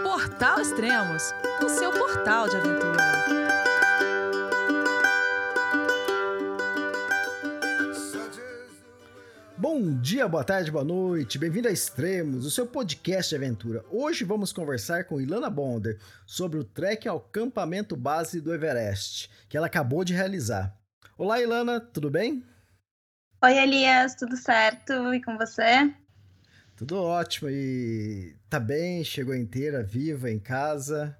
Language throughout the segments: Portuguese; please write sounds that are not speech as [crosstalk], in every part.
Portal Extremos, o seu portal de aventura. Bom dia, boa tarde, boa noite, bem-vindo a Extremos, o seu podcast de aventura. Hoje vamos conversar com Ilana Bonder sobre o trek ao campamento base do Everest, que ela acabou de realizar. Olá, Ilana, tudo bem? Oi, Elias, tudo certo? E com você? Tudo ótimo. E tá bem? Chegou inteira, viva, em casa?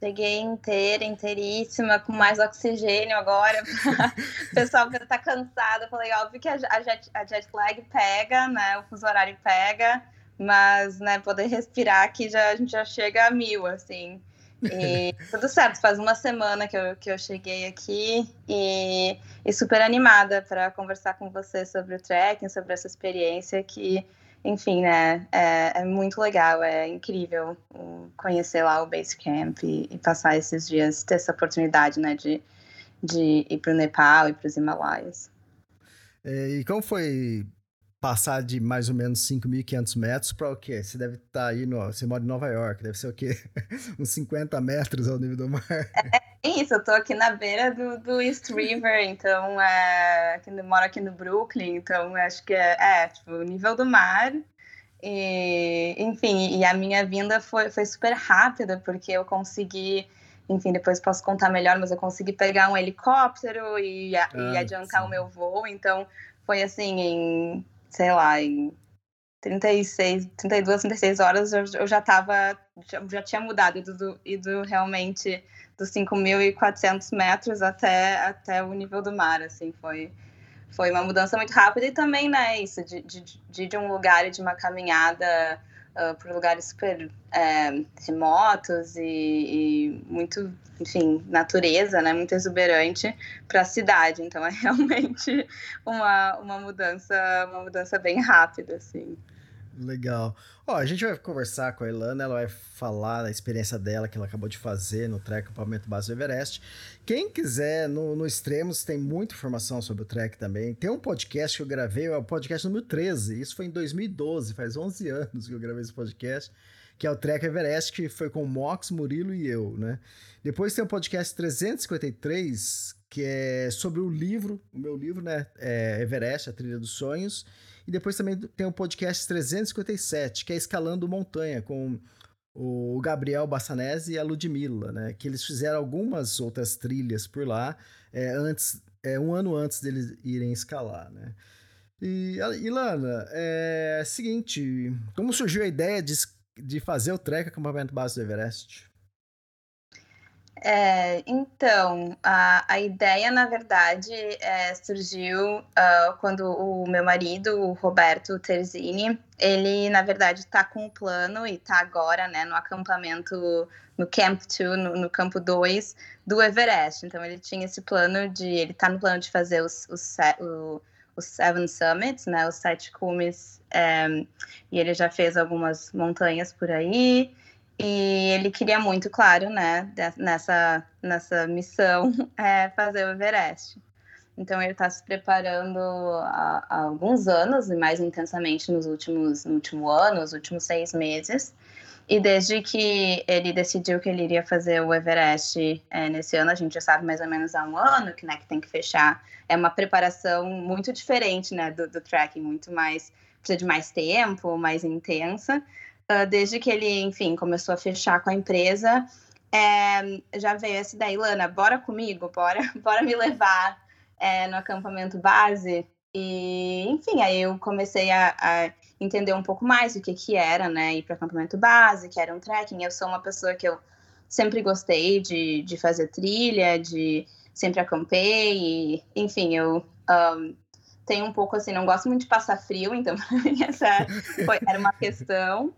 Cheguei inteira, inteiríssima, com mais oxigênio agora. [laughs] o pessoal que tá cansado, eu falei, óbvio que a jet, a jet lag pega, né? O fuso horário pega, mas, né, poder respirar aqui já, a gente já chega a mil, assim. E [laughs] tudo certo, faz uma semana que eu, que eu cheguei aqui e, e super animada para conversar com você sobre o trekking, sobre essa experiência que enfim, né, é, é, muito legal, é incrível conhecer lá o Basecamp e, e passar esses dias, ter essa oportunidade, né, de, de ir para o Nepal e para os Himalaias. É, e como foi passar de mais ou menos 5.500 metros para o quê? Você deve estar tá aí, no, você mora em Nova York, deve ser o quê? [laughs] Uns 50 metros ao nível do mar. É, isso, eu tô aqui na beira do, do East River, então, é, aqui, moro aqui no Brooklyn, então acho que é, é tipo, o nível do mar. E, enfim, e a minha vinda foi, foi super rápida, porque eu consegui enfim, depois posso contar melhor, mas eu consegui pegar um helicóptero e, ah, e adiantar sim. o meu voo, então foi assim, em sei lá, em 36, 32, 36 horas eu, já estava, já, tinha mudado, ido, ido realmente dos 5.400 metros até, até o nível do mar, assim, foi, foi uma mudança muito rápida e também, né, isso, de, de, de, de um lugar e de uma caminhada uh, por lugares super é, remotos e, e, muito, enfim, natureza, né, muito exuberante para a cidade. Então é [laughs] realmente uma, uma mudança, uma mudança bem rápida, assim. Legal. Ó, a gente vai conversar com a Ilana, ela vai falar da experiência dela que ela acabou de fazer no trek Acampamento Base do Everest. Quem quiser, no, no Extremos tem muita informação sobre o trek também. Tem um podcast que eu gravei, é o podcast número 13. Isso foi em 2012, faz 11 anos que eu gravei esse podcast, que é o Trek Everest, que foi com o Mox, Murilo e eu, né? Depois tem o podcast 353, que é sobre o livro, o meu livro, né? É Everest, a Trilha dos Sonhos. E depois também tem o podcast 357, que é Escalando Montanha, com o Gabriel Bassanese e a Ludmilla, né? Que eles fizeram algumas outras trilhas por lá, é, antes, é, um ano antes deles irem escalar, né? E, Ilana, é seguinte, como surgiu a ideia de, de fazer o trek acampamento base do Everest? É, então, a, a ideia, na verdade, é, surgiu uh, quando o meu marido, o Roberto Terzini, ele, na verdade, está com o plano e está agora né, no acampamento, no Camp 2, no, no campo 2 do Everest. Então, ele tinha esse plano de, ele está no plano de fazer os, os, o, os Seven Summits, né, os sete cumes, é, e ele já fez algumas montanhas por aí, e ele queria muito, claro, né, nessa, nessa missão, [laughs] é, fazer o Everest. Então ele está se preparando há, há, alguns anos e mais intensamente nos últimos no último ano, nos últimos seis meses. E desde que ele decidiu que ele iria fazer o Everest é, nesse ano, a gente já sabe mais ou menos há um ano que, né, que tem que fechar. É uma preparação muito diferente né, do, do tracking, muito mais precisa de mais tempo, mais intensa. Ah, desde que ele, enfim, começou a fechar com a empresa, é, já veio essa ideia, Ilana, bora comigo, bora, [laughs] bora me levar é, no acampamento base. E, enfim, aí eu comecei a, a, entender um pouco mais o que que era, né, ir para acampamento base, que era um trekking. Eu sou uma pessoa que eu sempre gostei de, de fazer trilha, de sempre acampei, e, enfim, eu um, tenho um pouco assim, não gosto muito de passar frio, então [laughs] para mim essa foi, era uma questão.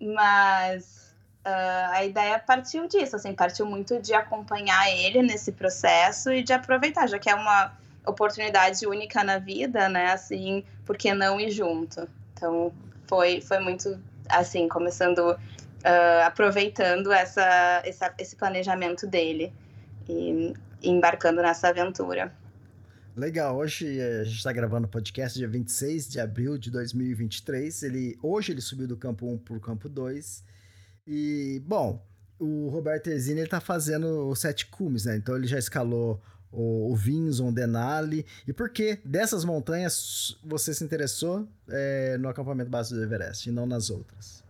Mas uh, a ideia partiu disso, assim, partiu muito de acompanhar ele nesse processo e de aproveitar, já que é uma oportunidade única na vida, né? Assim, por que não ir junto? Então, foi, foi muito, assim, começando, uh, aproveitando essa, essa, esse planejamento dele e, e embarcando nessa aventura. Legal, hoje eh, a gente está gravando o podcast dia 26 de abril de 2023. Ele, hoje ele subiu do campo 1 para o campo 2. E, bom, o Roberto Terzini ele tá fazendo os sete cumes, né? Então ele já escalou o, o Vinson, Denali. E por que dessas montanhas você se interessou é, no acampamento base do Everest e não nas outras?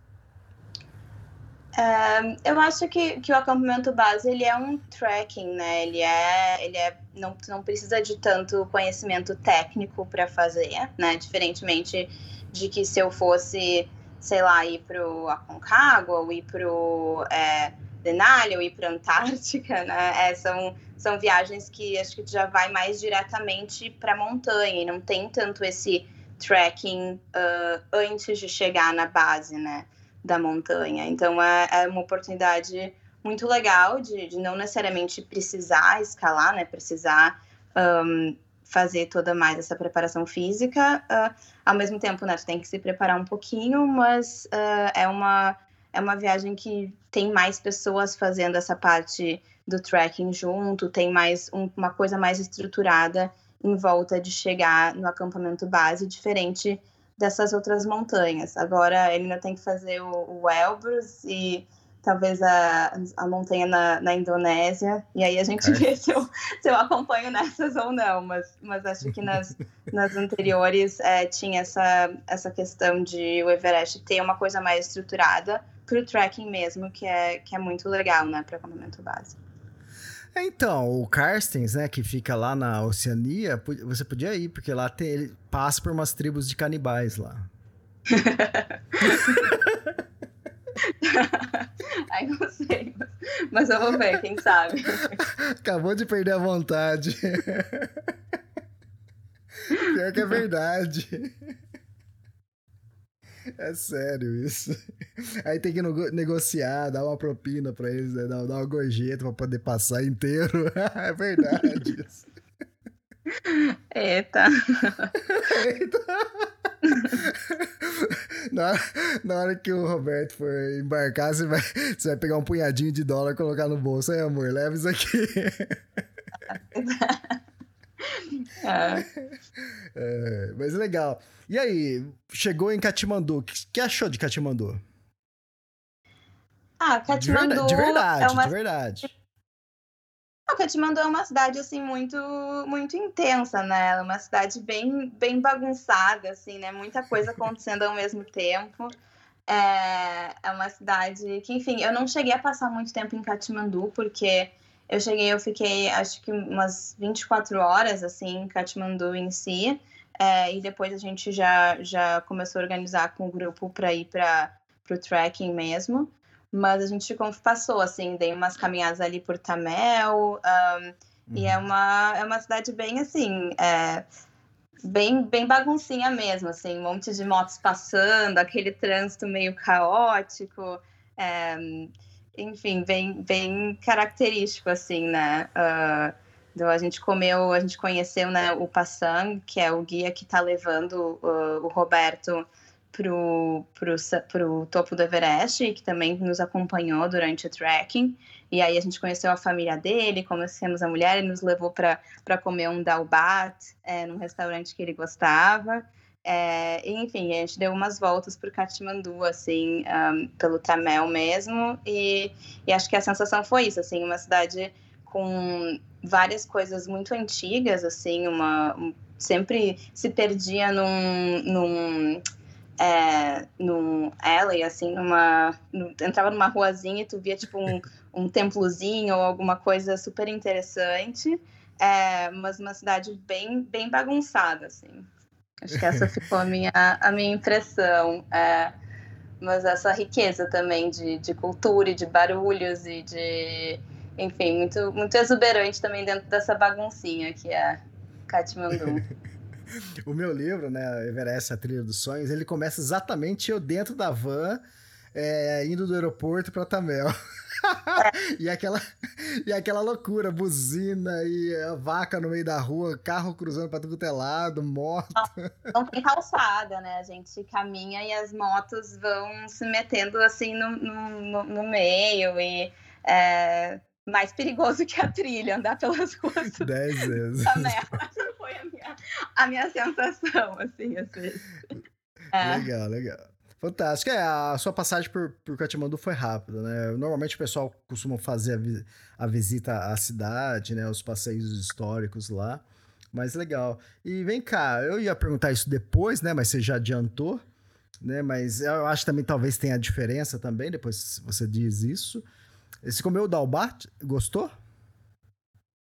Eu acho que, que o acampamento base ele é um trekking, né? Ele é, ele é não, não precisa de tanto conhecimento técnico para fazer, né? Diferentemente de que se eu fosse, sei lá, ir pro Aconcagua ou ir pro é, Denali ou ir para Antártica, [laughs] né? É, são, são viagens que acho que já vai mais diretamente para montanha e não tem tanto esse trekking uh, antes de chegar na base, né? Da montanha. Então é, é uma oportunidade muito legal de, de, não necessariamente precisar escalar, né? Precisar um, fazer toda mais essa preparação física. Uh, ao mesmo tempo, né? Tu tem que se preparar um pouquinho, mas uh, é uma é uma viagem que tem mais pessoas fazendo essa parte do trekking junto, tem mais um, uma coisa mais estruturada em volta de chegar no acampamento base, diferente dessas outras montanhas. Agora ele ainda tem que fazer o, o Elbrus e talvez a, a montanha na, na Indonésia, e aí a gente vê se eu, se eu acompanho [laughs] nessas ou não, mas, mas acho que nas, nas anteriores é, tinha essa, essa questão de o Everest ter uma coisa mais estruturada para o trekking mesmo, que é, que é muito legal, né, para acampamento básico. É, então, o Carstens, né, que fica lá na Oceania, você podia ir, porque lá tem, ele passa por umas tribos de canibais lá. [laughs] Ai, não sei, mas eu vou ver, quem sabe. Acabou de perder a vontade. [laughs] Pior que é verdade. [laughs] É sério isso. Aí tem que negociar, dar uma propina pra eles, né? dar, dar uma gorjeta pra poder passar inteiro. [laughs] é verdade isso. Eita. Eita. Na, na hora que o Roberto for embarcar, você vai, você vai pegar um punhadinho de dólar e colocar no bolso. Aí, amor, leva isso aqui. [laughs] [laughs] É. É, mas legal. E aí, chegou em Katmandu. O que, que achou de Katmandu? Ah, Katmandu. De, verdade, é uma... de verdade. O Katmandu é uma cidade assim muito muito intensa, né? Ela é uma cidade bem bem bagunçada, assim, né? Muita coisa [laughs] acontecendo ao mesmo tempo. É, é uma cidade que, enfim, eu não cheguei a passar muito tempo em Katmandu porque eu cheguei, eu fiquei acho que umas 24 horas assim em Katmandu em si. É, e depois a gente já, já começou a organizar com o grupo para ir para o trekking mesmo. Mas a gente passou, assim, dei umas caminhadas ali por Tamel. Um. E é uhum. uma, é uma cidade bem, assim, é, bem, bem baguncinha mesmo, assim. Um monte de motos passando, aquele trânsito meio caótico. É, enfim, bem, bem característico, assim, né? Uh, a gente comeu, a gente conheceu né, o Passang, que é o guia que está levando uh, o Roberto pro, pro, pro topo do Everest que também nos acompanhou durante o trekking. E aí a gente conheceu a família dele, conhecemos a mulher, ele nos levou para comer um dalbat é, num restaurante que ele gostava. É, enfim, a gente deu umas voltas por Katmandu, assim, um, pelo Tamel mesmo, e, e acho que a sensação foi isso, assim, uma cidade com várias coisas muito antigas, assim, uma um, sempre se perdia num, num é, num alley, assim, numa no, entrava numa ruazinha e tu via tipo um, [laughs] um templozinho ou alguma coisa super interessante, é, mas uma cidade bem bem bagunçada, assim. Acho que essa ficou a minha a minha impressão. É, mas essa riqueza também de, de cultura e de barulhos e de enfim, muito, muito exuberante também dentro dessa baguncinha que é Katmandu. [laughs] o meu livro, né, Everest, a Trilha dos Sonhos, ele começa exatamente eu dentro da van, é, indo do aeroporto para Tamel. [laughs] e, aquela, e aquela loucura, buzina e a vaca no meio da rua, carro cruzando para tudo é lado, moto. Não, não, tem calçada, né? A gente caminha e as motos vão se metendo assim no, no, no meio e é, mais perigoso que a trilha, andar pelas ruas. Dez [laughs] vezes. Essa foi a minha, a minha sensação, assim, assim. É. Legal, legal. Fantástico. É, a sua passagem por, por Katmandu foi rápida, né? Normalmente o pessoal costuma fazer a, vi a visita à cidade, né? Os passeios históricos lá. Mas legal. E vem cá, eu ia perguntar isso depois, né? Mas você já adiantou, né? Mas eu acho também talvez tenha diferença também, depois você diz isso. Você comeu o dalbat? Gostou?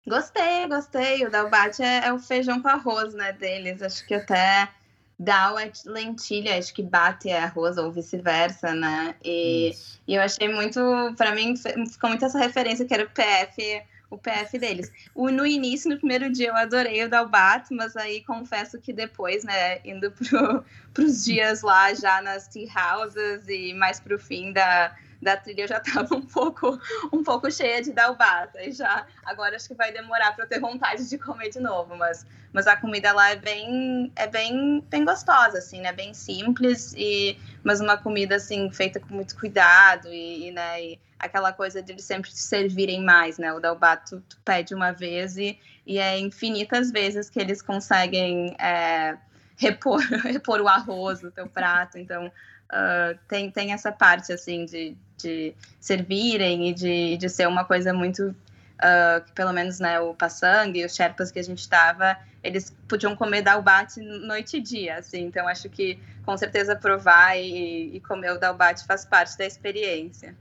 Gostei, gostei. O dalbat é, é, o feijão com arroz, né, deles. Acho que até dal é lentilha, acho que bate é arroz ou vice-versa, né? E, e, eu achei muito, para mim, ficou muito essa referência que era o PF, o PF deles. O, no início, no primeiro dia, eu adorei o dalbat, mas aí confesso que depois, né, indo para [laughs] os dias lá já nas tea houses e mais para o fim da da trilha eu já estava um pouco, um pouco cheia de dalbata. E já agora acho que vai demorar para eu ter vontade de comer de novo, mas, mas a comida lá é bem é bem, bem gostosa assim, né? Bem simples e mas uma comida assim feita com muito cuidado e, e né, e aquela coisa de eles sempre te servirem mais, né? O dalbata tu, tu, pede uma vez e, e é infinitas vezes que eles conseguem é, repor, [laughs] repor o arroz no teu prato, então uh, tem, tem essa parte, assim, de, de servirem e de, de ser uma coisa muito... Uh, que pelo menos, né, o Passang e os Sherpas que a gente estava, eles podiam comer dalbate noite e dia, assim, então acho que com certeza provar e, e comer o dalbate faz parte da experiência.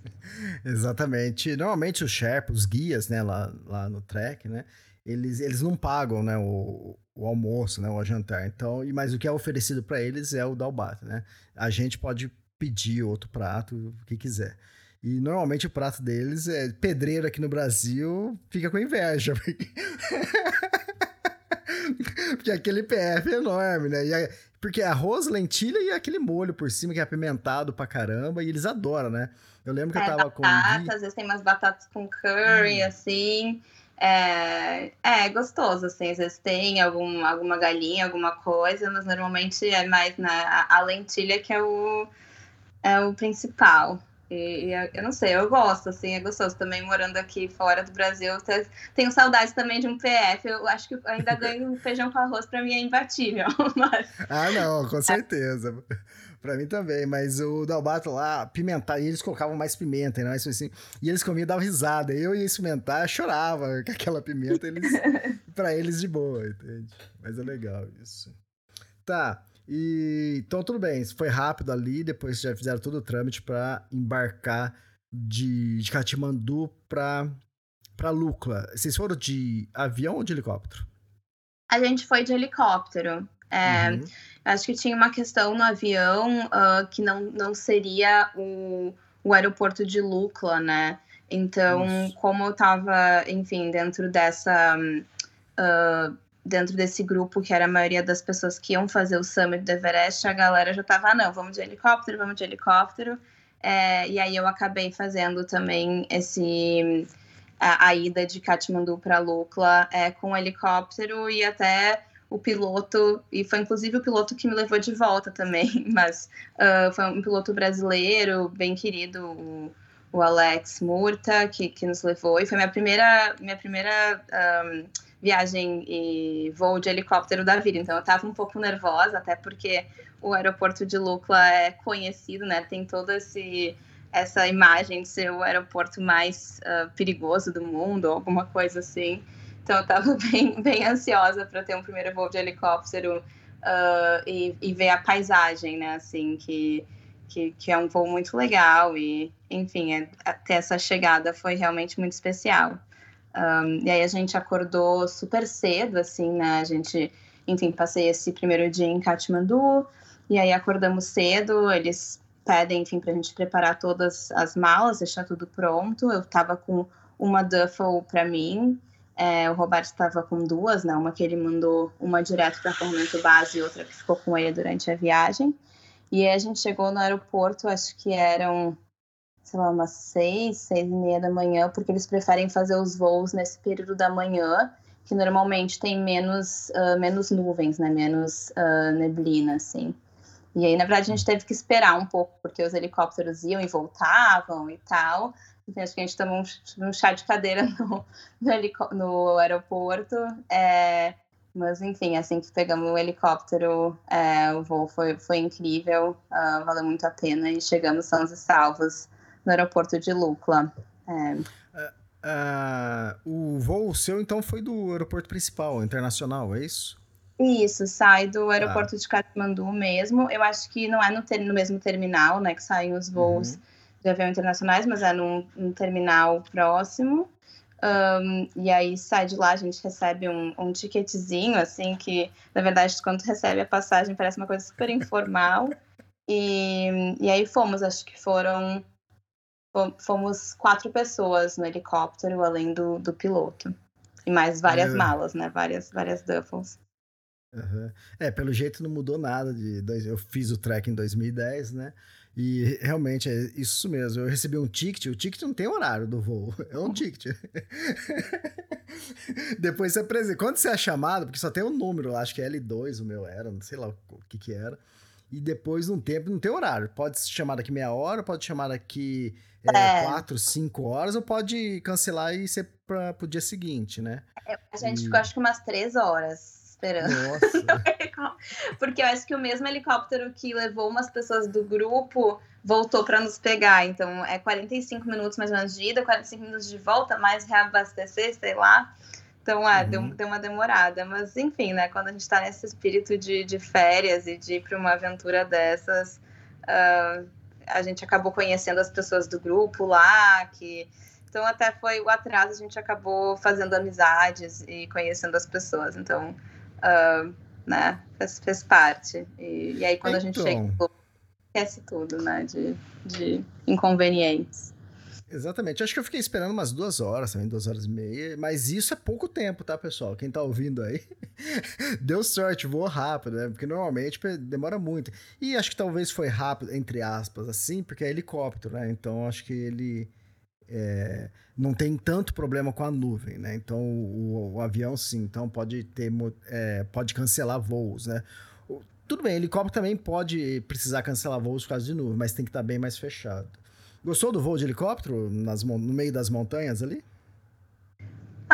[laughs] Exatamente. Normalmente os Sherpas, os guias, né, lá, lá no trek, né, eles, eles não pagam, né, o, o almoço, né, o jantar. Então, e mas o que é oferecido para eles é o dalbat, né? A gente pode pedir outro prato, o que quiser. E normalmente o prato deles é pedreiro aqui no Brasil, fica com inveja. [laughs] Porque, porque aquele PF é enorme, né? E porque é arroz, lentilha e aquele molho por cima que é apimentado pra caramba, e eles adoram, né? Eu lembro que é, eu tava batata, com. Batata, às vezes tem umas batatas com curry, hum. assim. É, é gostoso, assim, às vezes tem algum, alguma galinha, alguma coisa, mas normalmente é mais na, a, a lentilha que é o, é o principal. E, e, eu não sei, eu gosto, assim, é gostoso. Também morando aqui fora do Brasil, tenho saudades também de um PF. Eu acho que ainda ganho feijão com arroz, para mim é imbatível. [laughs] Mas... Ah, não, com certeza. Pra mim também, mas o Dalbato lá, pimentar, e eles colocavam mais pimenta, né? assim, e eles comiam e davam risada. Eu ia experimentar, chorava [laughs] com aquela pimenta, eles, [laughs] pra eles de boa, entende? Mas é legal isso. Tá, e então tudo bem, foi rápido ali, depois já fizeram todo o trâmite para embarcar de, de Katmandu pra, pra Lukla. Vocês foram de avião ou de helicóptero? A gente foi de helicóptero. É, uhum. Acho que tinha uma questão no avião uh, que não, não seria o, o aeroporto de Lukla, né? Então, Isso. como eu estava, enfim, dentro dessa. Uh, dentro desse grupo, que era a maioria das pessoas que iam fazer o summit do Everest, a galera já estava, ah, não, vamos de helicóptero, vamos de helicóptero. É, e aí eu acabei fazendo também esse a, a ida de Kathmandu para Lukla é, com helicóptero e até o piloto, e foi inclusive o piloto que me levou de volta também, [laughs] mas uh, foi um piloto brasileiro, bem querido, o, o Alex Murta, que, que nos levou, e foi minha primeira, minha primeira um, viagem e voo de helicóptero da vida, então eu estava um pouco nervosa, até porque o aeroporto de Lukla é conhecido, né, tem todo esse essa imagem de ser o aeroporto mais uh, perigoso do mundo, alguma coisa assim. Então eu estava [laughs] bem, bem ansiosa para ter um primeiro voo de helicóptero uh, e, e, ver a paisagem, né? Assim, que, que, que, é um voo muito legal e, enfim, é, ter essa chegada foi realmente muito especial. Um, e aí a gente acordou super cedo, assim, né? A gente, enfim, passei esse primeiro dia em Kathmandu e aí acordamos cedo, eles pedem, enfim, para a gente preparar todas as malas, deixar tudo pronto. Eu estava com uma duffel para mim, é, o Roberto estava com duas, né? Uma que ele mandou, uma direto para acampamento base e outra que ficou com ele durante a viagem. E aí a gente chegou no aeroporto, acho que eram, sei lá, umas seis, seis e meia da manhã, porque eles preferem fazer os voos nesse período da manhã, que normalmente tem menos, uh, menos nuvens, né? Menos uh, neblina, assim. E aí, na verdade, a gente teve que esperar um pouco, porque os helicópteros iam e voltavam e tal. Então, acho que a gente tomou um, um chá de cadeira [laughs] no, no, no aeroporto. É, Mas, enfim, assim que pegamos o helicóptero, é, o voo foi, foi incrível, uh, valeu muito a pena e chegamos sãos e salvos no aeroporto de Lukla. É. Uh, o voo seu, então, foi do aeroporto principal, internacional, é isso? Isso, sai do aeroporto ah. de Katmandu mesmo. Eu acho que não é no, ter, no mesmo terminal, né, que saem os voos uhum. De avião internacionais, mas é num, num terminal próximo. Um, e aí sai de lá, a gente recebe um, um ticketzinho, assim, que na verdade quando recebe a passagem parece uma coisa super informal. E, e aí fomos, acho que foram fomos quatro pessoas no helicóptero, além do, do piloto. E mais várias é. malas, né? Várias, várias duffels. Uhum. É, pelo jeito não mudou nada. De dois, eu fiz o track em 2010, né? E realmente é isso mesmo. Eu recebi um ticket, o ticket não tem horário do voo, [laughs] é um ticket. [laughs] Depois você apresenta. Quando você é chamado, porque só tem um número, acho que é L2 o meu era, não sei lá o que que era. E depois, num tempo, não tem horário. Pode se chamar daqui meia hora, pode chamar daqui é, é. quatro, cinco horas, ou pode cancelar e ser para o dia seguinte, né? É, a gente e... ficou acho que umas três horas esperando. [laughs] Porque eu acho que o mesmo helicóptero que levou umas pessoas do grupo voltou para nos pegar. Então é 45 minutos mais ou menos de ida, 45 minutos de volta, mais reabastecer, sei lá. Então, é, uhum. deu, deu uma demorada. Mas, enfim, né? Quando a gente está nesse espírito de, de férias e de ir para uma aventura dessas, uh, a gente acabou conhecendo as pessoas do grupo lá, que então até foi o atraso, a gente acabou fazendo amizades e conhecendo as pessoas. Então, uh, né, fez, fez parte. E, e, aí quando então... a gente chega, então. esquece tudo, né, de, de inconvenientes. Exatamente. Acho que eu fiquei esperando umas duas horas, também duas horas e meia. Mas isso é pouco tempo, tá, pessoal? Quem tá ouvindo aí, [laughs] deu sorte, voou rápido, né? Porque normalmente demora muito. E acho que talvez foi rápido, entre aspas, assim, porque é helicóptero, né? Então acho que ele é, não tem tanto problema com a nuvem, né? Então o, o avião sim, então pode ter é, pode cancelar voos, né? O, tudo bem, helicóptero também pode precisar cancelar voos por causa de nuvem, mas tem que estar bem mais fechado. Gostou do voo de helicóptero nas, no meio das montanhas ali?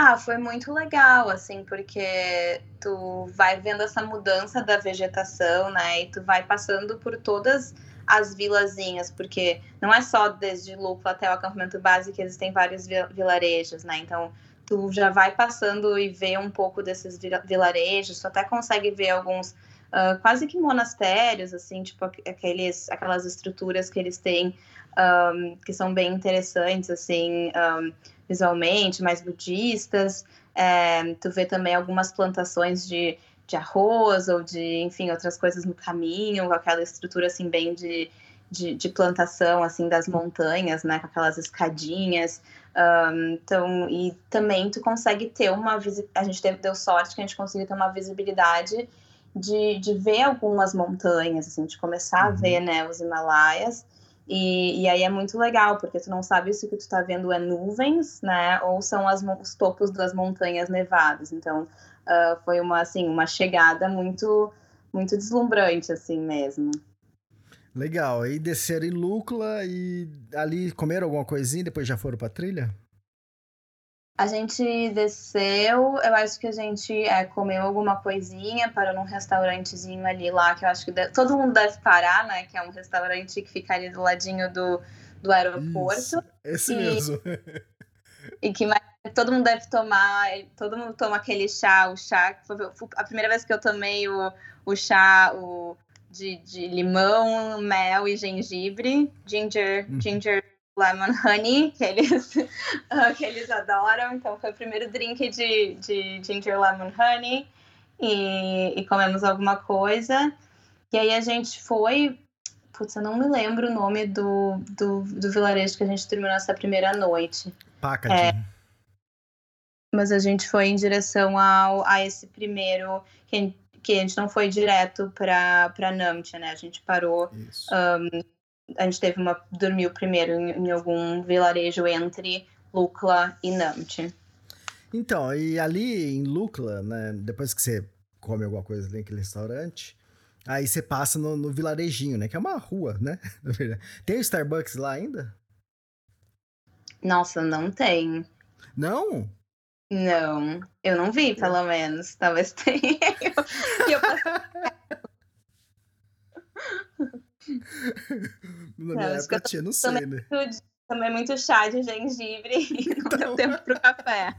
Ah, foi muito legal, assim, porque tu vai vendo essa mudança da vegetação, né? E tu vai passando por todas as vilazinhas, porque não é só desde Lupa até o acampamento base que existem vários vilarejos, né? Então, tu já vai passando e vê um pouco desses vilarejos, tu até consegue ver alguns uh, quase que monastérios, assim, tipo aqueles, aquelas estruturas que eles têm um, que são bem interessantes, assim, um, visualmente, mais budistas. É, tu vê também algumas plantações de de arroz ou de, enfim, outras coisas no caminho, com aquela estrutura, assim, bem de, de, de plantação, assim, das montanhas, né, com aquelas escadinhas. Um, então, e também tu consegue ter uma a gente teve, deu sorte que a gente conseguiu ter uma visibilidade de, de ver algumas montanhas, assim, de começar uhum. a ver, né, os Himalaias. E, e aí é muito legal, porque tu não sabe se o que tu tá vendo é nuvens, né, ou são as, os topos das montanhas nevadas. Então, uh, foi uma assim uma chegada muito muito deslumbrante assim mesmo. Legal. E desceram em Lúcula e ali comeram alguma coisinha depois já foram para trilha? A gente desceu, eu acho que a gente é, comeu alguma coisinha, parou num restaurantezinho ali lá, que eu acho que deve, todo mundo deve parar, né? Que é um restaurante que fica ali do ladinho do, do aeroporto. Isso, esse e, mesmo. [laughs] e que mais todo mundo deve tomar, todo mundo toma aquele chá, o chá. A primeira vez que eu tomei o, o chá o, de, de limão, mel e gengibre, ginger, uhum. ginger lemon honey, que eles, [laughs] que eles adoram. Então foi o primeiro drink de, de ginger lemon honey. E, e comemos alguma coisa. E aí a gente foi. Putz, eu não me lembro o nome do, do, do vilarejo que a gente terminou essa primeira noite. Packaging. É, mas a gente foi em direção ao, a esse primeiro, que, que a gente não foi direto para Namche, né? A gente parou. Um, a gente teve uma. dormiu primeiro em, em algum vilarejo entre Lukla e Namche. Então, e ali em Lukla, né? Depois que você come alguma coisa ali naquele restaurante, aí você passa no, no vilarejinho, né? Que é uma rua, né? [laughs] Tem o Starbucks lá ainda? Nossa, não tem. Não? Não, eu não vi, pelo menos. Talvez tenha. eu [laughs] Na minha não, época tinha, não sei, né? Tomei muito chá de gengibre [laughs] e não então... deu tempo pro café.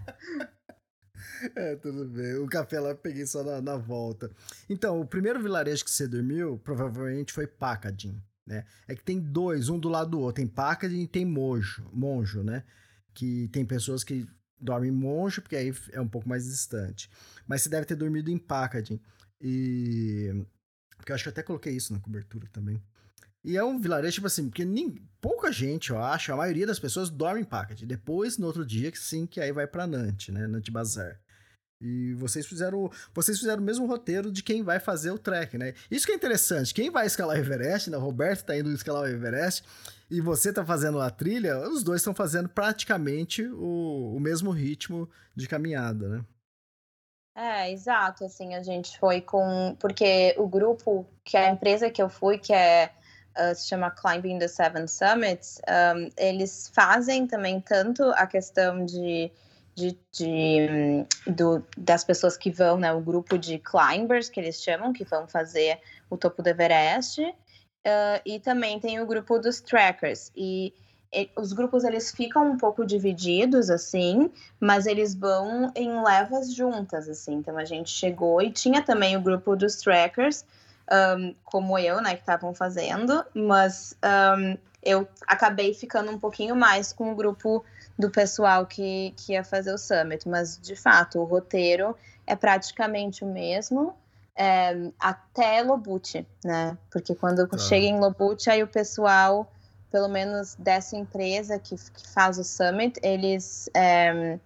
É, tudo bem. O café lá eu peguei só na, na, volta. Então, o primeiro vilarejo que você dormiu provavelmente foi Packaging, né? É que tem dois, um do lado do outro. Tem Packaging e tem Monjo, Monjo, né? Que tem pessoas que dormem em Monjo, porque aí é um pouco mais distante. Mas você deve ter dormido em Packaging. E... Porque eu acho que eu até coloquei isso na cobertura também. E é um vilarejo, tipo assim, porque nem, pouca gente, eu acho, a maioria das pessoas dorme em Packaging. Depois, no outro dia, sim, que aí vai pra Nant, né? Nant Bazar. E vocês fizeram, vocês fizeram o mesmo roteiro de quem vai fazer o trek, né? Isso que é interessante. Quem vai escalar o Everest, né? O Roberto tá indo escalar o Everest e você tá fazendo a trilha, os dois estão fazendo praticamente o, o mesmo ritmo de caminhada, né? É, exato. Assim, a gente foi com. Porque o grupo, que é a empresa que eu fui, que é. Uh, se chama Climbing the Seven Summits, um, eles fazem também tanto a questão de de, de do, das pessoas que vão, né, o grupo de climbers, que eles chamam, que vão fazer o topo do Everest, uh, e também tem o grupo dos trackers. E, e, os grupos, eles ficam um pouco divididos, assim, mas eles vão em levas juntas, assim. Então, a gente chegou e tinha também o grupo dos trackers, um, como eu, né, que estavam fazendo, mas um, eu acabei ficando um pouquinho mais com o grupo do pessoal que, que ia fazer o summit, mas de fato o roteiro é praticamente o mesmo é, até Lobut, né? Porque quando tá. chega em Lobut, aí o pessoal, pelo menos dessa empresa que, que faz o summit, eles é,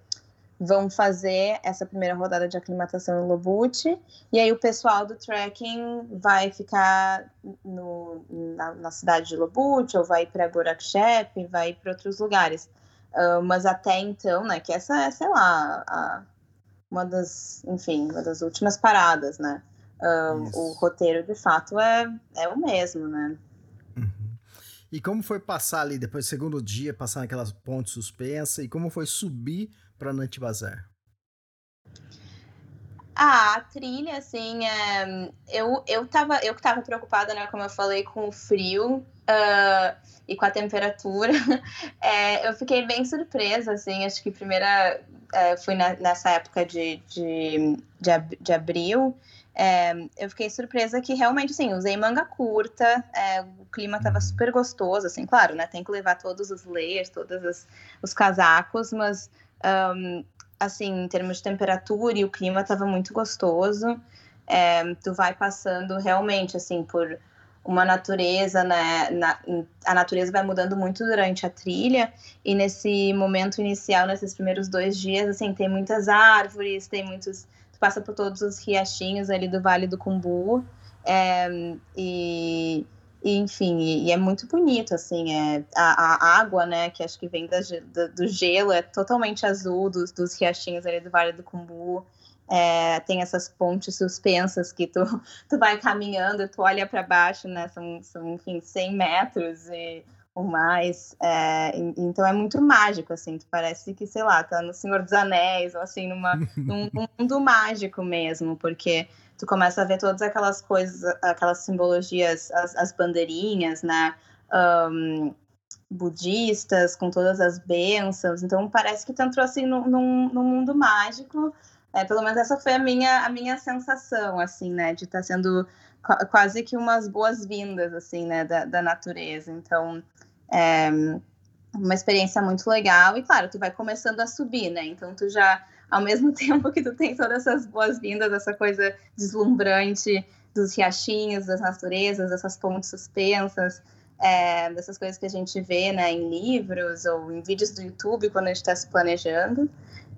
vão fazer essa primeira rodada de aclimatação em Lobut, e aí o pessoal do trekking vai ficar no, na, na cidade de Lobut, ou vai para Gorakchep, vai para outros lugares. Uh, mas até então, né, que essa é, sei lá, a, uma das, enfim, uma das últimas paradas, né? Uh, o roteiro, de fato, é, é o mesmo, né? Uhum. E como foi passar ali, depois do segundo dia, passar naquelas pontes suspensas, e como foi subir para Nantibazar? Ah, a trilha, assim, é... eu, eu, tava, eu que tava preocupada, né, como eu falei, com o frio uh, e com a temperatura. [laughs] É, eu fiquei bem surpresa, assim, acho que primeira é, fui na, nessa época de, de, de, ab, de abril. É, eu fiquei surpresa que realmente, assim, usei manga curta, é, o clima tava super gostoso, assim, claro, né, tem que levar todos os layers, todos os casacos, mas um, assim, em termos de temperatura e o clima estava muito gostoso. É, tu vai passando realmente, assim, por uma natureza, né? Na, a natureza vai mudando muito durante a trilha e nesse momento inicial, nesses primeiros dois dias, assim, tem muitas árvores, tem muitos... Tu passa por todos os riachinhos ali do Vale do Cumbu é, e e, enfim, e, e, é muito bonito, assim, é, a, a, água, né, que acho que vem da, da, do gelo, é totalmente azul, dos, dos riachinhos ali do Vale do Cumbu, é, tem essas pontes suspensas que tu, [laughs] tu vai caminhando, tu olha para baixo, né, são, são, enfim, 100 metros e, ou mais, é, então é muito mágico, assim, tu parece que, sei lá, tá no Senhor dos Anéis, ou assim, numa, num, [laughs] num mundo mágico mesmo, porque tu começa a ver todas aquelas coisas, aquelas simbologias, as, as bandeirinhas, né? Um, budistas, com todas as bênçãos. Então parece que tu entrou assim num, num, mundo mágico. É, pelo menos essa foi a minha, a minha sensação, assim, né? De estar tá sendo quase que umas boas-vindas, assim, né? Da, da natureza. Então, é uma experiência muito legal. E, claro, tu vai começando a subir, né? Então, tu já ao mesmo [laughs] tempo que tu tem todas essas boas-vindas, essa coisa deslumbrante dos riachinhos, das naturezas, dessas pontes suspensas, é, dessas coisas que a gente vê né, em livros ou em vídeos do YouTube quando a gente está se planejando.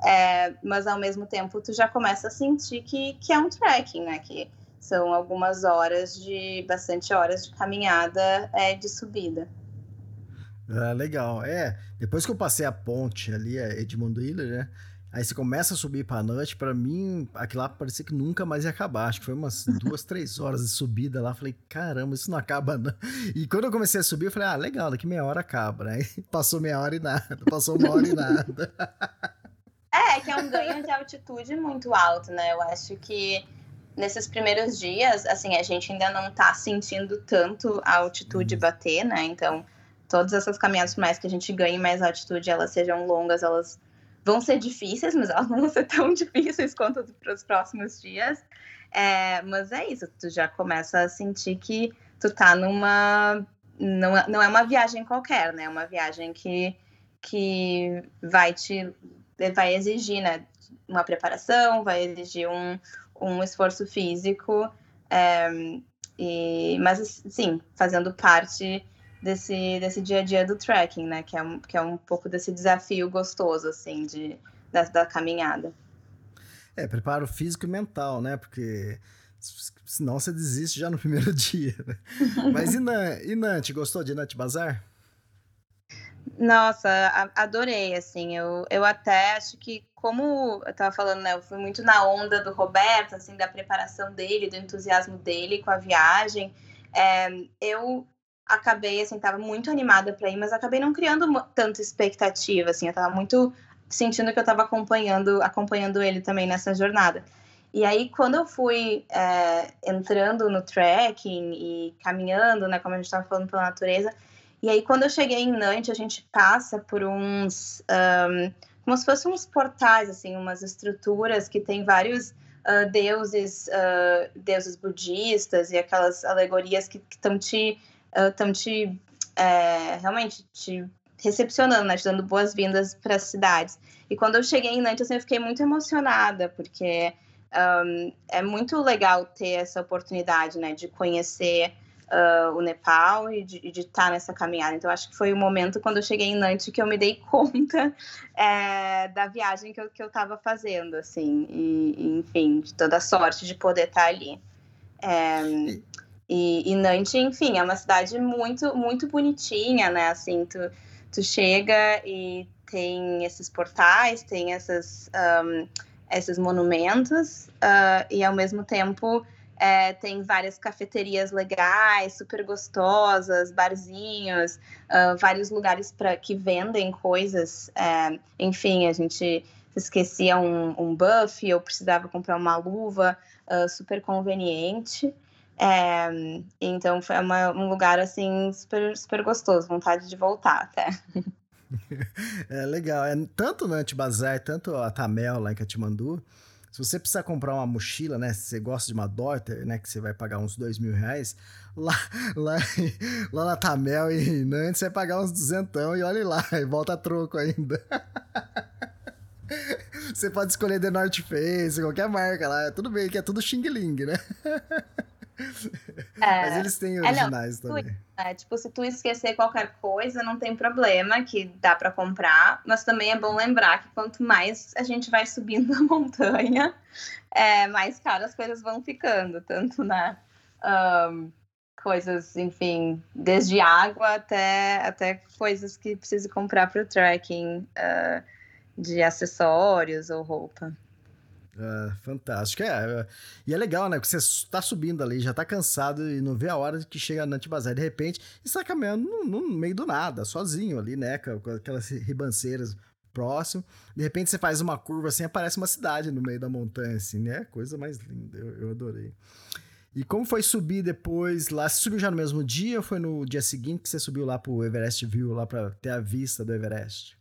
É, mas ao mesmo tempo tu já começa a sentir que, que é um trekking, né? Que são algumas horas de bastante horas de caminhada é, de subida. Ah, legal. É, depois que eu passei a ponte ali, a Edmundo Hiller, né? Aí você começa a subir pra noite, para mim, aquilo lá parecia que nunca mais ia acabar. Acho que foi umas [laughs] duas, três horas de subida lá. Falei, caramba, isso não acaba, não. E quando eu comecei a subir, eu falei, ah, legal, daqui meia hora acaba, né? Aí [laughs] passou meia hora e nada, passou uma hora e nada. [laughs] É, que é um ganho de altitude muito alto, né? Eu acho que nesses primeiros dias, assim, a gente ainda não tá sentindo tanto a altitude uhum. bater, né? Então, todas essas caminhadas, por mais que a gente ganhe mais altitude, elas sejam longas, elas vão ser difíceis, mas elas não vão ser tão [laughs] difíceis quanto para os próximos dias. É, mas é isso, tu já começa a sentir que tu tá numa. Não, é, não é uma viagem qualquer, né? É uma viagem que, que vai te. vai exigir, né? Uma preparação, vai exigir um, um esforço físico. É, e, mas, sim, fazendo parte desse, desse dia a dia do trekking, né? Que é, um, que é um pouco desse desafio gostoso, assim, de, da, da caminhada. É, preparo físico e mental, né? Porque senão você desiste já no [laughs] primeiro dia. Né? [laughs] Mas e, Nan, e Nant, gostou de Nant Bazar? Nossa, adorei, assim, eu, eu até acho que, como eu tava falando, né, eu fui muito na onda do Roberto, assim, da preparação dele, do entusiasmo dele com a viagem, é, eu acabei, assim, tava muito animada para ir, mas acabei não criando tanta expectativa, assim, eu tava muito sentindo que eu tava acompanhando, acompanhando ele também nessa jornada. E aí, quando eu fui é, entrando no trekking e caminhando, né, como a gente estava falando pela natureza, e aí quando eu cheguei em Nantes, a gente passa por uns, um, como se fossem uns portais, assim, umas estruturas que tem vários uh, deuses, uh, deuses budistas e aquelas alegorias que estão te estão te é, realmente te recepcionando, né, te dando boas-vindas para as cidades. E quando eu cheguei em Nantes, assim, eu fiquei muito emocionada, porque um, é muito legal ter essa oportunidade, né, de conhecer uh, o Nepal e de, estar tá nessa caminhada. Então, acho que foi o momento quando eu cheguei em Nantes que eu me dei [laughs] conta é, da viagem que eu, estava fazendo, assim, e, enfim, de toda a sorte de poder estar tá ali. É, e, e Nantes, enfim, é uma cidade muito, muito bonitinha, né? Assim, tu, tu chega e tem esses portais, tem essas, um, esses monumentos, uh, e ao mesmo tempo é, tem várias cafeterias legais, super gostosas, barzinhos, uh, vários lugares para que vendem coisas. É, enfim, a gente esquecia um, um buff, eu precisava comprar uma luva uh, super conveniente. É, então foi uma, um lugar assim super, super gostoso, vontade de voltar até. [laughs] É legal, é tanto no Antibazar, tanto a Tamel lá em Katmandu. Se você precisar comprar uma mochila, né? Se você gosta de uma Dorter, né? Que você vai pagar uns dois mil reais, lá, [laughs] lá, lá na Tamel e Nantes você vai pagar uns duzentão e olhe lá, [laughs] e volta troco ainda. Você pode escolher The North Face, qualquer marca lá. Tudo bem que é tudo Xing Ling, né? É, Mas eles têm originais é, não, também. É, tipo, se tu esquecer qualquer coisa, não tem problema, que dá para comprar. Mas também é bom lembrar que quanto mais a gente vai subindo [laughs] a montanha, é, mais caras as coisas vão ficando. Tanto na um, coisas, enfim, desde água até, até coisas que precisa comprar para o trekking, uh, de acessórios ou roupa. É, fantástico. É, é, e é legal, né? Porque você está subindo ali, já está cansado e não vê a hora que chega na Antibazar. De repente, e está caminhando no, no, meio do nada, sozinho ali, né? Com aquelas ribanceiras próximo. De repente você faz uma curva assim, aparece uma cidade no meio da montanha, assim, né? Coisa mais linda. Eu, eu adorei. E como foi subir depois lá? Você subiu já no mesmo dia ou foi no dia seguinte que você subiu lá pro Everest View, lá para ter a vista do Everest?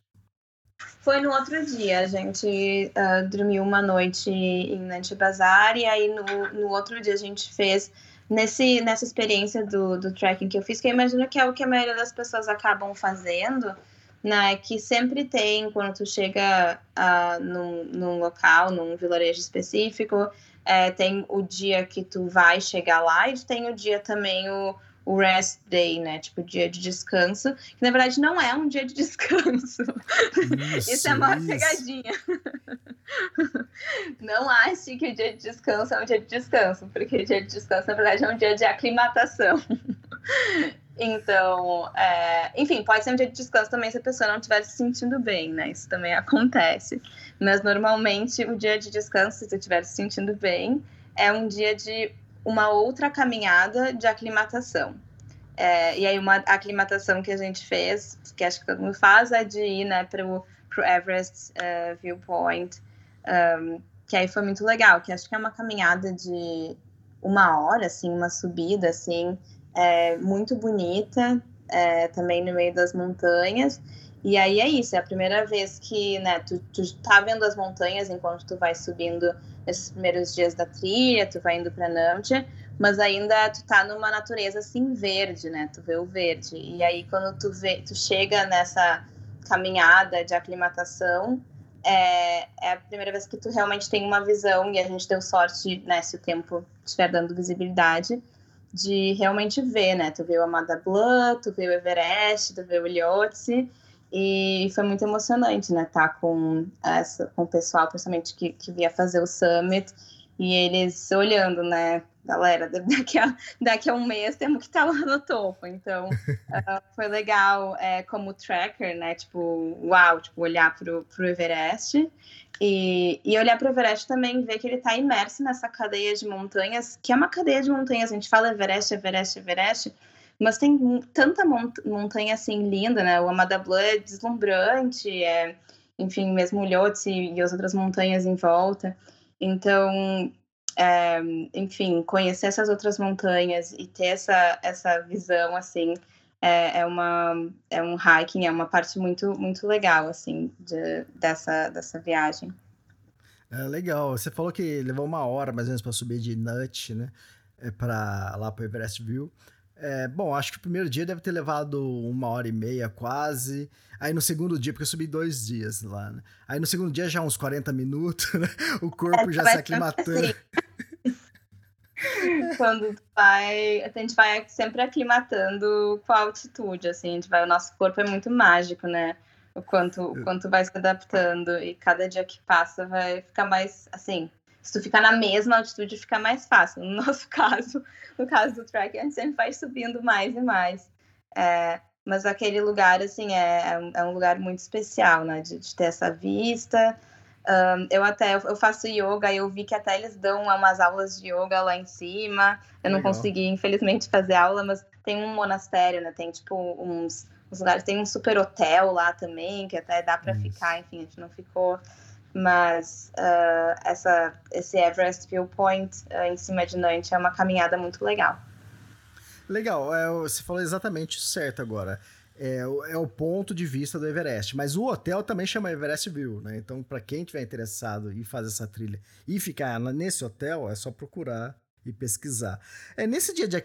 Foi no outro dia, a gente uh, dormiu uma noite em Nantes Bazar e aí no, no outro dia a gente fez nesse, nessa experiência do, do trekking que eu fiz, que eu imagino que é o que a maioria das pessoas acabam fazendo, né? Que sempre tem, quando tu chega uh, num, num local, num vilarejo específico, é, tem o dia que tu vai chegar lá e tem o dia também o o rest day, né? Tipo, dia de descanso, que na verdade não é um dia de [laughs] descanso. Isso, isso é uma isso. pegadinha. [laughs] não ache que o dia de descanso é um dia de descanso, porque o dia de descanso, na verdade, é um dia de aclimatação. [laughs] Então, é, enfim, pode ser um dia de descanso também se a pessoa não estiver se sentindo bem, né? Isso também acontece. Mas normalmente o dia de descanso, se você estiver se sentindo bem, é um dia de uma outra caminhada de aclimatação. É, e aí, uma aclimatação que a gente fez, que acho que todo mundo faz, é de ir né, para o Everest uh, Viewpoint Um, que aí foi muito legal, que acho que é uma caminhada de uma hora, assim, uma subida, assim, é, muito bonita, é, também no meio das montanhas. E aí é isso, é a primeira vez que, né, tu, tu tá vendo as montanhas enquanto tu vai subindo nesses primeiros dias da trilha, tu vai indo para Namche, mas ainda tu tá numa natureza assim verde, né? Tu vê o verde. E aí quando tu vê, tu chega nessa caminhada de aclimatação, é, é a primeira vez que tu realmente tem uma visão e a gente deu sorte, né, se o tempo estiver dando visibilidade, de realmente ver, né? Tu vê o Amada Blanc, tu vê o Everest, tu vê o Lhotse, e foi muito emocionante, né? Estar tá com, essa, com o pessoal, principalmente que, que via fazer o summit, e eles olhando, né? Galera, [laughs] daqui a, daqui a um mês temos que estar tá lá no topo. Então, uh, [laughs] foi legal é, como tracker, né? Tipo, uau, tipo, olhar pro, pro Everest. E, e olhar para o Everest também, ver que ele está imerso nessa cadeia de montanhas, que é uma cadeia de montanhas. A gente fala Everest, Everest, Everest, mas tem tanta montanha assim linda, né? O Amada Blanc é deslumbrante, é, enfim, mesmo o Lhotse e as outras montanhas em volta. Então, é, enfim, conhecer essas outras montanhas e ter essa, essa visão, assim, é, é, uma, é um hiking, é uma parte muito, muito legal, assim, de, dessa, dessa viagem. É legal. Você falou que levou uma hora mais ou menos para subir de Nut, né? É para lá para Everest View. É, bom, acho que o primeiro dia deve ter levado uma hora e meia quase. Aí no segundo dia, porque eu subi dois dias lá, né? Aí no segundo dia já uns 40 minutos, né? O corpo é, já se aclimatando. Assim. Quando vai, a gente vai sempre aclimatando com a altitude, assim, a gente vai, o nosso corpo é muito mágico, né? O quanto, o quanto vai se adaptando e cada dia que passa vai ficar mais, assim, se tu ficar na mesma altitude, fica mais fácil. No nosso [laughs] caso, no caso do track, a gente sempre vai subindo mais e mais. É, mas aquele lugar, assim, é, é um é lugar muito especial, né? De, de ter essa vista. Um, eu até eu faço yoga eu vi que até eles dão umas aulas de yoga lá em cima. Eu não Legal. consegui, infelizmente, fazer aula, mas tem um monastério, né? Tem tipo uns, uns lugares, tem um super hotel lá também, que até dá para ficar, enfim, a gente não ficou mas uh, essa, esse Everest Viewpoint uh, em cima de Nantes é uma caminhada muito legal. Legal, é, você falou exatamente certo agora. É, é, o ponto de vista do Everest, mas o hotel também chama Everest View, né? Então, para quem tiver interessado em fazer essa trilha e ficar nesse hotel, é só procurar e pesquisar. É nesse dia de,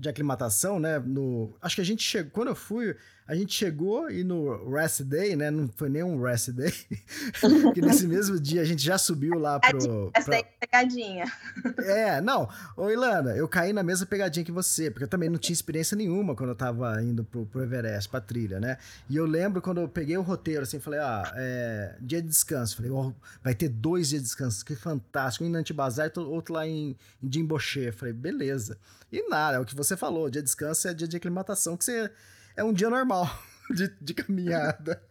de aclimatação, né? No, acho que a gente chegou, quando eu fui, a gente chegou e no rest day, né? Não foi nem um rest day, [laughs] porque nesse mesmo dia a gente já subiu lá pro. Essa pra... pegadinha. É, não. Ô, Ilana, eu caí na mesma pegadinha que você, porque eu também não tinha experiência nenhuma quando eu tava indo pro, pro Everest, pra trilha, né? E eu lembro quando eu peguei o roteiro, assim, falei, ah, é, dia de descanso. Falei, oh, vai ter dois dias de descanso, que fantástico. Um em Nantibazar e outro lá em, em Jimboche. Falei, beleza. E nada, é o que você falou, dia de descanso é dia de aclimatação, que você é um dia normal [laughs] de, de caminhada.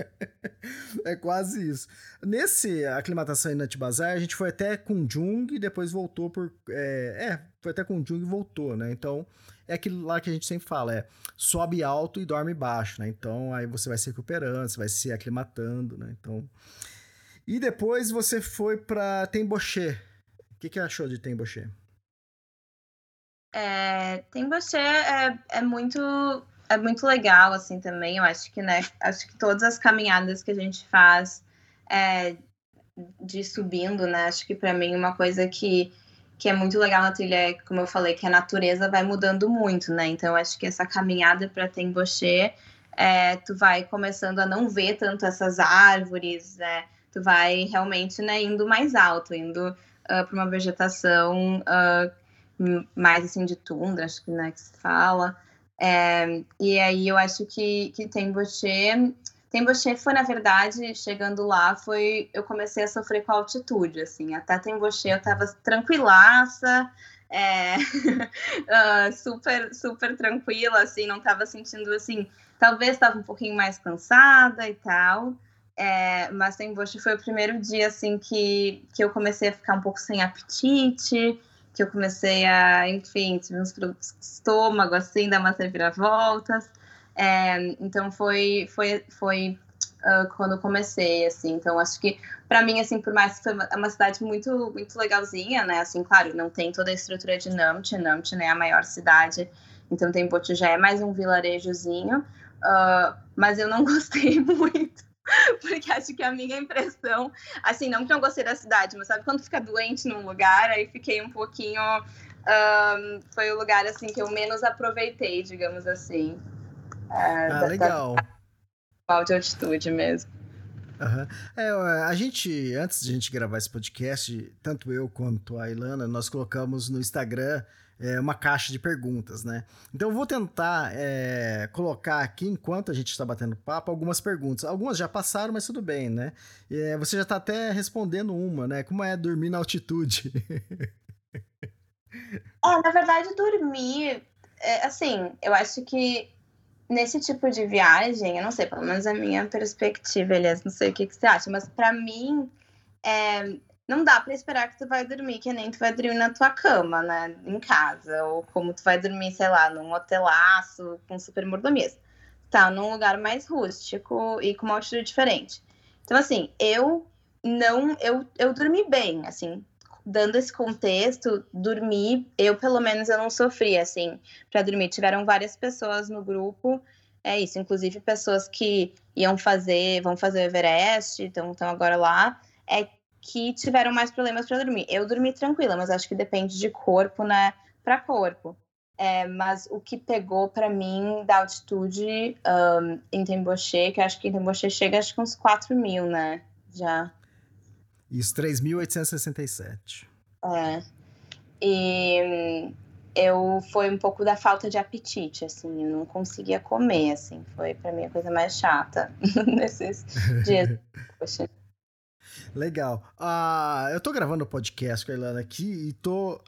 [laughs] é quase isso. Nesse aclimatação em Natibazar, a gente foi até Kunjung e depois voltou por. É, é, foi até Kunjung e voltou, né? Então, é aquilo lá que a gente sempre fala: é sobe alto e dorme baixo, né? Então, aí você vai se recuperando, você vai se aclimatando, né? Então. E depois você foi para Temboché. O que, que achou de Temboché? É, Temboché é, é muito é muito legal, assim, também. Eu acho que, né, acho que todas as caminhadas que a gente faz é, de subindo, né, acho que para mim uma coisa que, que é muito legal na trilha é, como eu falei, que a natureza vai mudando muito, né, então acho que essa caminhada para Temboché, é, tu vai começando a não ver tanto essas árvores, né, tu vai realmente, né, indo mais alto, indo uh, para uma vegetação uh, mais, assim, de tundra, acho que, né, que se fala, é, e aí eu acho que, que Temboché, Temboché foi, na verdade, chegando lá, foi eu comecei a sofrer com a altitude, assim, até Temboché eu tava tranquilaça, é, uh, [laughs] super, super tranquila, assim, não tava sentindo, assim, talvez estava um pouquinho mais cansada e tal, é, mas Temboché foi o primeiro dia, assim, que, que eu comecei a ficar um pouco sem apetite, que eu comecei a, enfim, tive uns problemas de estômago, assim, dar umas reviravoltas. É, então foi, foi, foi uh, quando comecei, assim. Então, acho que, para mim, assim, por mais que foi uma, é uma, cidade muito, muito legalzinha, né? Assim, claro, não tem toda a estrutura de Namche. Namche, né, é a maior cidade. Então, tem já é mais um vilarejozinho. Uh, mas eu não [laughs] gostei muito. [laughs] Porque acho que a minha impressão, assim, não que eu gostei da cidade, mas sabe quando fica doente num lugar, aí fiquei um pouquinho. Um, foi o lugar assim que eu menos aproveitei, digamos assim. Uh, ah, da, legal. Da de altitude mesmo. Uhum. É, a gente, antes de a gente gravar esse podcast, tanto eu quanto a Ilana, nós colocamos no Instagram é, uma caixa de perguntas, né? Então eu vou tentar é, colocar aqui, enquanto a gente está batendo papo, algumas perguntas. Algumas já passaram, mas tudo bem, né? É, você já está até respondendo uma, né? Como é dormir na altitude? [laughs] é, na verdade, dormir, é, assim, eu acho que nesse tipo de viagem, eu não sei, pelo menos a minha perspectiva, aliás, não sei o que, que você acha, mas para mim, é, não dá para esperar que tu vai dormir que nem tu vai dormir na tua cama, né, em casa, ou como tu vai dormir, sei lá, num hotelaço com super mordomias. Tá num lugar mais rústico e com uma altitude diferente. Então, assim, eu não, eu, eu dormi bem, assim, dando esse contexto, dormir, eu pelo menos eu não sofri, assim, para dormir. Tiveram várias pessoas no grupo, é isso, inclusive pessoas que iam fazer, vão fazer o Everest, então estão agora lá, é que tiveram mais problemas para dormir. Eu dormi tranquila, mas acho que depende de corpo, né, para corpo. É, mas o que pegou para mim da altitude um, em Temboche, que acho que em Temboche chega acho que uns 4 mil, né? Já. Isso, 3.867. É. E eu foi um pouco da falta de apetite, assim, eu não conseguia comer, assim, foi para mim a coisa mais chata [laughs] nesses dias. [laughs] Poxa. Legal. Ah, eu tô gravando o podcast com a Ilana aqui e tô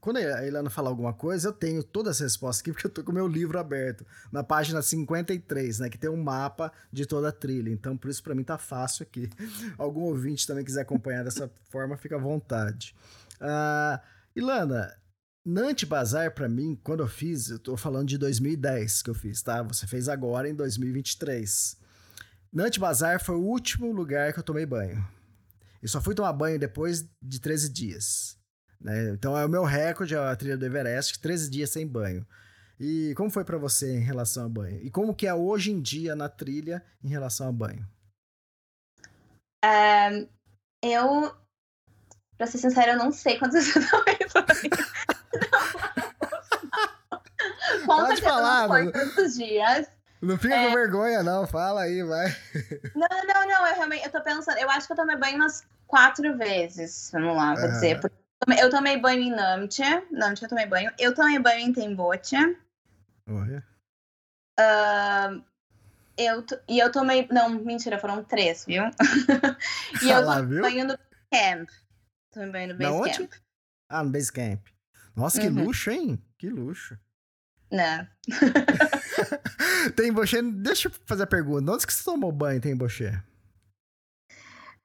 quando a Ilana falar alguma coisa, eu tenho todas as respostas aqui, porque eu tô com o meu livro aberto, na página 53, né? Que tem um mapa de toda a trilha. Então, por isso, para mim, tá fácil aqui. [laughs] Algum ouvinte também quiser acompanhar dessa forma, fica à vontade. Uh, Ilana, Nantes Bazar, para mim, quando eu fiz, eu tô falando de 2010 que eu fiz, tá? Você fez agora em 2023. Nantes Bazar foi o último lugar que eu tomei banho. E só fui tomar banho depois de 13 dias. Né? Então é o meu recorde, a trilha do Everest, 13 dias sem banho. E como foi para você em relação a banho? E como que é hoje em dia na trilha em relação a banho? É, eu, pra ser sincera, eu não sei quantas [laughs] vezes eu tomei banho. Pode falar, não tantos dias. Não fica é... com vergonha, não. Fala aí, vai. [laughs] Não, não, não. Eu realmente eu tô pensando. Eu acho que eu tomei banho umas quatro vezes. Vamos lá, vou uhum. dizer. Porque eu tomei banho em Namche. Namche eu tomei banho. Eu tomei banho em Temboche. Olha. Uh, eu, e eu tomei. Não, mentira, foram três, viu? [laughs] e eu tomei viu? banho no camp. Tomei banho no base camp. Ah, no base camp. Nossa, que uhum. luxo, hein? Que luxo. Não. [laughs] tem bochê. Deixa eu fazer a pergunta. Onde que você tomou banho tem bochê?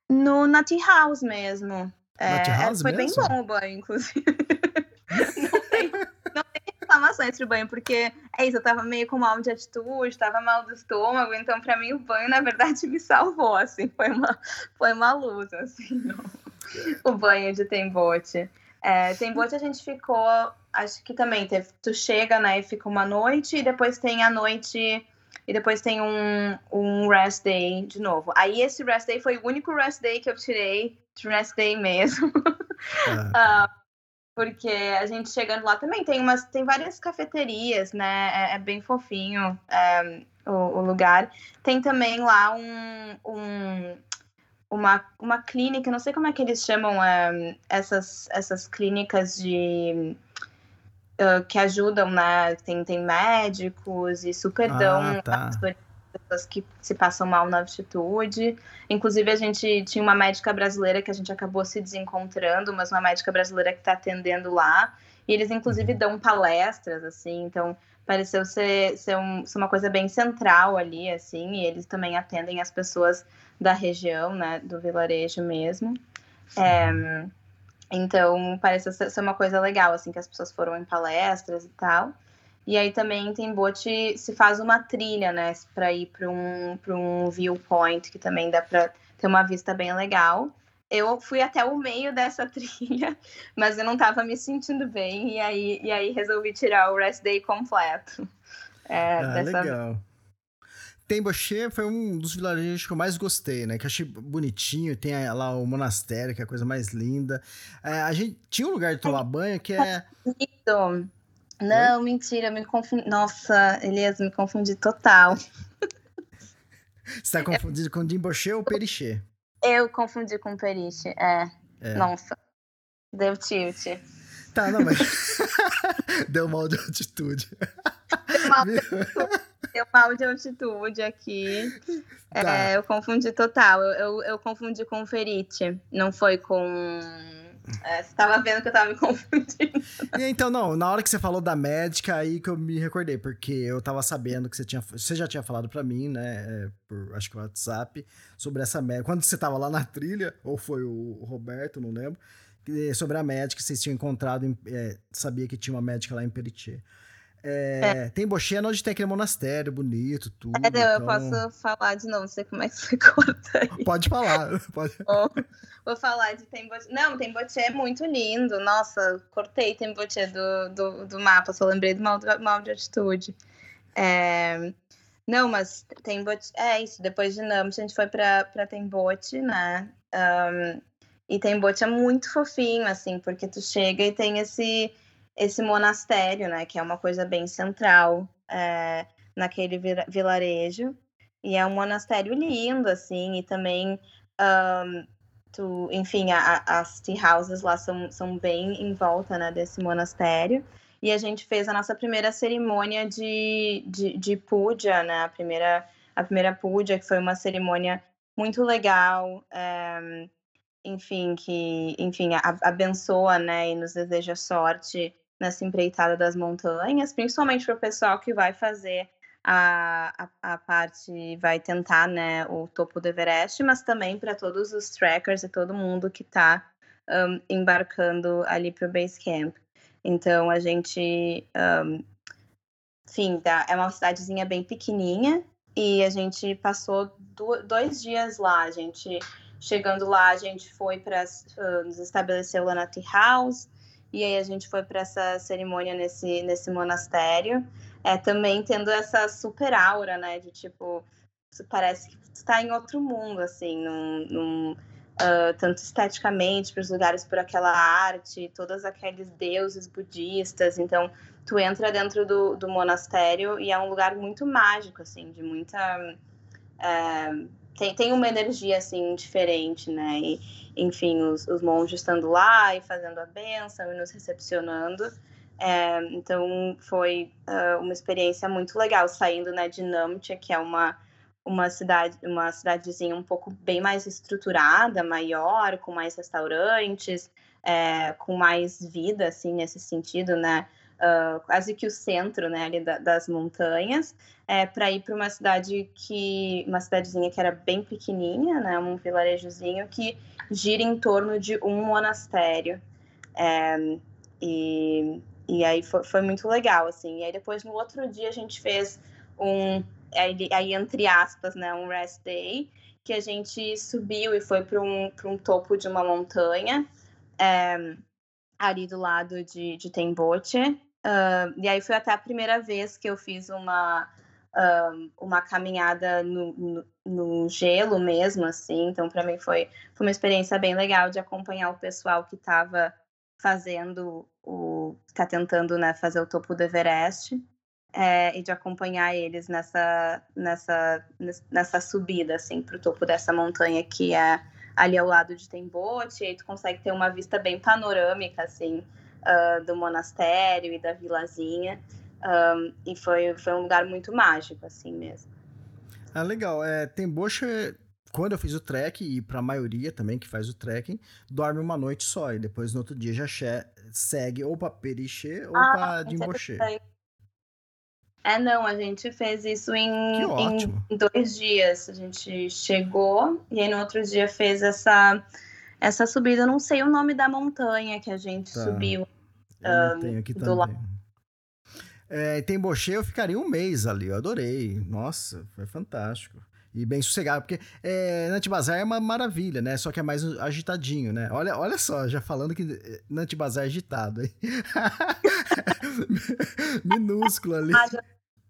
No Nutty House mesmo. É, House foi mesmo? bem bom o banho, inclusive. [laughs] não, tem, não tem reclamação entre o banho, porque é isso, eu tava meio com mal de atitude, tava mal do estômago, então pra mim o banho, na verdade, [laughs] me salvou, assim, foi uma, foi uma luz, assim, no, o banho de Tembote. É, Tembote a gente ficou, acho que também teve, tu chega, né, e fica uma noite, e depois tem a noite e depois tem um, um rest day de novo. Aí esse rest day foi o único rest day que eu tirei Rest Day mesmo. Ah. uh, [laughs] porque a gente chegando lá também tem umas tem várias cafeterias, né? É, é bem fofinho é, o, o, lugar. Tem também lá um, um, uma, uma clínica, não sei como é que eles chamam é, essas, essas clínicas de uh, que ajudam, né? Tem, tem médicos e super ah, dão tá pessoas que se passam mal na altitude. Inclusive, a gente tinha uma médica brasileira que a gente acabou se desencontrando, mas uma médica brasileira que está atendendo lá. E eles, inclusive, dão palestras, assim, então pareceu ser, ser, um, ser uma coisa bem central ali, assim, e eles também atendem as pessoas da região, né, do vilarejo mesmo. É, então, pareceu ser uma coisa legal, assim, que as pessoas foram em palestras e tal. E aí também em Tembote se faz uma trilha, né, para ir para um, um viewpoint, que também dá para ter uma vista bem legal. Eu fui até o meio dessa [laughs] trilha, mas eu não estava me sentindo bem, e aí, e aí resolvi tirar o rest day completo. É, ah, dessa... legal. Temboche foi um dos vilarejos que eu mais gostei, né? Que eu achei bonitinho, tem lá o monastério, que é a coisa mais linda. É, a gente tinha um lugar de tomar banho que é. Lindo. Não, Oi? mentira, me confundi. Nossa, Elias, me confundi total. Você tá confundido com Dimboche ou Periche? Eu confundi com Periche, é. é. Nossa, deu tilt. Tá, não, mas. [laughs] deu mal de altitude. Deu mal de [laughs] altitude deu mal de altitude aqui. Tá. É, eu confundi total. Eu, eu, eu, confundi com ferite. Não foi com. É, você tava vendo que eu tava me [laughs] confundindo. E, então, não, na hora que você falou da médica, aí que eu me recordei, porque eu tava sabendo que você tinha. Você já tinha falado para mim, né? É, por acho que o WhatsApp, sobre essa médica. Quando você tava lá na trilha, ou foi o Roberto, não lembro. Sobre a médica vocês tinham encontrado, é, sabia que tinha uma médica lá em Peritier. É, é. Tem Bochena onde tem aquele monastério bonito, tudo. É, então... eu posso falar de novo, não sei como é que você [laughs] corta aí. Pode falar. Pode. Vou, vou falar de Temboche. Não, Temboche é muito lindo. Nossa, cortei Temboche do, do, do mapa, só lembrei do mal, mal de atitude. É... Não, mas Temboche... É isso, depois de Namche a gente foi pra, pra Temboche, né? Um, e Temboche é muito fofinho, assim, porque tu chega e tem esse esse monastério, né, que é uma coisa bem central é, naquele vilarejo. E é um monastério lindo, assim, e também, um, tu, enfim, a, as tea houses lá são, são bem em volta, né, desse monastério. E a gente fez a nossa primeira cerimônia de, de, de puja, né, a primeira, a primeira puja, que foi uma cerimônia muito legal, é, enfim, que, enfim, abençoa, né, e nos deseja sorte nessa empreitada das montanhas, principalmente para o pessoal que vai fazer a, a, a, parte, vai tentar né, o topo do Everest, mas também para todos os trackers e todo mundo que está um, embarcando ali para o base camp. Então a gente, um, enfim, tá, é uma cidadezinha bem pequenininha e a gente passou do, dois dias lá. A gente chegando lá, a gente foi para uh, nos estabeleceu lá na Tea House. E aí a gente foi para essa cerimônia nesse, nesse monastério, é, também tendo essa super aura, né? De tipo, parece que está em outro mundo, assim, num, num uh, tanto esteticamente, para os lugares por aquela arte, todos aqueles deuses budistas. Então, tu entra dentro do, do monastério e é um lugar muito mágico, assim, de muita. Uh, tem, tem uma energia, assim, diferente, né? E, enfim, os, os monges estando lá e fazendo a benção e nos recepcionando. É, então foi uh, uma experiência muito legal saindo né, de Namche, que é uma, uma cidade, uma cidadezinha um pouco bem mais estruturada, maior, com mais restaurantes, é, com mais vida, assim, nesse sentido, né? Uh, quase que o centro, né, ali da, das montanhas, é, para ir para uma cidade que, uma cidadezinha que era bem pequenininha, né, um vilarejozinho que gira em torno de um monastério. É, e, e aí foi, foi, muito legal, assim. E aí depois, no outro dia, a gente fez um, aí entre aspas, né, um rest day, que a gente subiu e foi para um, um topo de uma montanha, é, ali do lado de, de Temboche. Uh, e aí foi até a primeira vez que eu fiz uma um, uma caminhada no, no, no, gelo mesmo, assim. Então, para mim foi, foi uma experiência bem legal de acompanhar o pessoal que estava fazendo o. está tentando né, fazer o topo do Everest. É, e de acompanhar eles nessa, nessa, nessa subida, assim, para o topo dessa montanha que é ali ao lado de Tembote, e aí tu consegue ter uma vista bem panorâmica, assim, uh, do monastério e da vilazinha. Um, e foi, foi um lugar muito mágico, assim mesmo. Ah, legal. É, tem bocha. Quando eu fiz o trek, e para a maioria também que faz o trekking, dorme uma noite só, e depois no outro dia já segue ou para Periché ou ah, para Dimboché. É, não, a gente fez isso em, em, dois dias. A gente chegou e aí no outro dia fez essa, essa subida. Eu não sei o nome da montanha que a gente tá. subiu. Eu um, tenho aqui também. lado É, tem Bochê, eu ficaria um mês ali, eu adorei. Nossa, foi fantástico. E bem sossegado, porque é, Nantibazar é uma maravilha, né? Só que é mais agitadinho, né? Olha, olha só, já falando que Nantibazar é agitado, hein? [laughs] Minúsculo ali.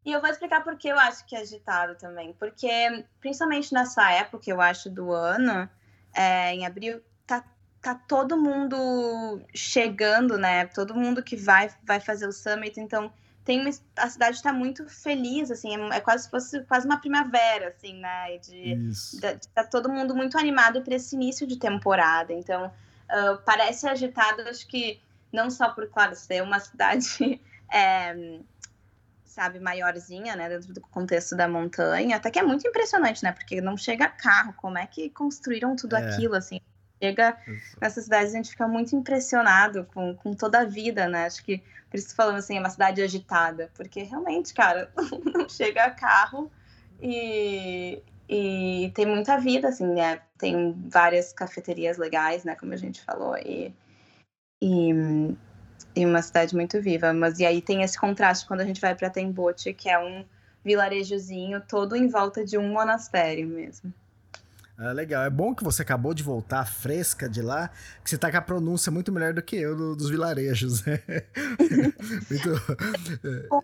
E eu vou explicar por que eu acho que é agitado também. Porque, principalmente nessa época, eu acho, do ano, é, em abril, tá, tá todo mundo chegando, né? Todo mundo que vai, vai fazer o summit, então tem uma, a cidade está muito feliz, assim, é, é, quase se fosse quase uma primavera, assim, né? De, de, de tá todo mundo muito animado para esse início de temporada. Então, uh, parece agitado, acho que não só por, claro, ser uma cidade, [laughs] é, sabe, maiorzinha, né, dentro do contexto da montanha, até que é muito impressionante, né? Porque não chega carro, como é que construíram tudo é. aquilo, assim? Chega nessa cidade, a gente fica muito impressionado com, com toda a vida, né? Acho que por isso falando assim, é uma cidade agitada, porque realmente, cara, [laughs] não chega carro e, e tem muita vida, assim, né? Tem várias cafeterias legais, né? Como a gente falou, e, e, e uma cidade muito viva. Mas e aí tem esse contraste quando a gente vai para Tembote, que é um vilarejozinho todo em volta de um monastério mesmo. Ah, legal. É bom que você acabou de voltar fresca de lá, que você tá com a pronúncia muito melhor do que eu do, dos vilarejos. Né? [laughs] muito...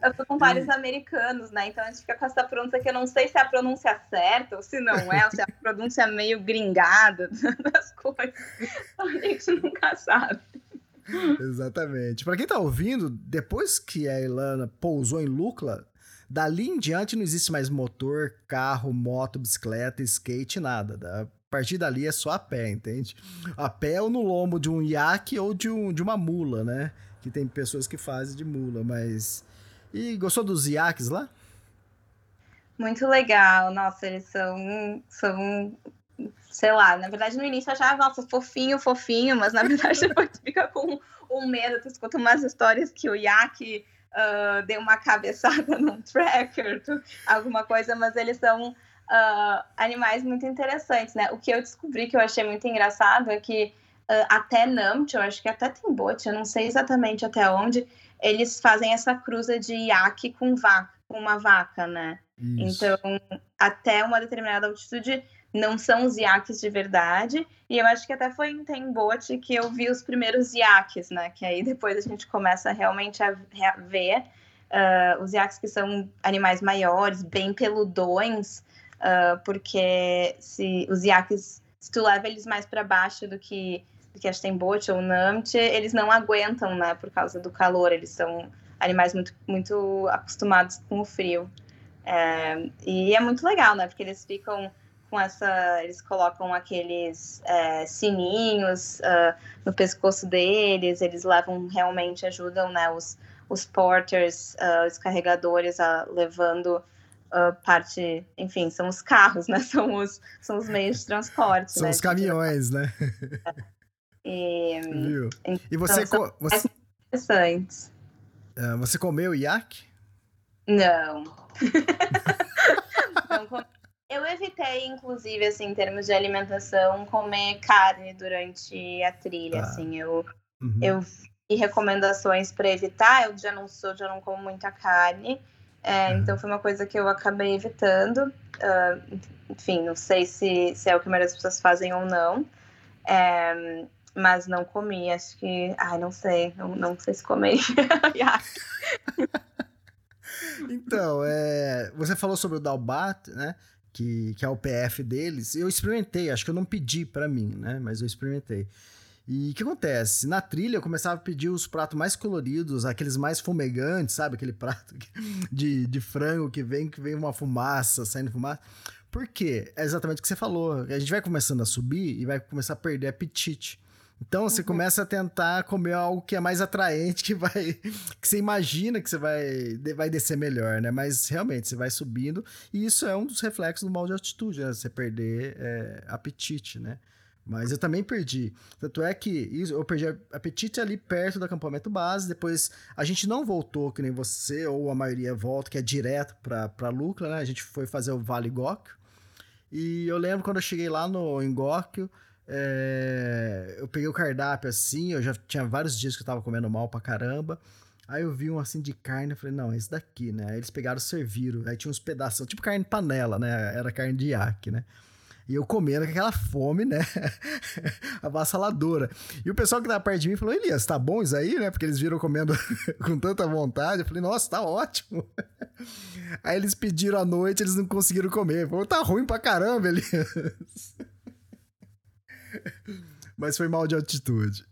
Eu tô com vários americanos, né? Então a gente fica com essa pronúncia que eu não sei se é a pronúncia certa ou se não é, ou se é a pronúncia meio gringada [laughs] das coisas. A gente nunca sabe. Exatamente. Para quem tá ouvindo, depois que a Ilana pousou em Lucla, Dali em diante não existe mais motor, carro, moto, bicicleta, skate, nada. A partir dali é só a pé, entende? A pé ou no lombo de um iaque ou de, um, de uma mula, né? Que tem pessoas que fazem de mula, mas. E gostou dos iaques lá? Muito legal. Nossa, eles são, são sei lá, na verdade no início eu achava, nossa, fofinho, fofinho, mas na [laughs] verdade depois fica com um medo, tu escuta umas histórias que o iaque uh, deu uma [laughs] cabeçada num tracker, alguma coisa, mas eles são uh, animais muito interessantes, né? O que eu descobri que eu achei muito engraçado é que uh, até Namche, eu acho que até tem bote, eu não sei exatamente até onde, eles fazem essa cruza de iaque com vaca, com uma vaca, né? Isso. Então, até uma determinada altitude, não são os iaques de verdade. E eu acho que até foi em Tembote que eu vi os primeiros iaques, né? Que aí depois a gente começa realmente a ver uh, os iaques que são animais maiores, bem peludões, uh, porque se os iaques, se tu leva eles mais para baixo do que do que as Tembote ou Namche, eles não aguentam, né? Por causa do calor, eles são animais muito, muito acostumados com o frio. É, e é muito legal, né? Porque eles ficam com essa. Eles colocam aqueles é, sininhos uh, no pescoço deles, eles levam realmente, ajudam né, os, os porters, uh, os carregadores, a, levando uh, parte. Enfim, são os carros, né? [laughs] São os, são os meios de transporte. são né, os caminhões, né? E, Viu? Então, e você. Você... interessantes. Uh, você comeu iaque? Não. [laughs] não comi eu evitei, inclusive, assim, em termos de alimentação, comer carne durante a trilha, ah. assim, eu, uhum. eu vi recomendações para evitar, eu já não sou, já não como muita carne, é, uhum. então foi uma coisa que eu acabei evitando, uh, enfim, não sei se, se é o que a maioria das pessoas fazem ou não, é, mas não comi, acho que, ai, não sei, não, não sei se comer. [laughs] [laughs] então, é, você falou sobre o Dalbat, né? Que, que é o PF deles, eu experimentei, acho que eu não pedi para mim, né? Mas eu experimentei. E o que acontece? Na trilha eu começava a pedir os pratos mais coloridos, aqueles mais fumegantes, sabe? Aquele prato de, de frango que vem, que vem uma fumaça, saindo fumaça. Por quê? É exatamente o que você falou. A gente vai começando a subir e vai começar a perder apetite. Então você uhum. começa a tentar comer algo que é mais atraente, que vai. que você imagina que você vai, vai descer melhor, né? Mas realmente você vai subindo, e isso é um dos reflexos do mal de altitude, né? Você perder é, apetite, né? Mas eu também perdi. Tanto é que eu perdi apetite ali perto do acampamento base. Depois a gente não voltou, que nem você, ou a maioria volta, que é direto para Lucla, né? A gente foi fazer o Vale Góquio. E eu lembro quando eu cheguei lá no Engóquio, é, eu peguei o cardápio assim, eu já tinha vários dias que eu tava comendo mal pra caramba. Aí eu vi um assim de carne, eu falei, não, é esse daqui, né? Aí eles pegaram, serviram, aí tinha uns pedaços, tipo carne panela, né? Era carne de iaque, né? E eu comendo com aquela fome, né? [laughs] Avassaladora. E o pessoal que tava perto de mim falou: Elias, tá bom isso aí, né? Porque eles viram comendo [laughs] com tanta vontade. Eu falei: Nossa, tá ótimo. [laughs] Aí eles pediram à noite, eles não conseguiram comer. Falou: Tá ruim pra caramba, Elias. Mas foi mal de altitude.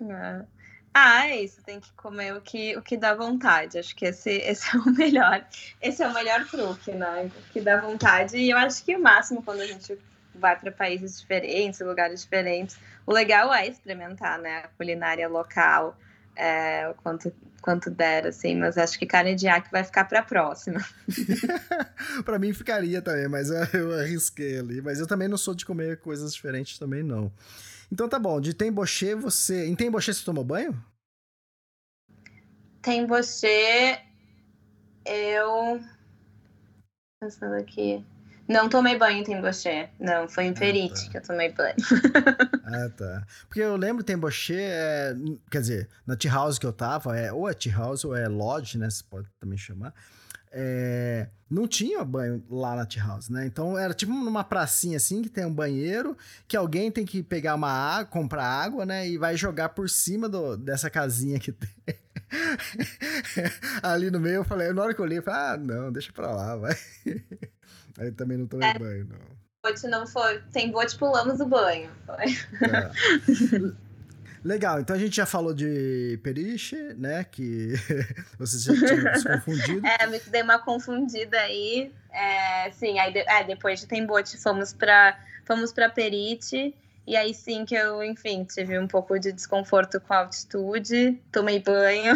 É. Ah, é isso, tem que comer o que, o que dá vontade. Acho que esse, esse é o melhor. Esse é o melhor truque, né? O que dá vontade. E eu acho que o máximo quando a gente vai para países diferentes, lugares diferentes, o legal é experimentar, né? A culinária local, é, o quanto, quanto der, assim. Mas acho que carne de iaque vai ficar para a próxima. [laughs] [laughs] para mim ficaria também, mas eu, eu arrisquei ali. Mas eu também não sou de comer coisas diferentes também, não. Então tá bom, de Temboché você. Em Temboché você tomou banho? Temboché, eu. Pensando aqui. Não tomei banho em Temboché. Não, foi em Perite ah, tá. que eu tomei banho. [laughs] ah, tá. Porque eu lembro Temboché, é, quer dizer, na tea house que eu tava, é, ou é tea house ou é lodge, né? Você pode também chamar é, não tinha banho lá na tea house, né? Então era tipo numa pracinha assim que tem um banheiro que alguém tem que pegar uma água, comprar água, né? E vai jogar por cima do, dessa casinha que tem. [laughs] Ali no meio eu falei, na hora que eu olhei, eu falei, ah, não, deixa pra lá, vai. [laughs] Aí também não tomei é, banho, não. Bote não foi. Tem bote, pulamos o banho. Foi. É. Legal, então a gente já falou de Periche, né? Que [laughs] você já tinha se confundido. É, me dei uma confundida aí. É, sim, aí de, é, depois de Tembote fomos para fomos para Perite. E aí sim que eu, enfim, tive um pouco de desconforto com a altitude, tomei banho.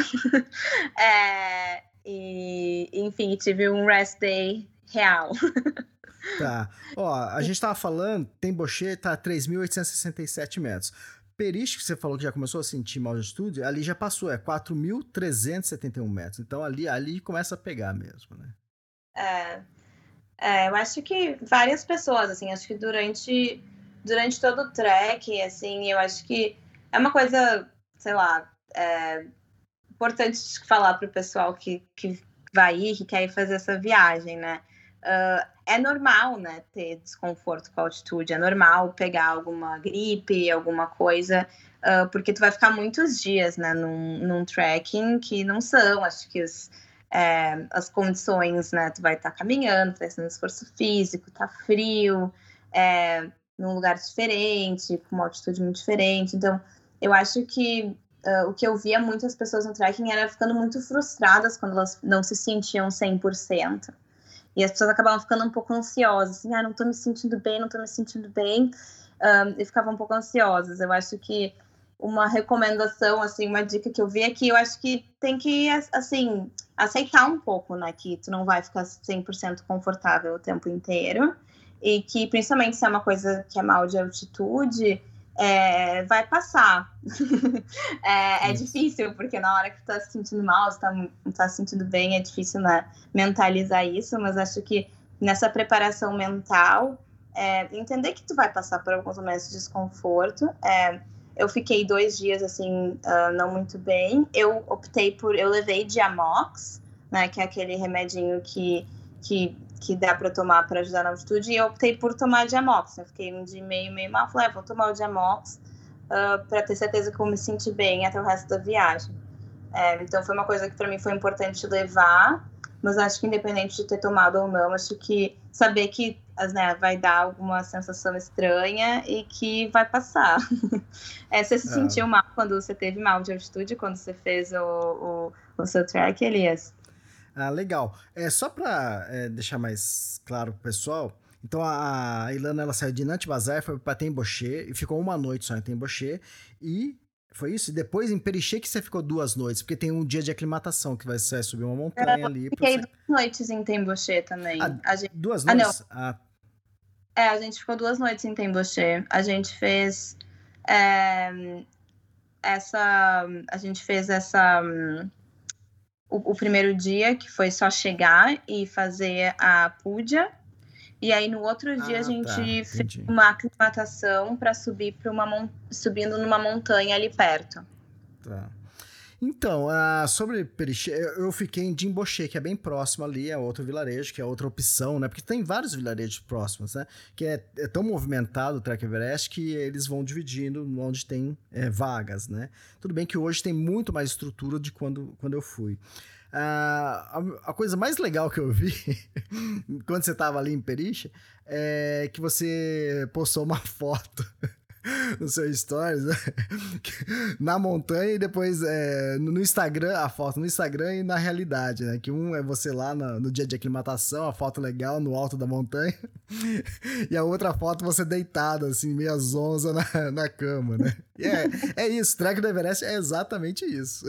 [laughs] é, e, enfim, tive um rest day real. Tá. [laughs] Ó, a gente tava falando, Temboche tá a 3.867 metros. Periche, que você falou que já começou a sentir mal de estúdio, ali já passou, é 4.371 metros. Então ali, ali começa a pegar mesmo, né? É, é, eu acho que várias pessoas, assim, acho que durante, durante todo o trek, assim, eu acho que é uma coisa, sei lá, é, importante falar para o pessoal que, que vai ir, que quer ir fazer essa viagem, né? Uh, é normal, né, ter desconforto com a altitude, é normal pegar alguma gripe, alguma coisa, uh, porque tu vai ficar muitos dias, né, num, num trekking que não são, acho que os, é, as condições, né, tu vai estar tá caminhando, tá fazendo esforço físico, tá frio, é, num lugar diferente, com uma altitude muito diferente, então eu acho que uh, o que eu via muitas pessoas no trekking era ficando muito frustradas quando elas não se sentiam 100%. E as pessoas acabavam ficando um pouco ansiosas, assim, ah, não tô me sentindo bem, não tô me sentindo bem, um, e ficavam um pouco ansiosas. Eu acho que uma recomendação, assim, uma dica que eu vi é que eu acho que tem que, assim, aceitar um pouco, né, que tu não vai ficar 100% confortável o tempo inteiro, e que, principalmente se é uma coisa que é mal de altitude, é, vai passar. [laughs] é, é, difícil, porque na hora que tu tá se sentindo mal, você tá, não tá se sentindo bem, é difícil né, mentalizar isso, mas acho que nessa preparação mental, é, entender que tu vai passar por alguns momentos de desconforto. É, eu fiquei dois dias assim, uh, não muito bem. Eu optei por. Eu levei Diamox, né, que é aquele remedinho que, que que dá para tomar para ajudar na altitude, e eu optei por tomar Diamox. Eu fiquei um dia meio, meio mal, falei, ah, vou tomar o Diamox uh, ah, para ter certeza que eu me senti bem até o resto da viagem. É, então foi uma coisa que para mim foi importante levar, mas acho que independente de ter tomado ou não, acho que saber que né, vai dar alguma sensação estranha e que vai passar. [laughs] é, você se é. sentiu mal quando você teve mal de altitude, quando você fez o, o, o seu track, Elias? Ah, legal. É, só para é, deixar mais claro pro pessoal, então a, Ilana ela saiu de Nantes Bazar, foi para Temboché e ficou uma noite só em Temboché e foi isso? E depois em Periché que você ficou duas noites, porque tem um dia de aclimatação que vai, vai subir uma montanha eu ali. Fiquei duas noites em Temboché também. Ah, gente... Duas noites? Ah, ah, É, a gente ficou duas noites em Temboché. A gente fez é, essa, a gente fez essa o, o, primeiro dia, que foi só chegar e fazer a puja. E aí no outro dia ah, a gente tá, fez uma aclimatação para subir para uma subindo numa montanha ali perto. Tá. Então, uh, sobre Periche, eu fiquei em Jimboche, que é bem próximo ali, é outro vilarejo, que é outra opção, né? Porque tem vários vilarejos próximos, né? Que é, é tão movimentado o Trek Everest que eles vão dividindo onde tem é, vagas, né? Tudo bem que hoje tem muito mais estrutura de quando, quando eu fui. Uh, a, a, coisa mais legal que eu vi [laughs] quando você estava ali em Periche é que você postou uma [laughs] foto [laughs] no seu stories, né? [laughs] na montanha e depois é, no Instagram, a foto no Instagram e na realidade, né? Que um é você lá no, no dia de aclimatação, a foto legal no alto da montanha, [laughs] e a outra foto você deitado, assim, meia zonza na, na cama, né? E é, é isso, Trek do Everest é exatamente isso.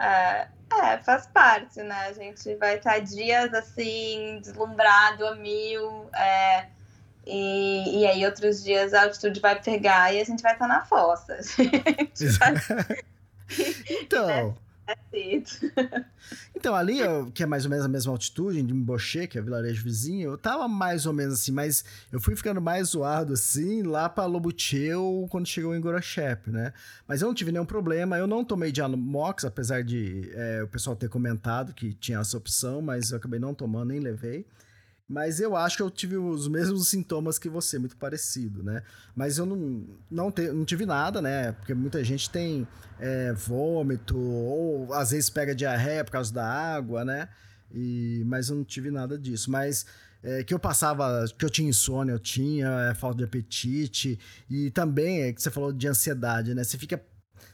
É, é, faz parte, né? A gente vai estar dias assim, deslumbrado a mil, é, e, e aí outros dias a altitude vai pegar e a gente vai estar na fossa. [laughs] Vai... [laughs] então. então, ali, que é mais ou menos a mesma altitude, de Mboche, que é o vilarejo vizinho, eu tava mais ou menos assim, mas eu fui ficando mais zoado assim lá pra Lobucheu quando chegou em Gorochep, né? Mas eu não tive nenhum problema, eu não tomei Diamox, apesar de é, o pessoal ter comentado que tinha essa opção, mas eu acabei não tomando, nem levei. Mas eu acho que eu tive os mesmos sintomas que você, muito parecido, né? Mas eu não, não, te, não tive nada, né? Porque muita gente tem é, vômito, ou às vezes pega diarreia por causa da água, né? E, mas eu não tive nada disso. Mas é, que eu passava, que eu tinha insônia, eu tinha é, falta de apetite. E também, é que você falou de ansiedade, né? Você fica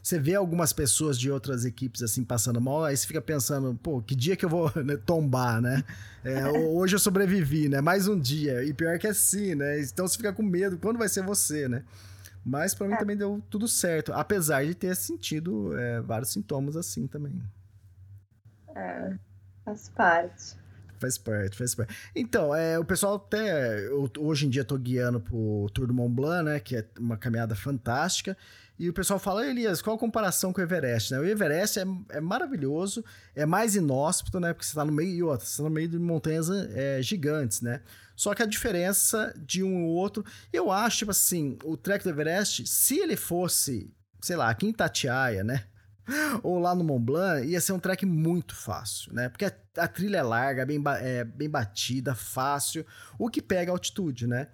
você vê algumas pessoas de outras equipes assim passando mal, aí você fica pensando, pô, que dia que eu vou né, tombar, né? É, [laughs] hoje eu sobrevivi, né? Mais um dia. E pior que é assim, né? Então você fica com medo, quando vai ser você, né? Mas para mim é. também deu tudo certo, apesar de ter sentido é, vários sintomas assim também. É, faz parte. Faz parte, faz parte. Então, é, o pessoal até. Eu, hoje em dia tô guiando pro Tour do Mont Blanc, né? Que é uma caminhada fantástica. E o pessoal fala, Elias, qual a comparação com o Everest? Né? O Everest é, é maravilhoso, é mais inóspito, né? Porque você está no meio, outra, você tá no meio de montanhas é, gigantes, né? Só que a diferença de um ou outro, eu acho, tipo assim, o trek do Everest, se ele fosse, sei lá, aqui em Tatiaia, né? [laughs] Ou lá no Mont Blanc, ia ser um trek muito fácil, né? Porque a, a trilha é larga, bem, é, bem batida, fácil, o que pega altitude, né?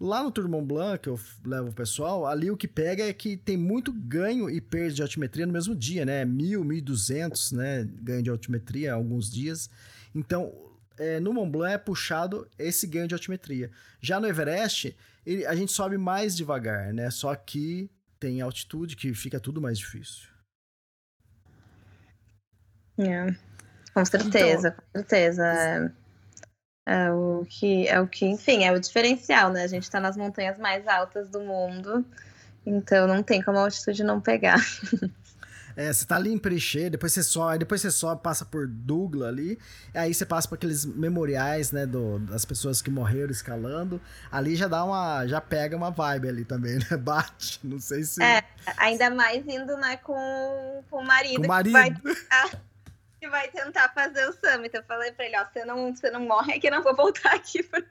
Lá no Tour Mont Blanc, que eu levo o pessoal, ali o que pega é que tem muito ganho e perda de altimetria no mesmo dia, né? Mil, mil duzentos, né? Ganho de altimetria alguns dias. Então, é, no Mont Blanc é puxado esse ganho de altimetria. Já no Everest, ele, a gente sobe mais devagar, né? Só que tem altitude que fica tudo mais difícil. É, com certeza, então, com certeza. É o que, é o que, enfim, é o diferencial, né? A gente está nas montanhas mais altas do mundo, então não tem como a altitude não pegar. [laughs] É, você tá ali em Perichê, depois você sobe, depois você sobe, passa por Douglas ali, aí você passa por aqueles memoriais, né, do, das pessoas que morreram escalando. Ali já dá uma, já pega uma vibe ali também, né? [laughs] Bate, não sei se. É, ainda mais indo, né, com, com o marido. Com o marido. vai [laughs] que vai tentar fazer o summit. Eu falei pra ele, ó, você não, você não morre aqui, não vou voltar aqui [laughs] pro,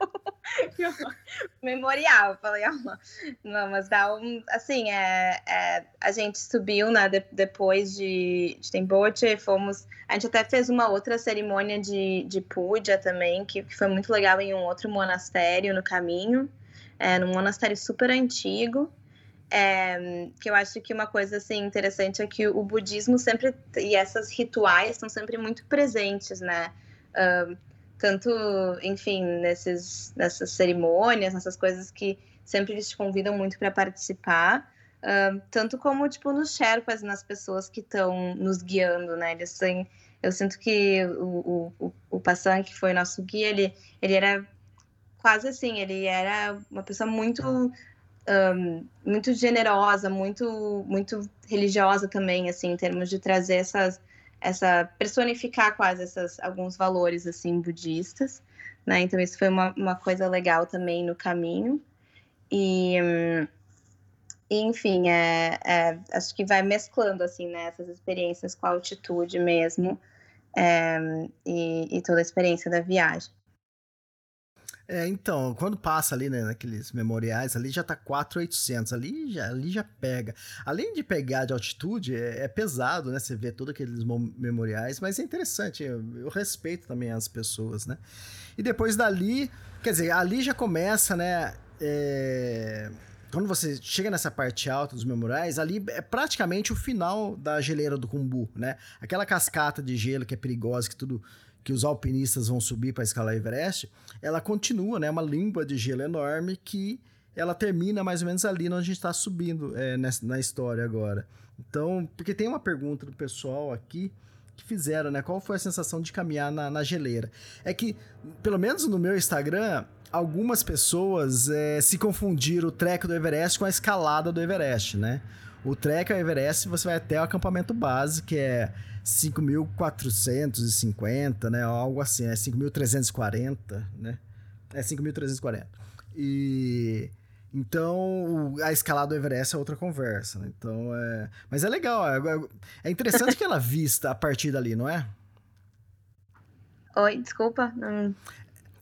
memorial. Eu falei, ó, mas dá um, assim, é, é a gente subiu, né, de, depois de, de Tembote, fomos, a gente até fez uma outra cerimônia de, de puja também, que, que foi muito legal em um outro monastério no caminho, é, num monastério super antigo, é, que eu acho que uma coisa assim interessante é que o budismo sempre e essas rituais estão sempre muito presentes, né? Uh, tanto, enfim, nesses, nessas cerimônias, nessas coisas que sempre eles te convidam muito para participar, uh, tanto como tipo nos Sherpas, nas pessoas que estão nos guiando, né? Eles têm, eu sinto que o, o, o Passan, que foi nosso guia, ele, ele era quase assim, ele era uma pessoa muito um, muito generosa, muito muito religiosa também, assim, em termos de trazer essas essa personificar quase essas alguns valores assim budistas, né? Então isso foi uma, uma coisa legal também no caminho e, enfim, é, é, acho que vai mesclando assim, né, essas experiências com a altitude mesmo é, e, e toda a experiência da viagem. É, então, quando passa ali, né, naqueles memoriais, ali já tá 4,800, ali já, ali já pega. Além de pegar de altitude, é, é pesado, né, você vê todos aqueles memoriais, mas é interessante, eu, eu, respeito também as pessoas, né. E depois dali, quer dizer, ali já começa, né, é, quando você chega nessa parte alta dos memoriais, ali é praticamente o final da geleira do Cumbu, né, aquela cascata de gelo que é perigosa, que tudo que os alpinistas vão subir para escalar Everest, ela continua, né? Uma língua de gelo enorme que ela termina mais ou menos ali onde a gente está subindo é, nessa, na história agora. Então, porque tem uma pergunta do pessoal aqui que fizeram, né? Qual foi a sensação de caminhar na, na geleira? É que, pelo menos no meu Instagram, algumas pessoas é, se confundiram o treco do Everest com a escalada do Everest, né? O trek ao Everest você vai até o acampamento base, que é 5.450, né? Algo assim, é 5.340, né? É 5.340. E então a escalada do Everest é outra conversa, né? Então é, mas é legal, é, é interessante [laughs] que ela vista a partir dali, não é? Oi, desculpa.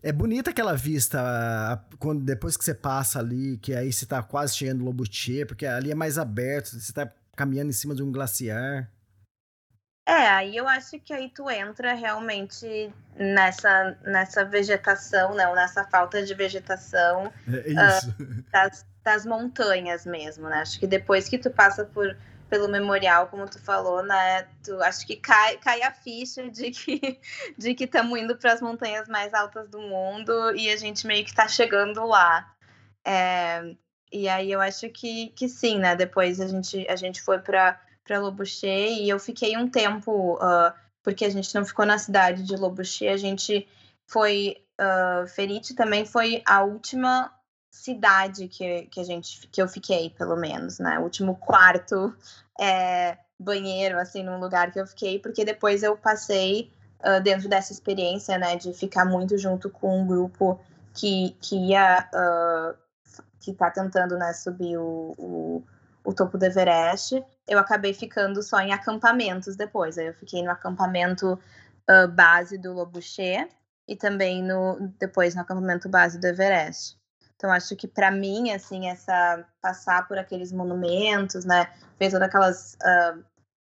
É bonita aquela vista quando depois que você passa ali, que aí você tá quase chegando no Lobutier, porque ali é mais aberto, você tá caminhando em cima de um glaciar. É, aí eu acho que aí tu entra realmente nessa, nessa vegetação, não, nessa falta de vegetação é. Uh, das, das montanhas mesmo, né? Acho que depois que tu passa por, pelo memorial, como tu falou, né? Tu, acho que cai, cai a ficha de que [laughs] de que estamos indo para as montanhas mais altas do mundo e a gente meio que está chegando lá. É, e aí eu acho que, que sim, né? Depois a gente, a gente foi para Lobuche e eu fiquei um tempo, uh, porque a gente não ficou na cidade de Lobuche, a gente foi. Uh, Ferite também foi a última cidade que, que a gente que eu fiquei, pelo menos, né? O último quarto é, banheiro, assim, num lugar que eu fiquei, porque depois eu passei uh, dentro dessa experiência, né, de ficar muito junto com um grupo que, que ia. Uh, que tá tentando, né, subir o, o o topo do Everest, eu acabei ficando só em acampamentos depois. Aí eu fiquei no acampamento uh, base do Lobuche e também no depois no acampamento base do Everest. Então acho que para mim assim essa passar por aqueles monumentos, né, ver todas aquelas, uh,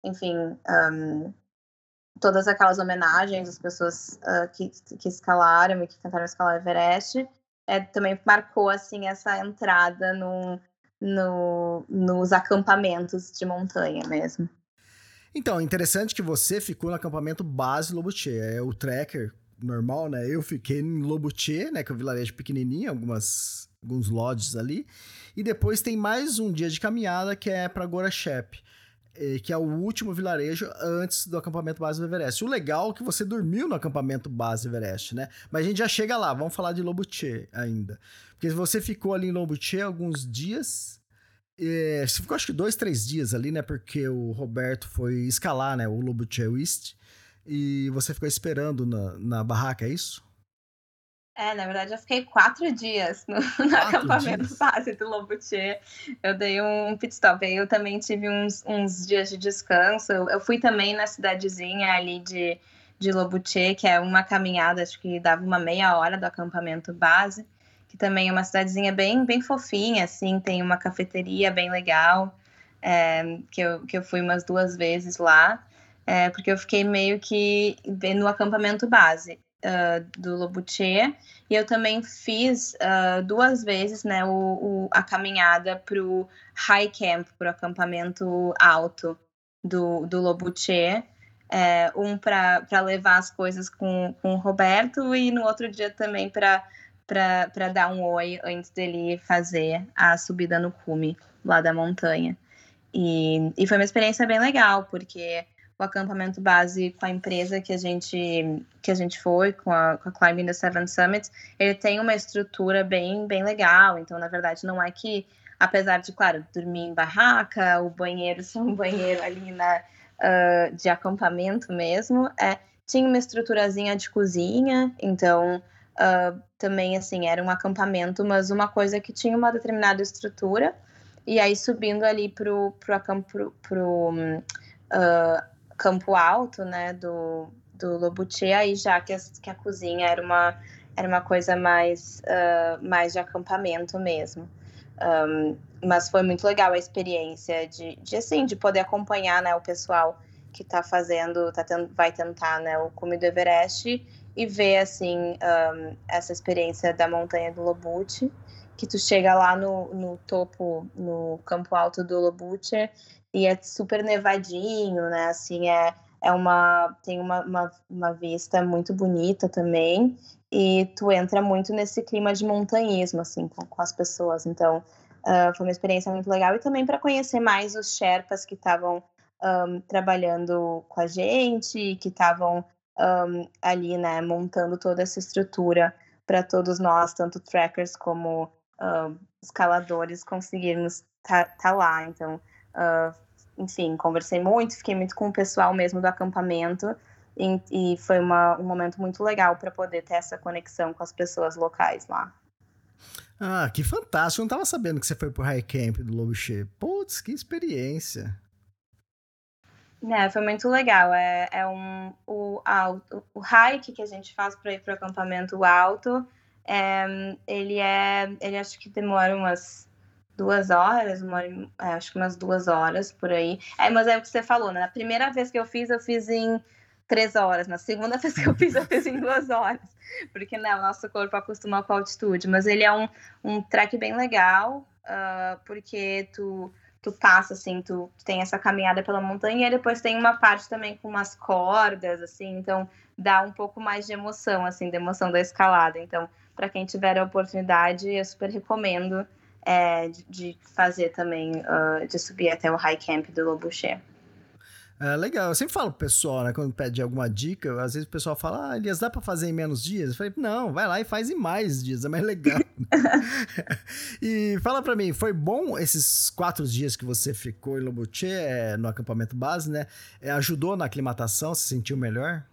enfim, um, todas aquelas homenagens às pessoas uh, que, que escalaram e que tentaram escalar o Everest, é, também marcou assim essa entrada num no, nos acampamentos de montanha mesmo. Então, interessante que você ficou no acampamento base Lobuche, é o tracker normal, né? Eu fiquei em Lobuche, né, que é um vilarejo pequenininho, algumas alguns lodges ali. E depois tem mais um dia de caminhada que é para Gorachep, eh, que é o último vilarejo antes do acampamento base do Everest. O legal é que você dormiu no acampamento base do Everest, né? Mas a gente já chega lá, vamos falar de Lobuche ainda. Porque você ficou ali em Lombuche alguns dias. É, você ficou acho que dois, três dias ali, né? Porque o Roberto foi escalar, né? O Lombuche East. E você ficou esperando na, na barraca, é isso? É, na verdade eu fiquei quatro dias no, [laughs] no acampamento dias? base do Lombuche. Eu dei um pit stop. Aí eu também tive uns, uns dias de descanso. Eu fui também na cidadezinha ali de, de Lobuche, que é uma caminhada, acho que dava uma meia hora do acampamento base que também é uma cidadezinha bem, bem fofinha, assim, tem uma cafeteria bem legal, é, que, eu, que eu fui umas duas vezes lá, é, porque eu fiquei meio que no acampamento base uh, do Lobuche, e eu também fiz uh, duas vezes, né, o, o a caminhada para o High Camp, para o acampamento alto do, do Lobuche, é, um para levar as coisas com, com o Roberto e no outro dia também para para dar um oi antes dele fazer a subida no cume lá da montanha. E, e foi uma experiência bem legal, porque o acampamento base com a empresa que a gente que a gente foi com a, com a Climbing the Seven Summits ele tem uma estrutura bem bem legal. Então na verdade não é que apesar de claro dormir em barraca o banheiro [laughs] ser um banheiro ali na uh, de acampamento mesmo é tinha uma estruturazinha de cozinha. Então Uh, também, assim, era um acampamento, mas uma coisa que tinha uma determinada estrutura, e aí subindo ali pro, pro, pro, pro uh, campo alto, né, do, do Lobuche, aí já que a, que a cozinha era uma, era uma coisa mais, uh, mais de acampamento mesmo. Um, mas foi muito legal a experiência de, de assim, de poder acompanhar, né, o pessoal que está fazendo, tá tent, vai tentar, né, o cume do Everest e ver, assim, um, essa experiência da montanha do Lobute, que tu chega lá no, no topo, no campo alto do Lobute e é super nevadinho, né, assim, é, é uma, tem uma, uma, uma vista muito bonita também. E tu entra muito nesse clima de montanhismo, assim, com, com as pessoas, então Uh, foi uma experiência muito legal. E também para conhecer mais os Sherpas que estavam um, trabalhando com a gente, que estavam um, ali, né, montando toda essa estrutura para todos nós, tanto trackers como uh, escaladores, conseguirmos estar tá, tá lá. Então, uh, enfim, conversei muito, fiquei muito com o pessoal mesmo do acampamento e, e foi uma, um momento muito legal para poder ter essa conexão com as pessoas locais lá. Ah, que fantástico. Eu não tava sabendo que você foi pro High Camp do Lobo Che. Putz, que experiência. É, foi muito legal. É, é um, o, alto, o hike que a gente faz para ir pro acampamento alto, é, ele é. Ele acho que demora umas duas horas, uma, é, acho que umas duas horas por aí. É, mas é o que você falou, né? Na primeira vez que eu fiz, eu fiz em três horas. Na segunda [laughs] vez que eu fiz, eu fiz em duas horas. Porque né, o nosso corpo acostuma com a altitude. Mas ele é um, um track bem legal, uh, porque tu, tu passa, assim, tu, tem essa caminhada pela montanha e depois tem uma parte também com umas cordas, assim, então dá um pouco mais de emoção, assim, de emoção da escalada. Então, para quem tiver a oportunidade, eu super recomendo é, de, de, fazer também, uh, de subir até o High Camp do Lobuche. É legal, eu sempre falo pro pessoal, né, quando pede alguma dica, às vezes o pessoal fala, ah, Elias, dá pra fazer em menos dias? Eu falei, não, vai lá e faz em mais dias, é mais legal. [laughs] [laughs] e fala pra mim, foi bom esses quatro dias que você ficou em Lobuche, é, no acampamento base, né? É, ajudou na aclimatação, se sentiu melhor?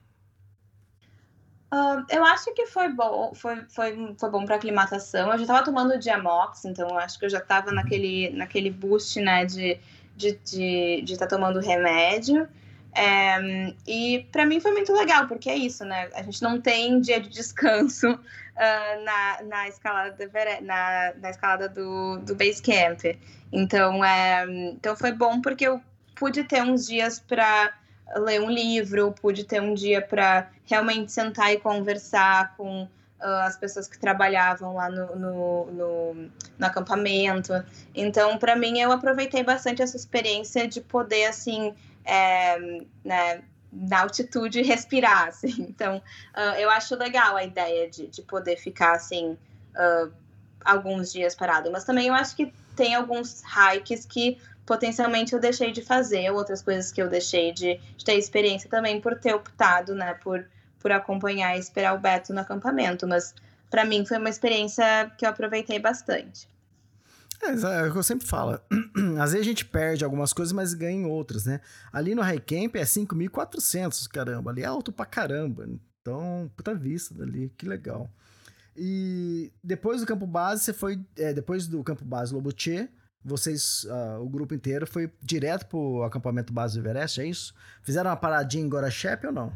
Uh, eu acho que foi bom, foi, foi, foi bom para aclimatação. Eu já estava tomando Diamox, então eu acho que eu já estava naquele, naquele boost, né, de de estar de, de tá tomando remédio. É, e para mim foi muito legal, porque é isso, né? A gente não tem dia de descanso uh, [laughs] na, na escalada, do, na, na escalada do, do base camp. Então, é, então foi bom porque eu pude ter uns dias para ler um livro, pude ter um dia para realmente sentar e conversar com uh, as pessoas que trabalhavam lá no, no, no, no acampamento. Então, para mim, eu aproveitei bastante essa experiência de poder, assim, é, né, na altitude respirar, [laughs] assim. Então, uh, eu acho legal a ideia de, de poder ficar, assim, uh, alguns dias parado. Mas também eu acho que tem alguns hikes que potencialmente eu deixei de fazer, outras coisas que eu deixei de, de ter experiência também por ter optado, né, por por acompanhar e esperar o Beto no acampamento, mas para mim foi uma experiência que eu aproveitei bastante. É, é o que eu sempre falo. [clears throat] Às vezes a gente perde algumas coisas, mas ganha outras, né? Ali no High Camp é 5.400, caramba. Ali é alto pra caramba. Então, puta vista dali, que legal. E depois do campo base, você foi. É, depois do campo base Lobuche, vocês, uh, o grupo inteiro, foi direto pro acampamento base do Everest, é isso? Fizeram uma paradinha em Gorachep ou não?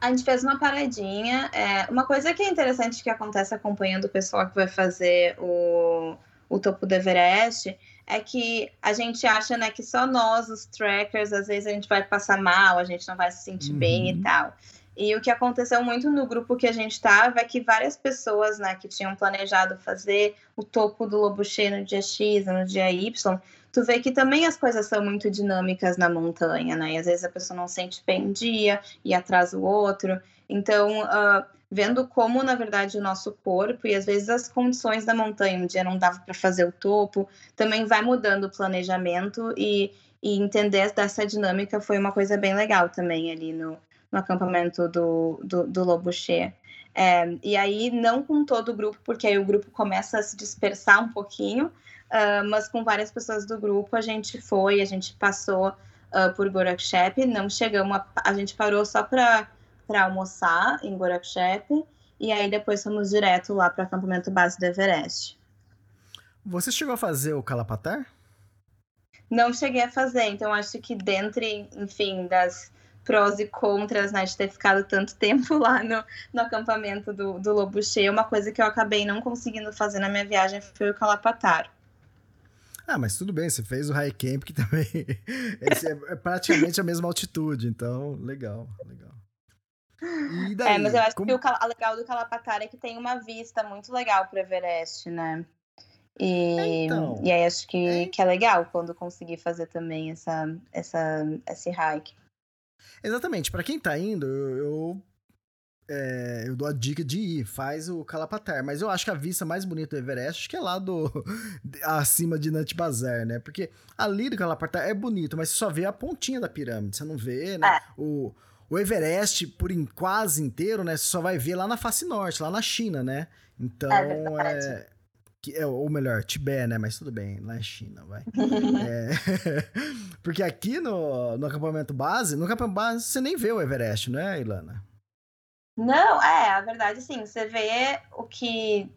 a gente fez uma paradinha. É, uma coisa que é interessante que acontece acompanhando o pessoal que vai fazer o, o topo do Everest é que a gente acha né, que só nós, os trackers, às vezes a gente vai passar mal, a gente não vai se sentir uhum. bem e uhum. tal. E o que aconteceu muito no grupo que a gente estava é que várias pessoas né, que tinham planejado fazer o topo do Lobo Cheio no dia X, no dia Y, tu vê que também as coisas são muito dinâmicas na montanha, né? E às vezes a pessoa não sente bem um dia e atrasa o outro. Então, uh, vendo como, na verdade, o nosso corpo e às vezes as condições da montanha, um dia não dava para fazer o topo, também vai mudando o planejamento e, e entender dessa dinâmica foi uma coisa bem legal também ali no, no acampamento do, do, do Lobo Che. É, e aí, não com todo o grupo, porque aí o grupo começa a se dispersar um pouquinho, Uh, mas com várias pessoas do grupo a gente foi, a gente passou uh, por Gorakshep, não chegamos, a, a gente parou só para almoçar em Gorakshep e aí depois fomos direto lá para o acampamento base do Everest. Você chegou a fazer o Kalapatar? Não cheguei a fazer, então acho que dentre, enfim, das prós e contras, né, de ter ficado tanto [laughs] tempo lá no, no acampamento do, do Lobo Cheio. Uma coisa que eu acabei não conseguindo fazer na minha viagem foi o Calapatar. Ah, mas tudo bem, você fez o high camp que [laughs] também é, é, praticamente a mesma altitude, então legal, legal. Daí, é, mas eu acho como... que o legal do Calapatar é que tem uma vista muito legal para o Everest, né? E, então, e aí acho que é... que é legal quando conseguir fazer também essa, essa, esse hike. Exatamente. Para quem tá indo, eu, eu, é, eu, dou a dica de ir, faz o Calapatar. Mas eu acho que a vista mais bonita do Everest, acho que é lá do acima de Nant Bazar, né? Porque ali do Calapatar é bonito, mas você só vê a pontinha da pirâmide, você não vê, né? É. O, o Everest, por em, quase inteiro, né? Você só vai ver lá na face norte, lá na China, né? Então, é, é que, é, ou melhor, Tibete, né? Mas tudo bem, lá é China, vai. [laughs] é, [laughs] porque aqui no, no acampamento base, no acampamento base você nem vê o Everest, não é, Ilana? Não, é, a verdade, sim, você vê o que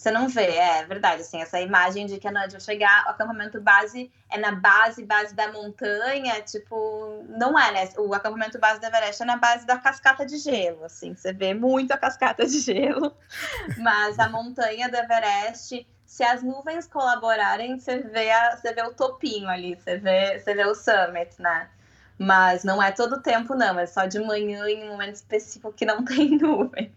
você não vê, é verdade, assim, essa imagem de que a Nádia chegar, o acampamento base é na base, base da montanha, tipo, não é, né? O acampamento base do Everest é na base da cascata de gelo, assim, você vê muito a cascata de gelo, [laughs] mas a montanha do Everest, se as nuvens colaborarem, você vê, a, você vê o topinho ali, você vê, você vê o summit, né? Mas não é todo o tempo, não, é só de manhã em um momento específico que não [laughs] tem nuvem.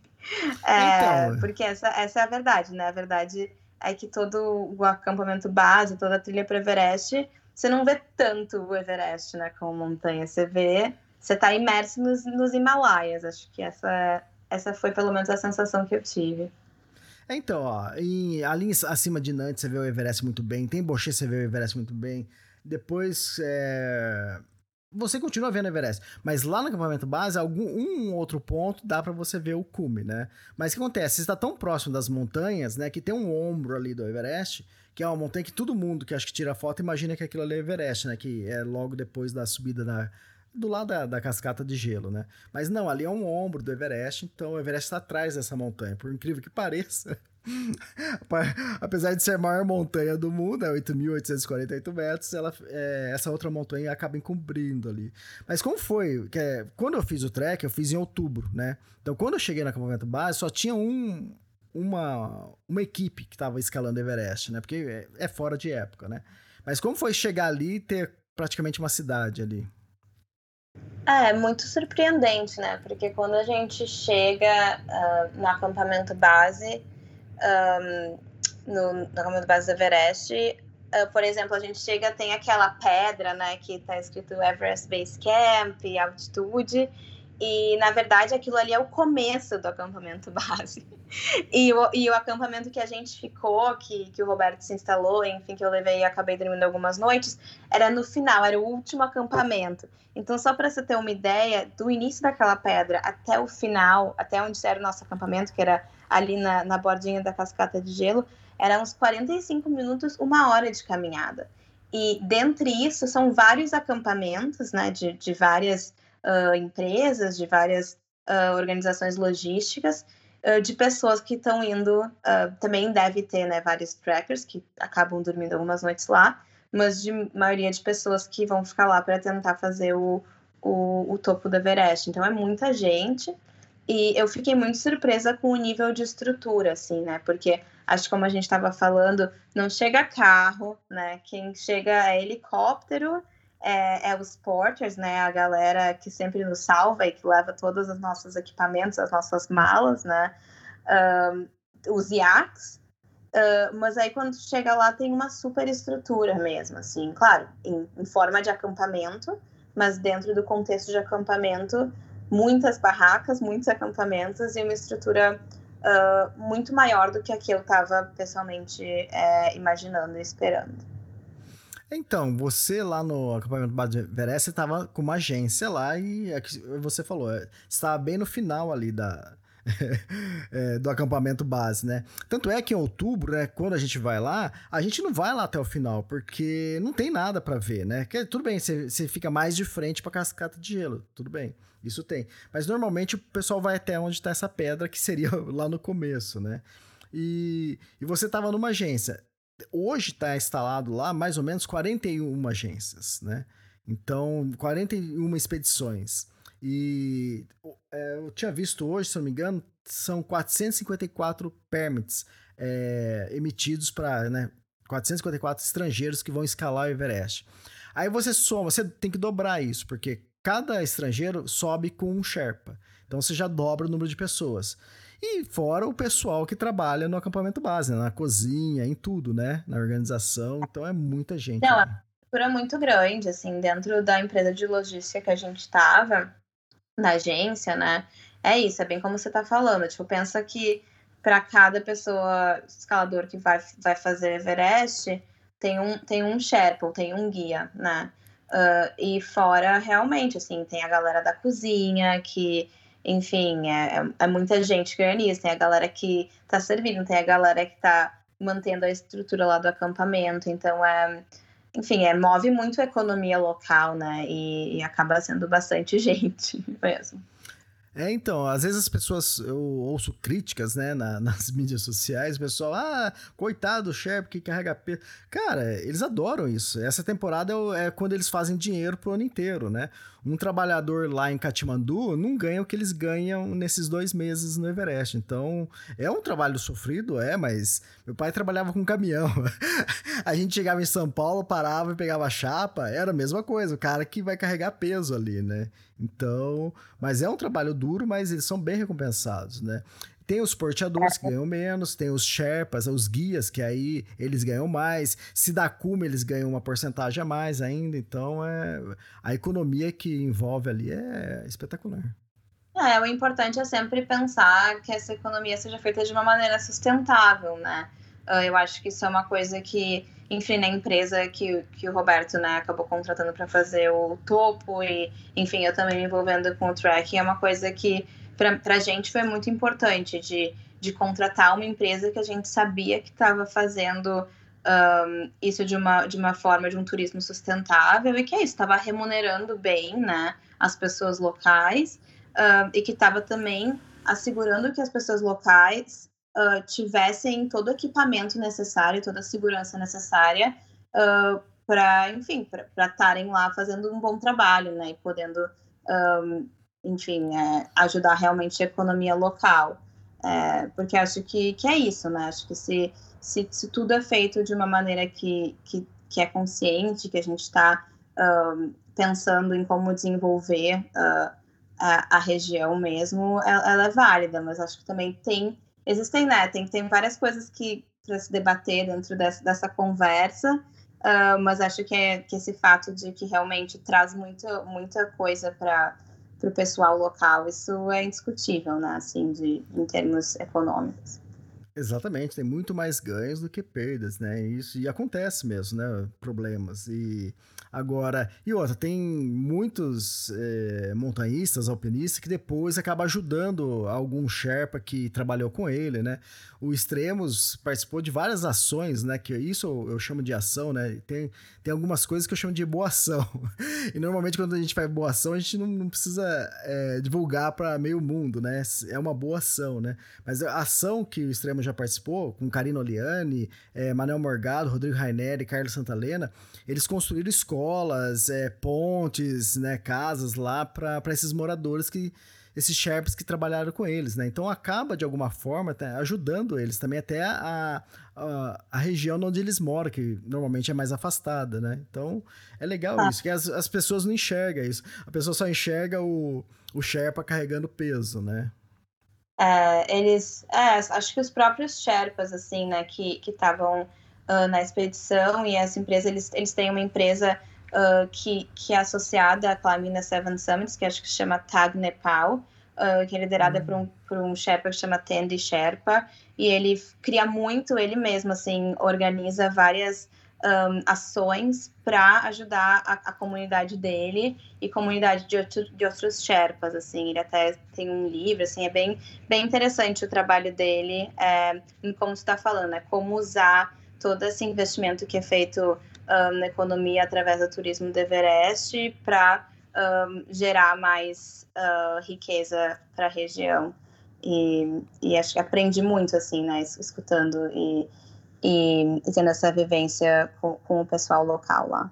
É, então... Porque essa, essa é a verdade, né? A verdade é que todo o acampamento base, toda a trilha para Everest, você não vê tanto o Everest, né, como montanha. Você vê, você está imerso nos, nos Himalaias. Acho que essa, essa foi pelo menos a sensação que eu tive. É, então, ó, em, ali acima de Nantes você vê o Everest muito bem, tem Boché você vê o Everest muito bem. Depois, é, você continua vendo Everest. Mas lá no acampamento base, algum um outro ponto dá para você ver o cume, né? Mas o que acontece? Você está tão próximo das montanhas, né? Que tem um ombro ali do Everest, que é uma montanha que todo mundo que acha que tira foto imagina que aquilo ali é Everest, né? Que é logo depois da subida da, do lado da, da, cascata de gelo, né? Mas não, ali é um ombro do Everest, então o Everest está atrás dessa montanha. Por incrível que pareça, Apesar de ser a maior montanha do mundo, é 8.848 metros, ela, é, essa outra montanha acaba encobrindo ali. Mas como foi? Que é, quando eu fiz o trek, eu fiz em outubro, né? Então, quando eu cheguei no acampamento base, só tinha um, uma, uma equipe que estava escalando Everest, né? Porque é, é, fora de época, né? Mas como foi chegar ali e ter praticamente uma cidade ali? É, muito surpreendente, né? Porque quando a gente chega uh, no acampamento base, um, no, no acampamento base do Everest, uh, por exemplo, a gente chega, tem aquela pedra, né, que está escrito Everest Base Camp, altitude, e na verdade aquilo ali é o começo do acampamento [laughs] base. E o, e o acampamento que a gente ficou, que, que o Roberto se instalou, enfim, que eu levei e acabei dormindo algumas noites, era no final, era o último acampamento. Então, só para você ter uma ideia, do início daquela pedra até o final, até onde era o nosso acampamento, que era ali na, na bordinha da cascata de gelo, eram uns 45 minutos, uma hora de caminhada. E dentre isso são vários acampamentos, né, de, de várias uh, empresas, de várias uh, organizações logísticas, uh, de pessoas que estão indo. também deve ter, né, vários trackers que acabam dormindo algumas noites lá, mas de maioria de pessoas que vão ficar lá para tentar fazer o, o, o topo do Everest. Então é muita gente. E eu fiquei muito surpresa com o nível de estrutura, assim, né? Porque acho que como a gente estava falando, não chega carro, né? Quem chega é helicóptero, é, é, os porters, né? A galera que sempre nos salva e que leva todos os nossos equipamentos, as nossas malas, né? Um, os iates. Uh, mas aí quando chega lá tem uma super estrutura mesmo, assim, claro, em, em forma de acampamento, mas dentro do contexto de acampamento muitas barracas, muitos acampamentos e uma estrutura uh, muito maior do que a que eu estava pessoalmente é, imaginando e esperando. Então, você lá no acampamento Bad Everest, estava com uma agência lá e é você falou, é, estava bem no final ali da, [laughs] é, do acampamento base, né? Tanto é que em outubro, né, quando a gente vai lá, a gente não vai lá até o final, porque não tem nada para ver, né? Que, tudo bem, você, você fica mais de frente para cascata de gelo, tudo bem, isso tem. Mas normalmente o pessoal vai até onde está essa pedra, que seria [laughs] lá no começo, né? E, e você estava numa agência. Hoje está instalado lá mais ou menos 41 agências, né? Então, 41 expedições. E é, eu tinha visto hoje, se não me engano, são 454 permits é, emitidos para né, 454 estrangeiros que vão escalar o Everest. Aí você soma, você tem que dobrar isso, porque cada estrangeiro sobe com um Sherpa. Então você já dobra o número de pessoas. E fora o pessoal que trabalha no acampamento base, né? na cozinha, em tudo, né? Na organização. Então é muita gente. Não, né? a estrutura é muito grande, assim, dentro da empresa de logística que a gente estava, na agência, né? É isso, é bem como você está falando. Tipo, pensa que para cada pessoa, escalador que vai, vai fazer Everest, tem um, tem um Sherpa, tem um guia, né? Uh, e fora, realmente, assim, tem a galera da cozinha, que, enfim, é, é, é muita gente que organiza. Tem a galera que tá servindo, tem a galera que tá mantendo a estrutura lá do acampamento. Então, é, enfim, é, move muito a economia local, né? E, e acaba sendo bastante [laughs] gente mesmo. É, então, às vezes as pessoas, eu ouço críticas, né, na, [laughs] nas mídias sociais, o pessoal, ah, coitado do Sherp que carrega peso. Cara, eles adoram isso. Essa temporada é, é, quando eles fazem dinheiro pro ano inteiro, né? Um trabalhador lá em Katmandu não ganha o que eles ganham nesses dois meses no Everest. Então, é um trabalho sofrido, é, mas meu pai trabalhava com caminhão. [laughs] a gente chegava em São Paulo, parava e pegava chapa, era a mesma coisa, o cara que vai carregar peso ali, né? Então, mas é um trabalho duro, mas eles são bem recompensados, né? Tem os porteadores que ganham menos, tem os Sherpas, os guias, que aí eles ganham mais. Se dá cume, eles ganham uma porcentagem a mais ainda. Então, é, a economia que envolve ali é espetacular. É, o importante é sempre pensar que essa economia seja feita de uma maneira sustentável, né? Ah, eu acho que isso é uma coisa que, enfim, na empresa que, que o Roberto né, acabou contratando para fazer o topo, e, enfim, eu também me envolvendo com o tracking, é uma coisa que para a gente foi muito importante de, de contratar uma empresa que a gente sabia que estava fazendo um, isso de uma, de uma forma de um turismo sustentável e que é isso, estava remunerando bem né, as pessoas locais e que estava também assegurando que as pessoas locais uh, tivessem todo o equipamento necessário, toda a segurança necessária uh, para, enfim, para estarem lá fazendo um bom trabalho, né, e podendo um, enfim, é, ajudar realmente a economia local. É, porque acho que, que é isso, né? Acho que se, se, se tudo é feito de uma maneira que, que, que é consciente, que a gente está uh, pensando em como desenvolver uh, a, a, região mesmo, ela, ela, é válida, mas acho que também tem, existem, né? Tem, tem várias coisas que para se debater dentro dessa, dessa conversa, uh, mas acho que, é, que esse fato de que realmente traz muita, muita coisa para para o pessoal local. Isso é indiscutível, né? Assim, de, em termos econômicos. Exatamente, tem muito mais ganhos do que perdas, né? Isso e acontece mesmo, né? Problemas e Agora, e outra, tem muitos é, montanhistas, alpinistas, que depois acaba ajudando algum Sherpa que trabalhou com ele, né? O Extremos participou de várias ações, né? Que isso eu, eu chamo de ação, né? Tem, tem algumas coisas que eu chamo de boa ação. [laughs] e normalmente quando a gente faz boa ação, a gente não, não precisa é, divulgar para meio mundo, né? É uma boa ação, né? Mas a ação que o Extremo já participou, com Karina Oliani, é, Manuel Morgado, Rodrigo Raineri, Carlos Santalena, eles construíram escolas, é, pontes, né, casas lá para esses moradores que esses Sherpas que trabalharam com eles, né? Então acaba de alguma forma tá, ajudando eles também até a, a, a, região onde eles moram, que normalmente é mais afastada, né? Então é legal ah. isso, que as, as pessoas não enxergam isso. A pessoa só enxerga o, o Sherpa carregando peso, né? É, eles, é, acho que os próprios Sherpas, assim, né, que estavam uh, na expedição e essa empresa, eles, eles têm uma empresa uh, que, que é associada à Clamina Seven Summits, que acho que se chama Tag Nepal, uh, que é liderada uhum. por, um, por um Sherpa que se chama Tendi Sherpa, e ele cria muito, ele mesmo, assim, organiza várias um, ações para ajudar a, a, comunidade dele e comunidade de, outro, de outros Sherpas, assim, ele até tem um livro, assim, é bem, bem interessante o trabalho dele, é, como você está falando, é como usar todo esse investimento que é feito um, na economia através do turismo do Everest para um, gerar mais uh, riqueza para a região. E, e, acho que aprendi muito, assim, né, escutando e, e, e tendo essa vivência com, com o pessoal local lá.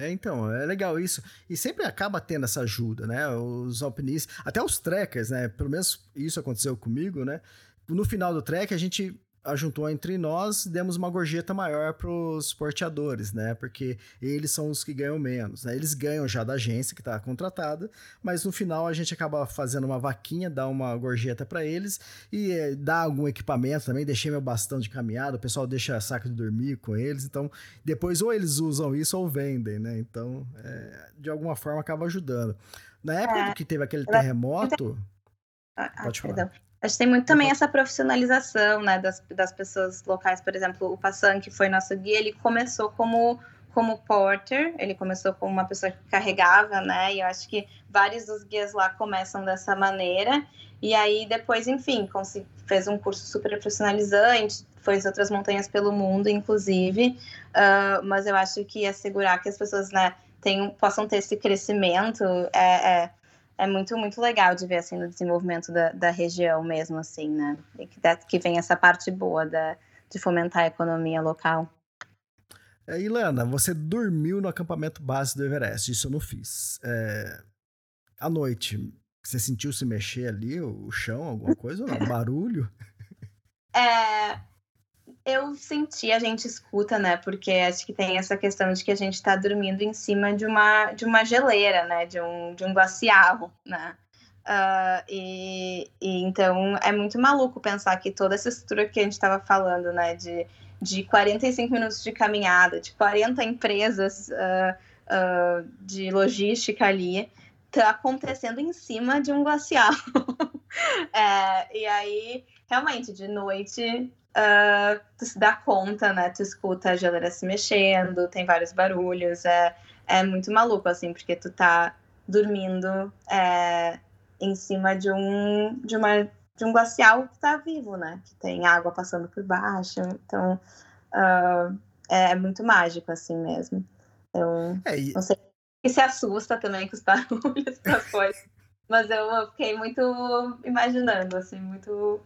É, então, é legal isso. E sempre acaba tendo essa ajuda, né? Os alpinistas, até os trekkers, né? Pelo menos isso aconteceu comigo, né? No final do trek, a gente ajuntou entre nós, demos uma gorjeta maior para os porteadores, né? Porque eles são os que ganham menos, né? Eles ganham já da agência que está contratada, mas no final a gente acaba fazendo uma vaquinha, dá uma gorjeta para eles e é, dá algum equipamento também. Deixei meu bastão de caminhada, o pessoal deixa saco de dormir com eles, então depois ou eles usam isso ou vendem, né? Então, é, de alguma forma acaba ajudando. Na época é, que teve aquele terremoto. Ah, ah pode falar. Perdão. Acho que tem muito também essa profissionalização, né, das, das pessoas locais. Por exemplo, o Passan, que foi nosso guia, ele começou como como porter, ele começou como uma pessoa que carregava, né? E eu acho que vários dos guias lá começam dessa maneira. E aí depois, enfim, fez um curso super profissionalizante, fez outras montanhas pelo mundo, inclusive. Uh, mas eu acho que assegurar que as pessoas, né, tenham, possam ter esse crescimento é, é é muito, muito legal de ver, assim, no desenvolvimento da, da região mesmo, assim, né? E que, que vem essa parte boa da, de fomentar a economia local. É, Ilana, você dormiu no acampamento base do Everest, isso eu não fiz. É, à noite, você sentiu se mexer ali, o chão, alguma coisa, ou não? [laughs] Barulho? É, eu senti, a gente escuta, né? Porque acho que tem essa questão de que a gente está dormindo em cima de uma, de uma geleira, né? De um, de um glacial, né? Uh, e, e, então é muito maluco pensar que toda essa estrutura que a gente estava falando, né? De, de 45 minutos de caminhada, de 40 empresas uh, uh, de logística ali, tá acontecendo em cima de um glacial. [laughs] é, e aí, realmente, de noite uh, tu se dá conta, né? Tu escuta a geleira se mexendo, tem vários barulhos, é, é muito maluco, assim, porque tu tá dormindo é, em cima de um, de, uma, de um glacial que tá vivo, né? Que tem água passando por baixo, então uh, é, muito mágico, assim mesmo. Eu é, e... não sei e se assusta também com os [laughs] barulhos, com as coisas. Mas eu fiquei muito imaginando, assim, muito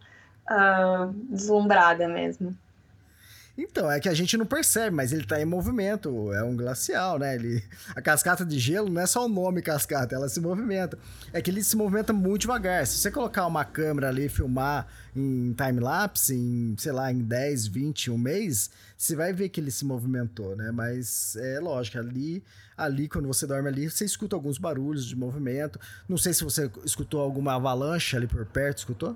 deslumbrada mesmo. Então, é que a gente não percebe, mas ele tá em movimento, é um glacial, né? Ele, a cascata de gelo não é só o nome cascata, ela se movimenta. É que ele se movimenta muito devagar. Se você colocar uma câmera ali e filmar em time-lapse, em, sei lá, em 10, 20, um mês, você vai ver que ele se movimentou, né? Mas é lógico, ali, ali, quando você dorme ali, você escuta alguns barulhos de movimento. Não sei se você escutou alguma avalanche ali por perto, escutou?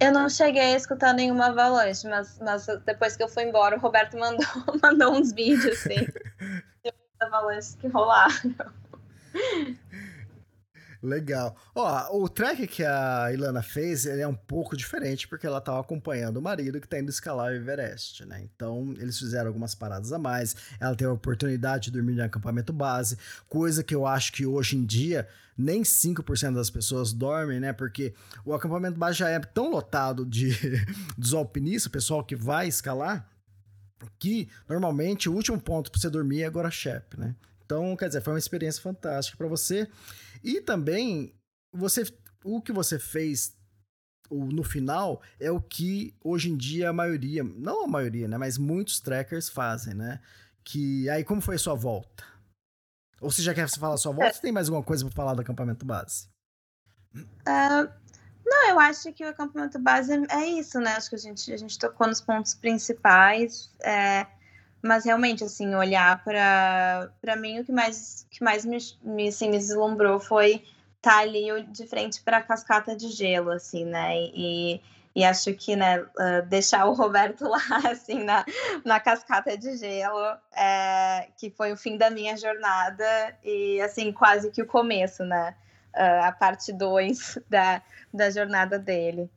Eu não cheguei a escutar nenhuma avalanche, mas, mas depois que eu fui embora, o Roberto mandou, [laughs] mandou uns vídeos, assim, [laughs] de avalanches que rolaram. Legal. Ó, o track que a Ilana fez, ele é um pouco diferente, porque ela estava acompanhando o marido que está indo escalar o Everest, né? Então, eles fizeram algumas paradas a mais. Ela teve a oportunidade de dormir em acampamento base, coisa que eu acho que hoje em dia nem 5% das pessoas dormem, né? Porque o acampamento base já é tão lotado de [laughs] dos alpinistas, o pessoal que vai escalar, que normalmente o último ponto para você dormir é agora Shep, né? Então, quer dizer, foi uma experiência fantástica para você. E também, você, o que você fez no final é o que hoje em dia a maioria, não a maioria, né, mas muitos trackers fazem, né? Que aí como foi a sua volta? Ou você já quer falar a sua volta? Tem mais alguma coisa para falar do acampamento base? Uh, não, eu acho que o acampamento base é isso, né? Acho que a gente, a gente tocou nos pontos principais. É, mas realmente, assim, olhar para mim, o que mais, que mais me, assim, me deslumbrou foi estar tá ali de frente para a cascata de gelo, assim, né? E, e acho que, né, uh, deixar o Roberto [laughs] lá, assim, na, na cascata de gelo, é, que foi o fim da minha jornada e, assim, quase que o começo, né? Uh, a parte 2 [laughs] da, da jornada dele.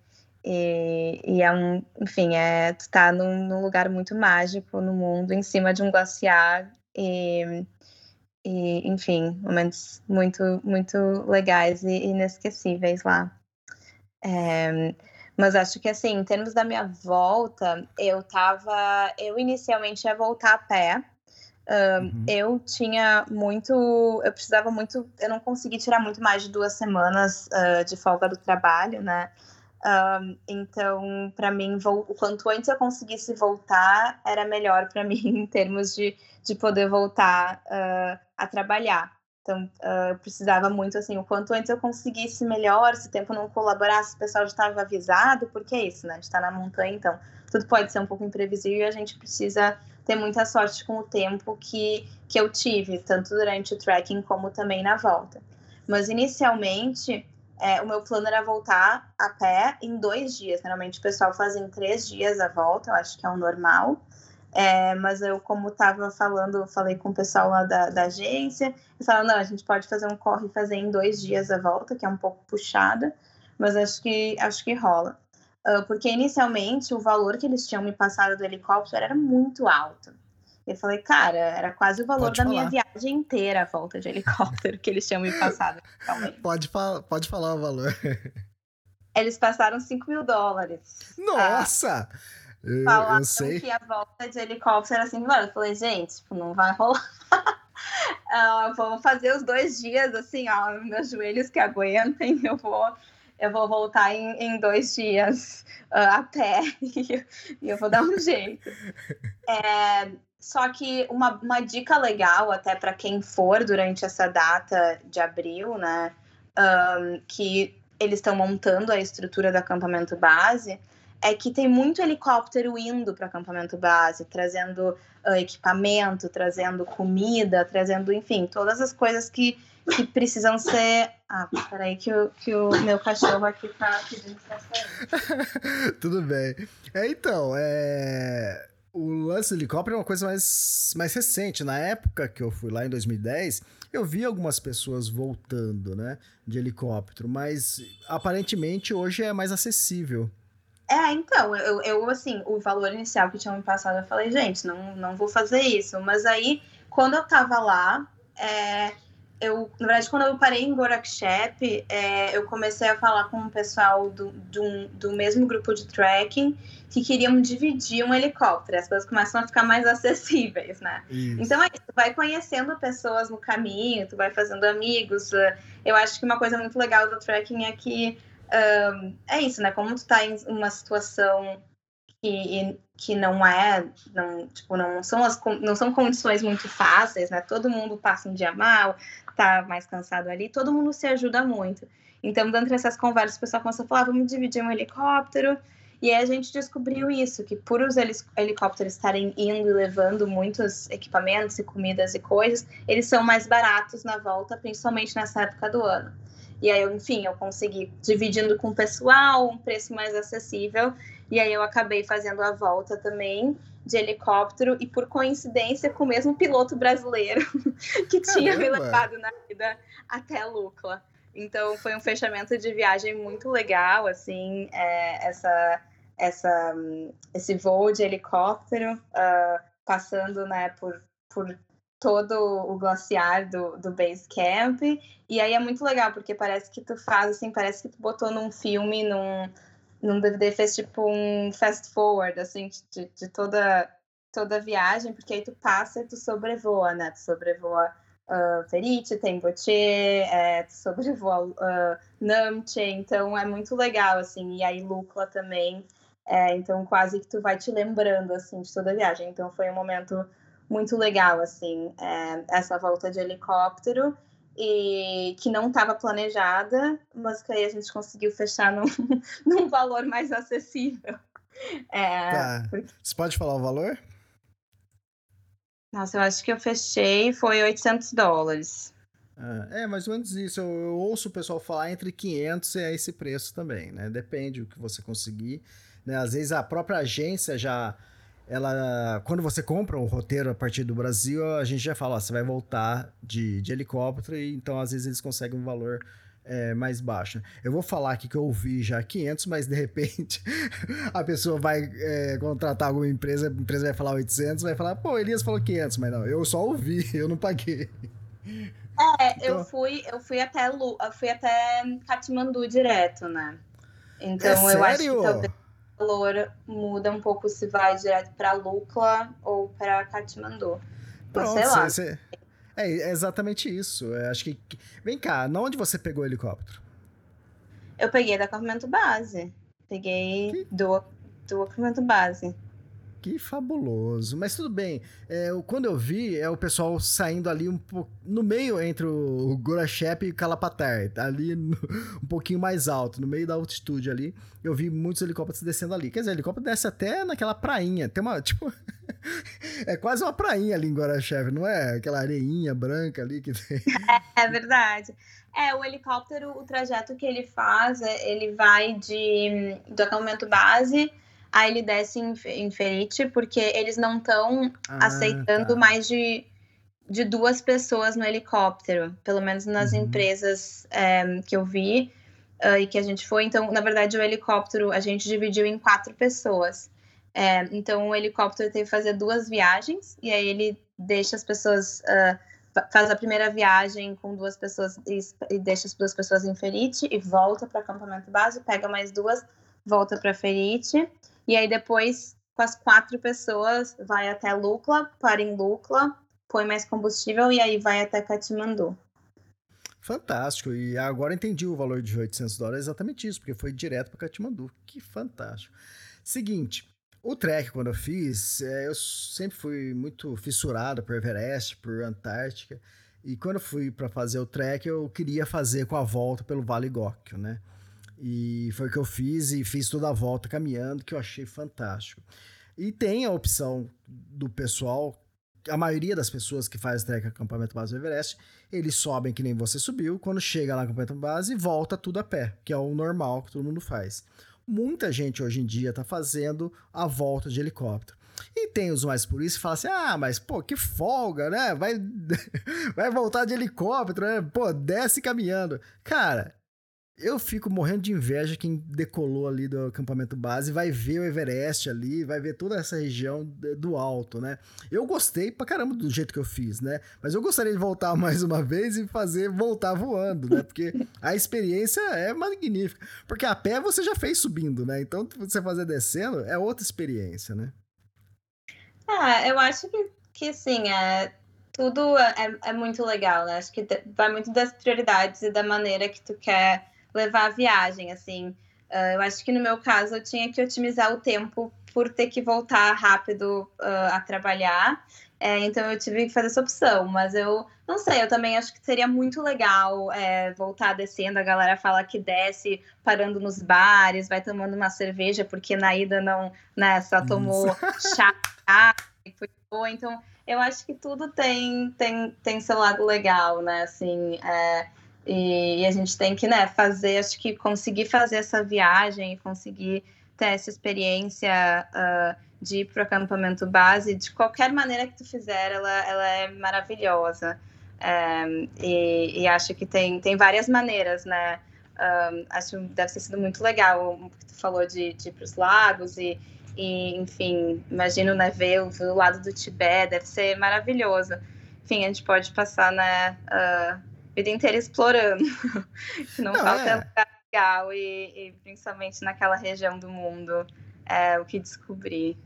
E, e, é um, enfim, é, tu tá num, num, lugar muito mágico no mundo, em cima de um glaciar e, e enfim, momentos muito, muito legais e inesquecíveis lá. É, mas acho que assim, em termos da minha volta, eu tava, eu inicialmente ia voltar a pé. Um, uhum. Eu tinha muito, eu precisava muito, eu não consegui tirar muito mais de duas semanas uh, de folga do trabalho, né? Um, então, para mim, o quanto antes eu conseguisse voltar, era melhor para [laughs] mim em termos de, de poder voltar uh, a trabalhar. Então, uh, eu precisava muito, assim, o quanto antes eu conseguisse melhor, se o tempo não colaborasse, o pessoal já estava avisado, porque é isso, né? A gente está na montanha, então tudo pode ser um pouco imprevisível e a gente precisa ter muita sorte com o tempo que, que eu tive, tanto durante o trekking como também na volta. Mas, inicialmente, é, o meu plano era voltar a pé em dois dias. Normalmente o pessoal faz em três dias a volta, eu acho que é o normal. É, mas eu, como estava falando, falei com o pessoal lá da, da agência, eles falaram, não, a gente pode fazer um corre e fazer em dois dias a volta, que é um pouco puxada, mas acho que, acho que rola. Uh, porque inicialmente o valor que eles tinham me passado do helicóptero era muito alto. Eu falei, cara, era quase o valor pode da falar. minha viagem inteira a volta de helicóptero que eles tinham me passado. [laughs] Pode, fa pode falar o valor. Eles passaram 5 mil dólares. Nossa! Ah, eu, Falaram eu sei. que a volta de helicóptero era assim, mano. Eu falei, gente, tipo, não vai rolar. [laughs] uh, vamos fazer os dois dias, assim, ó, meus joelhos que aguentem, eu vou, eu vou voltar em, em dois dias uh, a pé [laughs] e eu vou dar um jeito. É, só que uma, uma dica legal até para quem for durante essa data de abril, né, um, que eles estão montando a estrutura do acampamento base, é que tem muito helicóptero indo para acampamento base, trazendo uh, equipamento, trazendo comida, trazendo, enfim, todas as coisas que, que precisam ser. Ah, peraí, que o, que o meu cachorro aqui tá pedindo pra sair. [laughs] Tudo bem. É, então, é. O lance do helicóptero é uma coisa mais, mais recente. Na época que eu fui lá em 2010, eu vi algumas pessoas voltando, né, de helicóptero, mas aparentemente hoje é mais acessível. É, então, eu, eu, assim, o valor inicial que tinham me passado, eu falei, gente, não, não vou fazer isso. Mas aí, quando eu tava lá, é, eu, na verdade, quando eu parei em Gorakshep, é, eu comecei a falar com o pessoal do, do, do mesmo grupo de trekking que queriam dividir um helicóptero. As coisas começam a ficar mais acessíveis, né? Isso. Então, aí, tu vai conhecendo pessoas no caminho, tu vai fazendo amigos. Eu acho que uma coisa muito legal do trekking é que um, é isso, né? Como tu tá em uma situação que, que não é, não, tipo, não são, as, não são condições muito fáceis, né? Todo mundo passa um dia mal, tá mais cansado ali, todo mundo se ajuda muito. Então, dentro dessas conversas, o pessoal começou a falar, vamos dividir um helicóptero, e aí a gente descobriu isso, que por os helicópteros estarem indo e levando muitos equipamentos e comidas e coisas, eles são mais baratos na volta, principalmente nessa época do ano. E aí, enfim, eu consegui dividindo com o pessoal, um preço mais acessível. E aí eu acabei fazendo a volta também de helicóptero e por coincidência com o mesmo piloto brasileiro [laughs] que Caramba. tinha me levado na vida até Lucla. Então foi um fechamento de viagem muito legal, assim, é, essa, essa, esse voo de helicóptero uh, passando, né, por, por todo o glaciar do, do base camp. E aí é muito legal, porque parece que tu faz assim, parece que tu botou num filme, num, num DVD, fez tipo um fast forward, assim, de, de toda, toda a viagem, porque aí tu passa e tu sobrevoa, né? Tu sobrevoa uh, Ferite, Temboche, é, tu sobrevoa uh, Namche, então é muito legal, assim. E aí Lucla também, é, então quase que tu vai te lembrando, assim, de toda a viagem. Então foi um momento muito legal, assim, é, essa volta de helicóptero e que não estava planejada, mas que aí a gente conseguiu fechar num, [laughs] num valor mais acessível. É, tá. Porque... Você pode falar o valor? Nossa, eu acho que eu fechei, foi 800 dólares. Ah, é, mais ou menos isso. Eu, eu, ouço o pessoal falar entre 500 e é esse preço também, né? Depende do que você conseguir. Né? Às vezes a própria agência já ela quando você compra o roteiro a partir do Brasil, a gente já fala, ó, você vai voltar de, de helicóptero, e então às vezes eles conseguem um valor é, mais baixo. Eu vou falar aqui que eu ouvi já 500, mas de repente [laughs] a pessoa vai é, contratar alguma empresa, a empresa vai falar 800, vai falar, pô, Elias falou 500, mas não, eu só ouvi, [laughs] eu não paguei. É, então... eu fui, eu fui até Lu, eu fui até Katmandu direto, né? Então é eu sério? acho que talvez valor muda um pouco se vai direto para Lukla ou para Katmandu. Pronto, sei lá. Cê, é, é, exatamente isso. Eu é, acho que. Vem cá, onde você pegou o helicóptero? Eu peguei da acampamento base. Peguei que... do, do acampamento base. Que fabuloso. Mas tudo bem. É, quando eu vi, é o pessoal saindo ali um pouco no meio entre o Gorachep e o Calapatar. Ali no, [laughs] um pouquinho mais alto, no meio da altitude ali. Eu vi muitos helicópteros descendo ali. Quer dizer, helicóptero desce até naquela prainha. Tem uma, [laughs] tipo... é quase uma prainha ali em Gorachep, não é? Aquela areinha branca ali que tem. [laughs] É, é verdade. É, o helicóptero, o trajeto que ele faz, é, ele vai de, do acampamento base Aí ele desce em, Ferite, porque eles não estão ah, aceitando tá. mais de, de duas pessoas no helicóptero, pelo menos nas uhum. empresas é, que eu vi uh, e que a gente foi. Então, na verdade, o helicóptero a gente dividiu em quatro pessoas. É, então, o helicóptero teve que fazer duas viagens, e aí ele deixa as pessoas. Uh, faz a primeira viagem com duas pessoas e, e deixa as duas pessoas em Ferite e volta para o acampamento base, pega mais duas, volta para Ferite. E aí depois, com as quatro pessoas, vai até Lucla, para em Lucla, põe mais combustível e aí vai até Katmandu. Fantástico. E agora entendi o valor de 800 dólares, exatamente isso, porque foi direto para Katmandu. Que fantástico. Seguinte, o trek, quando eu fiz, é, eu sempre fui muito fissurado por Everest, por Antártica. E quando eu fui para fazer o trek, eu queria fazer com a volta pelo Vale Góquio, né? E foi o que eu fiz e fiz toda a volta caminhando, que eu achei fantástico. E tem a opção do pessoal, a maioria das pessoas que faz trek acampamento base do Everest, eles sobem que nem você subiu, quando chega lá no acampamento base, volta tudo a pé, que é o normal que todo mundo faz. Muita gente hoje em dia está fazendo a volta de helicóptero. E tem os mais puristas que falam assim: ah, mas pô, que folga, né? Vai, [laughs] vai voltar de helicóptero, né? Pô, desce caminhando. Cara, eu fico morrendo de inveja quem decolou ali do acampamento base, vai ver o Everest ali, vai ver toda essa região do alto, né? Eu gostei pra caramba do jeito que eu fiz, né? Mas eu gostaria de voltar [laughs] mais uma vez e fazer voltar voando, né? Porque a experiência é magnífica. Porque a pé você já fez subindo, né? Então você fazer descendo é outra experiência, né? Ah, eu acho que, que sim, é, tudo é, é muito legal, né? Acho que vai muito das prioridades e da maneira que tu quer levar a viagem, assim. Uh, eu acho que no meu caso eu tinha que otimizar o tempo por ter que voltar rápido uh, a trabalhar. É, então eu tive que fazer essa opção, mas eu não sei, eu também acho que seria muito legal é, voltar descendo. A galera fala que desce parando nos bares, vai tomando uma cerveja, porque na ida não, né, só tomou chá [laughs] e foi boa. Então eu acho que tudo tem, tem, tem seu lado legal, né? Assim, é, e, e, a gente tem que, né, fazer, acho que conseguir fazer essa viagem conseguir ter essa experiência uh, de ir para o acampamento base, de qualquer maneira que tu fizer, ela, ela é maravilhosa. Um, e, e, acho que tem, tem várias maneiras, né? Um, acho que deve ter sido muito legal o que tu falou de, de ir para os lagos e, e, enfim, imagino, né, ver o, ver o lado do Tibete, deve ser maravilhoso. Enfim, a gente pode passar, né, uh, vida inteira explorando. [laughs] Não, Não falta é. lugar legal e, e, principalmente naquela região do mundo é o que descobrir.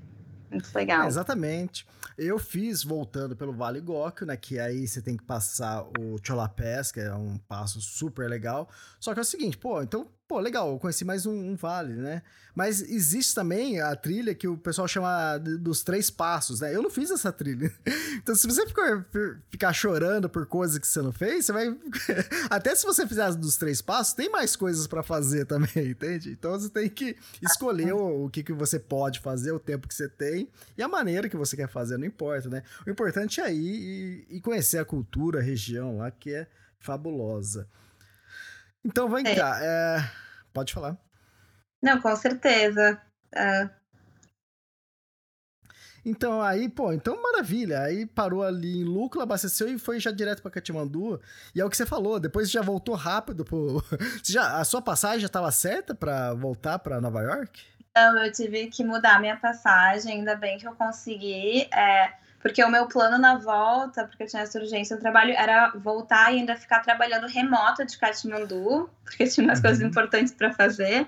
Muito legal. É, exatamente. Eu fiz voltando pelo Vale Góquio, né? Que aí você tem que passar o Cholapés, que é um passo super legal. Só que é o seguinte, pô, então pô, legal, conheci mais um, um, vale, né? Mas existe também a trilha que o pessoal chama dos três passos, né? Eu não fiz essa trilha. [laughs] Então, se você ficar, ficar chorando por coisas que você não fez, você vai. [laughs] Até se você fizer dos três passos, tem mais coisas para fazer também, [laughs] entende? Então você tem que escolher o, o que, que você pode fazer, o tempo que você tem e a maneira que você quer fazer, não importa, né? O importante é ir e, e conhecer a cultura, a região lá, que é fabulosa. Então vem é. cá, é... pode falar. Não, com certeza. É. Então aí, pô, então maravilha. Aí parou ali em Lucro, abasteceu e foi já direto para Katmandu. E é o que você falou, depois já voltou rápido pro [laughs] já a sua passagem já estava certa para voltar para Nova York? Não, eu tive que mudar minha passagem, ainda bem que eu consegui. É, porque o meu plano na volta, porque eu tinha essa urgência do trabalho, era voltar e ainda ficar trabalhando remoto de Katmandu, porque tinha umas uhum. coisas importantes para fazer,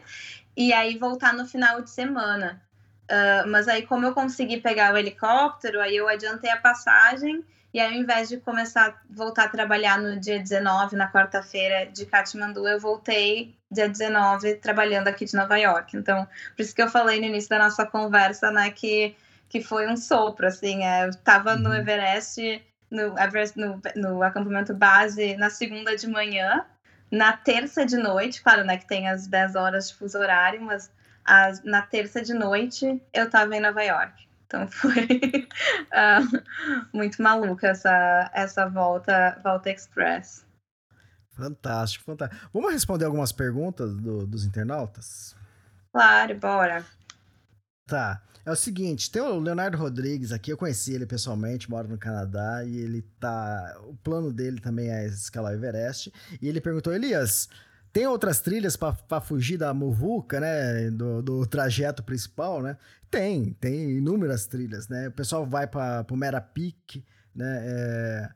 e aí voltar no final de semana. Uh, mas aí, como eu consegui pegar o helicóptero, aí eu adiantei a passagem e aí, ao invés de começar a voltar a trabalhar no dia 19, na quarta-feira de Katmandu, eu voltei dia 19 trabalhando aqui de Nova York. Então, por isso que eu falei no início da nossa conversa, né, que, que foi um sopro, assim, é, eu estava no uhum. Everest, no, Everest no, no acampamento base na segunda de manhã, na terça de noite, claro, né, que tem as 10 horas de fuso horário, mas as, na terça de noite eu estava em Nova York. Então [laughs] foi uh, muito maluca essa, essa volta, volta express. Fantástico, fantástico. Vamos responder algumas perguntas do, dos internautas? Claro, bora. Tá. É o seguinte, tem o Leonardo Rodrigues aqui, eu conheci ele pessoalmente, mora no Canadá e ele tá. O plano dele também é escalar o Everest. E ele perguntou, Elias, tem outras trilhas para fugir da muvuca, né? Do, do, trajeto principal, né? Tem, tem inúmeras trilhas, né? O pessoal vai para o Mera Peak, né? É,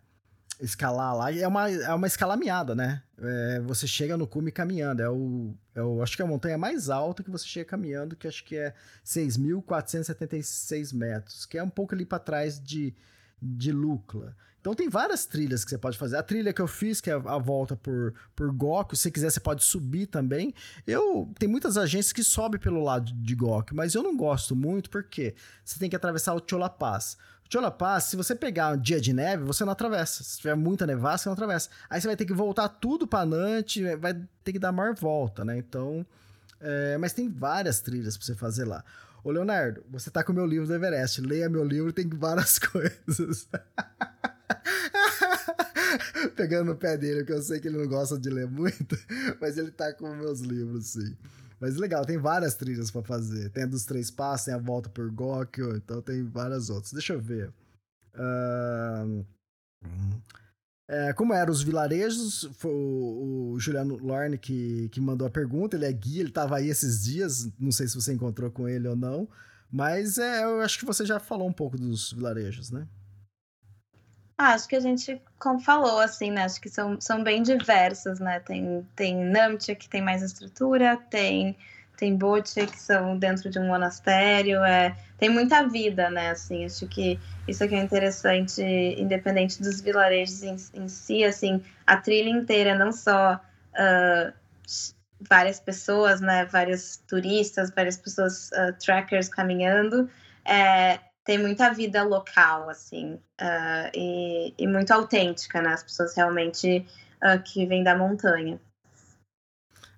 escalar lá. É uma, é uma escalameada, né? É, você chega no cume caminhando. É o, é o, acho que é a montanha mais alta que você chega caminhando, que acho que é 6.476 metros, que é um pouco ali para trás de, de Lucla. Então tem várias trilhas que você pode fazer. A trilha que eu fiz, que é a volta por, por Goku, se quiser você pode subir também. Eu tem muitas agências que sobem pelo lado de Goku, mas eu não gosto muito porque você tem que atravessar o Chola Pass. O Chola Pass, se você pegar um dia de neve, você não atravessa. Se tiver muita nevasca, você não atravessa. Aí você vai ter que voltar tudo para Nante, vai ter que dar maior volta, né? Então, é, mas tem várias trilhas para você fazer lá. Ô Leonardo, você tá com o meu livro do Everest. Leia meu livro, tem várias [laughs] coisas. [laughs] Pegando no pé dele, porque eu sei que ele não gosta de ler muito, mas ele tá com meus livros, sim. Mas legal, tem várias trilhas para fazer. Tem a dos três passos, tem a volta por Gokyo, então tem várias outras. Deixa eu ver. Uh... É, como eram os vilarejos, foi o, o Juliano Lorne que, que mandou a pergunta, ele é guia, ele estava aí esses dias, não sei se você encontrou com ele ou não, mas é, eu acho que você já falou um pouco dos vilarejos, né? Ah, acho que a gente, como falou, assim, né? Acho que são, são bem diversas, né? Tem, tem Namche, que tem mais estrutura, tem, tem Boche, que são dentro de um monastério, é, tem muita vida, né? Assim, acho que isso aqui é interessante, independente dos vilarejos em, em si, assim, a trilha inteira, não só uh, várias pessoas, né? Vários turistas, várias pessoas, uh, trackers caminhando, é, tem muita vida local, assim, uh, e, e, muito autêntica, né? As pessoas realmente uh, que vêm da montanha.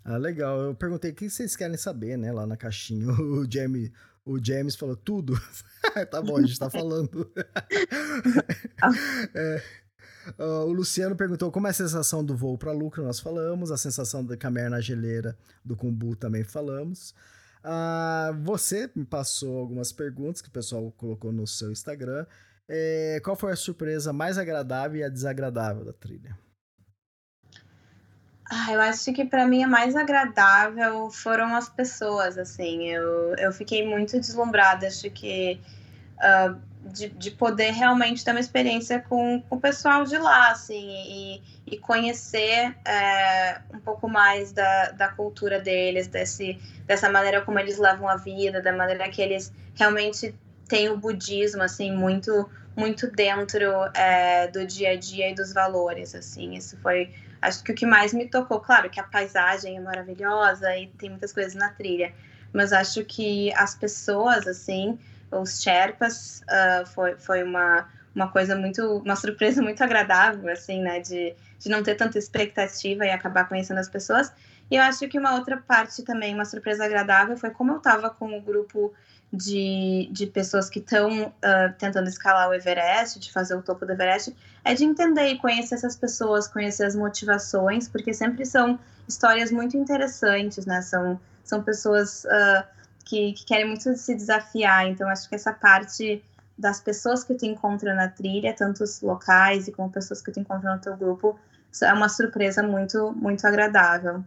Ah, legal. Eu perguntei o que vocês querem saber, né, lá na caixinha. [laughs] O James, o James falou tudo. [laughs] tá bom, a gente tá [laughs] falando. é, uh, o Luciano perguntou como é a sensação do voo para lucro, nós falamos. A sensação da caminhar na geleira do Kumbu também falamos. Ah, você me passou algumas perguntas que o pessoal colocou no seu Instagram. É, qual foi a surpresa mais agradável e a desagradável da trilha? Ah, eu acho que para mim a mais agradável foram as pessoas, assim. Eu, eu fiquei muito deslumbrada, acho que uh, de, de poder realmente ter uma experiência com, com o pessoal de lá, assim, e, e conhecer é, um pouco mais da, da cultura deles, desse, dessa maneira como eles levam a vida, da maneira que eles realmente têm o budismo, assim, muito, muito dentro é, do dia a dia e dos valores, assim, isso foi, acho que o que mais me tocou, claro que a paisagem é maravilhosa e tem muitas coisas na trilha, mas acho que as pessoas, assim, os Sherpas uh, foi, foi uma, uma coisa muito, uma surpresa [laughs] muito agradável, assim, né, de, de não ter tanta expectativa e acabar conhecendo as pessoas. E eu acho que uma outra parte também, uma surpresa agradável, foi como eu estava com o grupo de, de pessoas que estão uh, ah, tentando escalar o Everest, de fazer o topo do Everest, é de entender e conhecer essas pessoas, conhecer as motivações, porque sempre são histórias muito interessantes, né? São, são pessoas uh, que, que, querem muito se desafiar. Então, acho que essa parte das pessoas que tu encontra na trilha, tanto os locais e como pessoas que tu encontra no teu grupo, é uma surpresa muito, muito agradável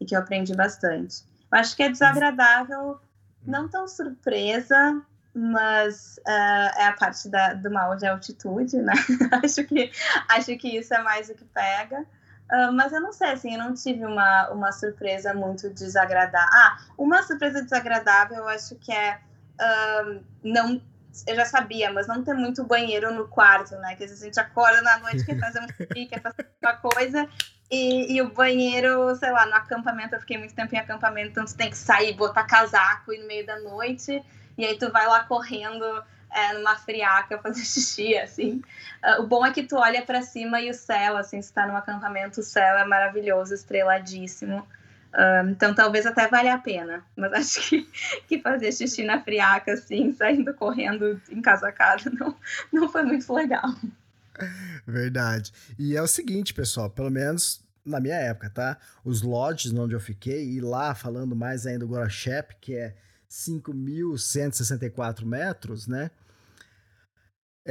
e que eu aprendi bastante. Eu acho que é desagradável, não tão surpresa, mas uh, é a parte da, do mal de altitude, né? [laughs] acho, que, acho que isso é mais o que pega. Uh, mas eu não sei, assim, eu não tive uma, uma surpresa muito desagradável. Ah, uma surpresa desagradável eu acho que é uh, não eu já sabia, mas não ter muito banheiro no quarto, né? Que às vezes a gente acorda na noite, quer fazer um [laughs] xixi, quer fazer uma coisa, e, e, o banheiro, sei lá, no acampamento, eu fiquei muito tempo em acampamento, então tu tem que sair, botar casaco no meio da noite, e aí tu vai lá correndo é, numa friaca [laughs] fazer xixi, assim. Uh, o bom é que tu olha para cima e o céu, assim, se tá num acampamento, o céu é maravilhoso, estreladíssimo. Uh, então talvez até valha a pena, mas [laughs] acho que, que fazer xixi na friaca, assim, saindo correndo encasacado, [laughs] não, não foi muito legal. Verdade. E é o seguinte, pessoal, pelo menos na minha época, tá? Os lodges onde eu fiquei, e lá falando mais ainda do Gorachep, que é 5.164 metros, né?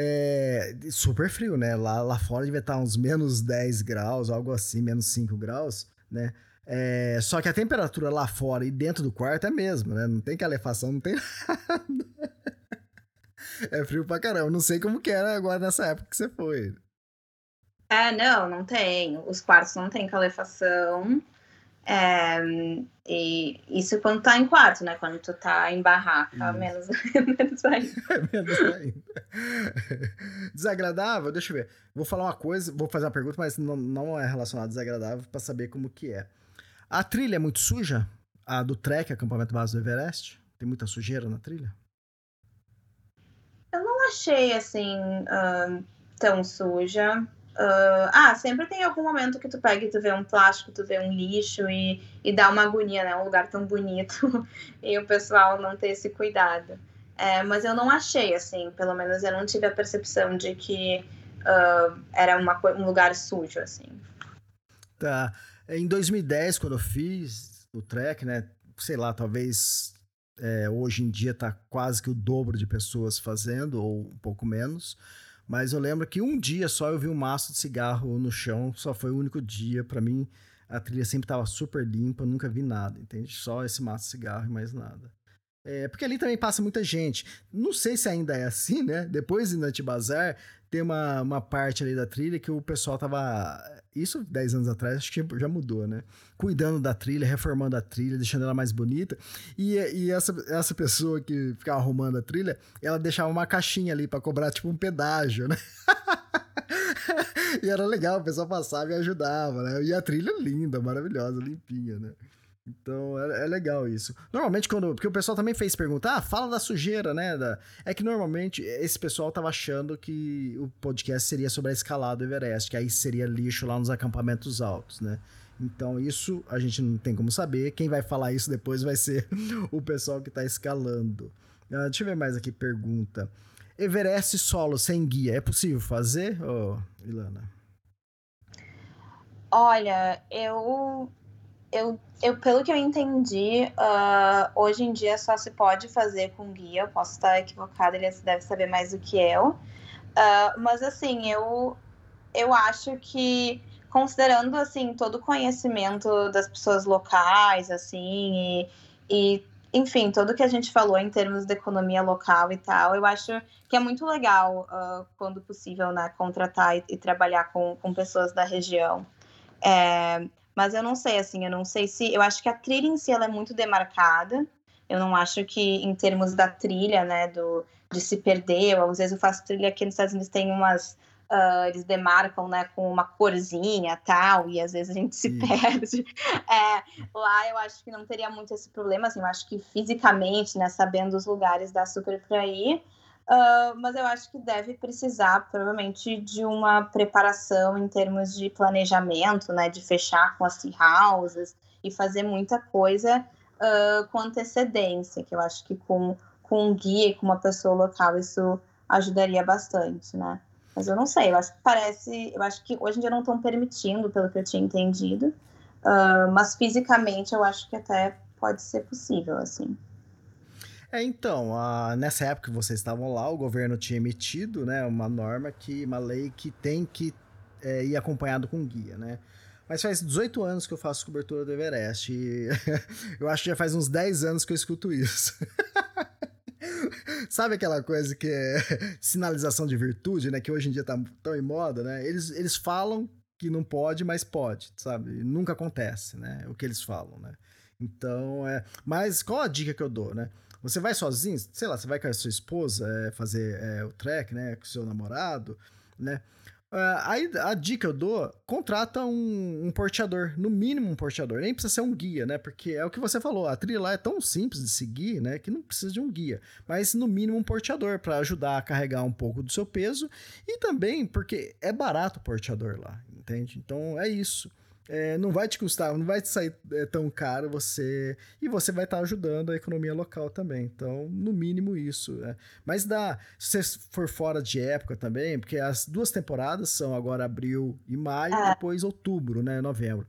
É super frio, né? Lá, lá fora devia estar uns menos 10 graus, algo assim, menos 5 graus, né? É, só que a temperatura lá fora e dentro do quarto é a mesma, né? Não tem calefação, não tem [laughs] nada. É frio pra caramba. Não sei como que era agora nessa época que você foi. É, não, não tem. Os quartos não tem calefação. É, e isso quando tá em quarto, né? Quando tu tá em barraca, menos, [laughs] menos ainda. É menos ainda. [laughs] Desagradável? Deixa eu ver. Vou falar uma coisa, vou fazer uma pergunta, mas não, não é relacionada a desagradável para saber como que é. A trilha é muito suja? A do trek, acampamento base do Everest? Tem muita sujeira na trilha? Eu não achei assim uh, tão suja. Uh, ah, sempre tem algum momento que tu pega e tu vê um plástico, tu vê um lixo e, e dá uma agonia, né? Um lugar tão bonito [laughs] e o pessoal não ter esse cuidado. É, mas eu não achei, assim, pelo menos eu não tive a percepção de que uh, era uma, um lugar sujo, assim. Tá. Em 2010, quando eu fiz o trek, né? Sei lá, talvez é, hoje em dia tá quase que o dobro de pessoas fazendo, ou um pouco menos. Mas eu lembro que um dia só eu vi um maço de cigarro no chão, só foi o único dia. para mim, a trilha sempre tava super limpa, nunca vi nada, entende? Só esse maço de cigarro e mais nada. É, porque ali também passa muita gente. Não sei se ainda é assim, né? Depois de Nut Bazar, tem uma, uma parte ali da trilha que o pessoal tava. Isso 10 anos atrás, acho que já mudou, né? Cuidando da trilha, reformando a trilha, deixando ela mais bonita. E, e essa, essa pessoa que ficava arrumando a trilha, ela deixava uma caixinha ali para cobrar tipo um pedágio, né? [laughs] e era legal, o pessoal passava e ajudava, né? E a trilha linda, maravilhosa, limpinha, né? Então é, é, legal isso. Normalmente, quando. Porque o pessoal também fez perguntar, ah, fala da sujeira, né? Da, é que normalmente esse pessoal tava achando que o podcast seria sobre a escalada do Everest, que aí seria lixo lá nos acampamentos altos, né? Então, isso a gente não tem como saber. Quem vai falar isso depois vai ser [laughs] o pessoal que tá escalando. Uh, deixa eu ver mais aqui, pergunta. Everest solo sem guia, é possível fazer, oh, Ilana? Olha, eu eu, eu, pelo que eu entendi, uh, hoje em dia só se pode fazer com guia. Eu posso estar equivocada, ele deve saber mais do que eu. Uh, mas assim, eu, eu acho que considerando assim todo o conhecimento das pessoas locais, assim, e, e enfim, tudo que a gente falou em termos de economia local e tal, eu acho que é muito legal, uh, quando possível, né, contratar e, e, trabalhar com, com pessoas da região. É, mas eu não sei, assim, eu não sei se. Eu acho que a trilha em si ela é muito demarcada. Eu não acho que, em termos da trilha, né, do, de se perder, às vezes eu faço trilha aqui nos Estados Unidos, tem umas. Uh, eles demarcam, né, com uma corzinha tal, e às vezes a gente se perde. [laughs] É, lá eu acho que não teria muito esse problema, assim, eu acho que fisicamente, né, sabendo os lugares, dá super pra ir. Uh, mas eu acho que deve precisar, provavelmente, de uma preparação em termos de planejamento, né? De fechar com as houses e fazer muita coisa uh, com antecedência, que eu acho que com, com um guia, com uma pessoa local, isso ajudaria bastante, né? Mas eu não sei, eu acho que parece, eu acho que hoje em dia não estão permitindo, pelo que eu tinha entendido, uh, mas fisicamente eu acho que até pode ser possível, assim. É, então, a, nessa época que vocês estavam lá, o governo tinha emitido, né, uma norma que, uma lei que tem que é, ir acompanhado com guia, né? Mas faz 18 anos que eu faço cobertura do Everest e [laughs] eu acho que já faz uns 10 anos que eu escuto isso. [laughs] Sabe aquela coisa que é sinalização de virtude, né? Que hoje em dia tá tão em moda, né? Eles, eles falam que não pode, mas pode, sabe? Nunca acontece, né? O que eles falam, né? Então, é. Mas qual a dica que eu dou, né? Você vai sozinho, sei lá, você vai com a sua esposa é, fazer é, o trek, né? Com o seu namorado, né? Uh, aí a dica eu dou, contrata um, um, porteador, no mínimo um porteador, nem precisa ser um guia, né? Porque é o que você falou, a trilha lá é tão simples de seguir, né? Que não precisa de um guia, mas no mínimo um porteador para ajudar a carregar um pouco do seu peso e também porque é barato o porteador lá, entende? Então é isso é, não vai te custar, não vai te sair é, tão caro você. E você vai estar tá ajudando a economia local também. Então, no mínimo, isso. É. Mas dá. Se você for fora de época também, porque as duas temporadas são agora abril e maio, e depois outubro, né? Novembro.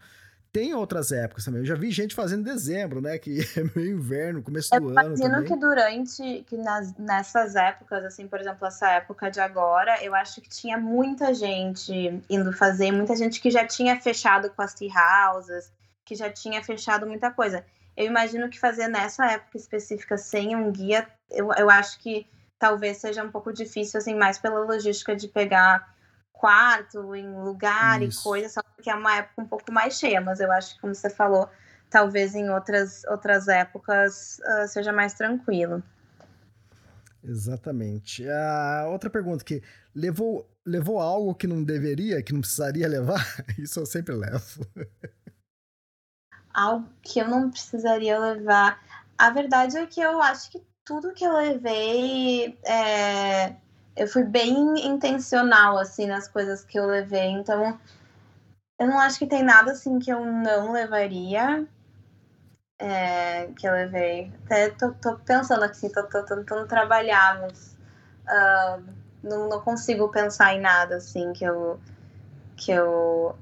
Tem outras épocas também. Eu já vi gente fazendo dezembro, né? Que [laughs] é meio inverno, começo do ano. Imagino que durante, que nas, nessas épocas, assim, por exemplo, essa época de agora, eu acho que tinha muita gente indo fazer, muita gente que já tinha fechado com as tea houses, que já tinha fechado muita coisa. Eu imagino que fazer nessa época específica sem um guia, eu, eu acho que talvez seja um pouco difícil, assim, mais pela logística de pegar quarto, em lugar Isso. e coisa, só porque é uma época um pouco mais cheia, mas eu acho que, como você falou, talvez em outras, outras épocas uh, seja mais tranquilo. Exatamente. A outra pergunta que levou levou algo que não deveria, que não precisaria levar? [laughs] Isso eu sempre levo. Algo que eu não precisaria levar. A verdade é que eu acho que tudo que eu levei é, eu fui bem intencional, assim, nas coisas que eu levei. Então, eu não acho que tem nada, assim, que eu não levaria. É, que eu levei. Até tô, tô pensando aqui, tô, tentando trabalhar, mas uh, não, não consigo pensar em nada, assim, que eu. que eu.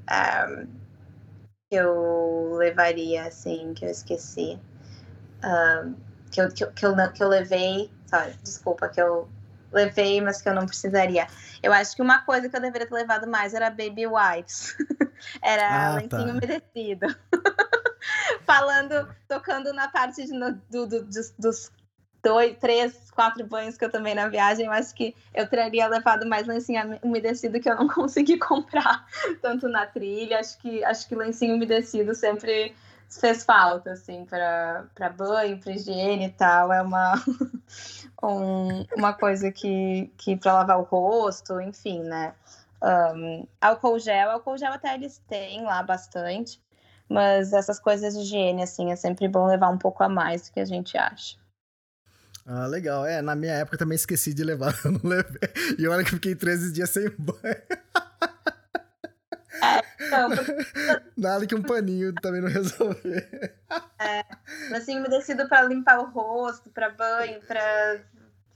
Que eu levaria, assim, que eu esqueci. Que, eu, que, eu, que, eu, que eu levei. Sorry, desculpa, que eu levei, mas que eu não precisaria. Eu acho que uma coisa que eu deveria ter levado mais era baby wipes. [laughs] era ah, lencinho tá. umedecido. [laughs] Falando, tocando na parte de, do, do, dos, dos dois, três, quatro banhos que eu tomei na viagem, eu acho que eu teria levado mais lencinho umedecido que eu não [laughs] consegui comprar tanto na trilha. Acho que acho que lencinho umedecido sempre fez falta, assim, para banho, para higiene e tal. É uma, [laughs] um, uma coisa que, que para lavar o rosto, enfim, né? Um, álcool gel, álcool gel até eles têm lá bastante, mas essas coisas de higiene, assim, é sempre bom levar um pouco a mais do que a gente acha. Ah, legal. É, na minha época também esqueci de levar, [laughs] eu não levei. E olha que fiquei 13 dias sem banho. [laughs] Não, Nada [laughs] que um paninho também não resolver. É, assim, umedecido para limpar o rosto, para banho,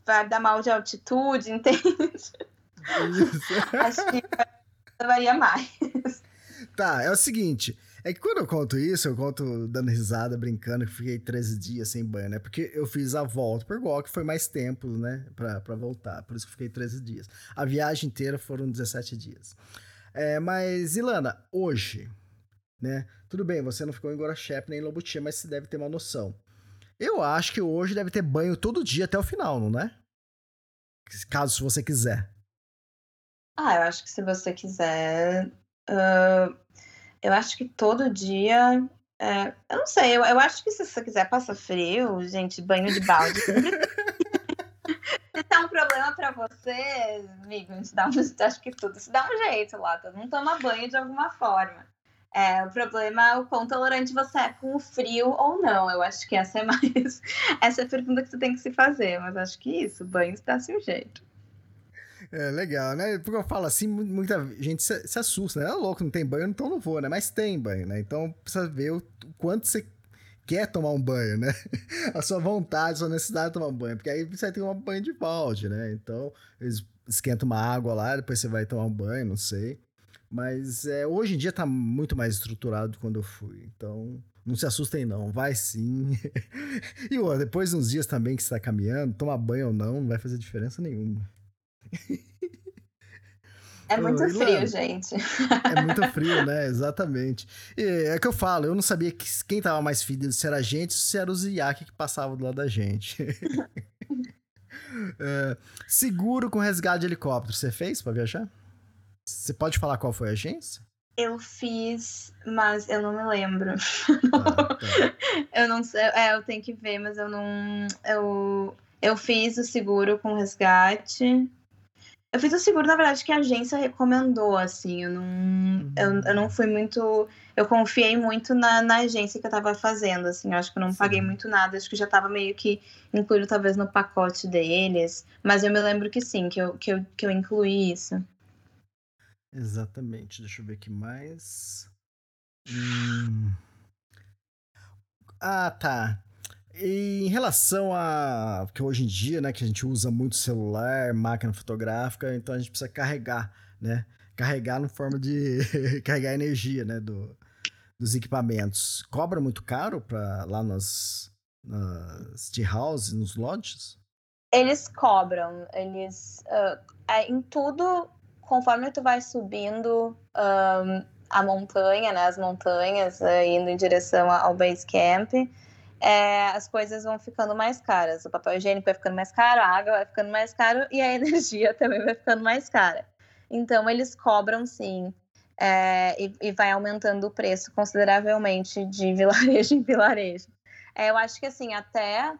para dar mal de altitude, [laughs] entende? Isso. Acho que levaria mais. Tá, é o seguinte. É que quando eu conto isso, eu conto dando risada, brincando, que fiquei 13 dias sem banho, né? Porque eu fiz a volta por igual, que foi mais tempo, né? Pra, pra voltar. Por isso que fiquei 13 dias. A viagem inteira foram 17 dias. É, mas, Ilana, hoje, né? Tudo bem, você não ficou em Gorachep nem em Lobutia, mas você deve ter uma noção. Eu acho que hoje deve ter banho todo dia até o final, não é? Caso você quiser. Ah, eu acho que se você quiser. Uh, eu acho que todo dia. É, eu não sei, eu, eu acho que se você quiser passar frio, gente, banho de balde. [laughs] se um problema para você, amigo, dá um, [laughs] acho que tudo se dá um jeito lá, todo mundo toma banho de alguma forma. É, o problema é o quão tolerante você é com o frio ou não. Eu acho que essa é [laughs] mais. Essa é a pergunta que você tem que se fazer. Mas acho que isso, banho dá-se um jeito. É legal, né? Porque eu falo assim, muita gente se, se assusta, né? É louco, não tem banho, então não vou, né? Mas tem banho, né? Então precisa ver o quanto você quer tomar um banho, né? [laughs] A sua vontade, a sua necessidade de tomar um banho. Porque aí você ter um banho de balde, né? Então, eles esquentam uma água lá, depois você vai tomar um banho, não sei. Mas é, hoje em dia tá muito mais estruturado do quando eu fui. Então, não se assustem não, vai sim. [laughs] e ó, depois de uns dias também que você tá caminhando, tomar banho ou não, não vai fazer diferença nenhuma. [laughs] É muito frio, gente. É muito [laughs] frio, né? Exatamente. E é que eu falo, eu não sabia que, quem tava mais fedido, se era a gente ou se era os iaque que passavam do lado da gente. [laughs] é, seguro com resgate de helicóptero, você fez para viajar? Você pode falar qual foi a agência? Eu fiz, mas eu não me lembro. Ah, [laughs] tá. eu não sei. É, eu tenho que ver, mas eu não. Eu, eu fiz o seguro com resgate. Eu fiz o seguro, na verdade, que a agência recomendou, assim. Eu não, uhum. eu, eu não fui muito. Eu confiei muito na, na agência que eu tava fazendo, assim. Eu acho que eu não Sim. paguei muito nada. Acho que já tava meio que incluído, talvez, no pacote deles. Mas eu me lembro que sim, que eu, que eu, que eu incluí isso. Exatamente. Deixa eu ver aqui mais. Hum... Ah, tá. Em relação a. Porque hoje em dia, né, que a gente usa muito celular, máquina fotográfica, então a gente precisa carregar, né? Carregar no forma de. [laughs] carregar energia, né? Do, dos equipamentos. Cobra muito caro para lá nas, nas tea house, nos lodges? Eles cobram. Eles. Uh, em tudo, conforme tu vai subindo um, a montanha, né? As montanhas, uh, indo em direção ao base camp é, as coisas vão ficando mais caras. O papel higiênico vai ficando mais caro, a água vai ficando mais caro e a [laughs] energia também vai ficando mais cara. Então, eles cobram sim. É, e, e, vai aumentando o preço consideravelmente de [laughs] vilarejo em vilarejo. É, eu acho que assim, até.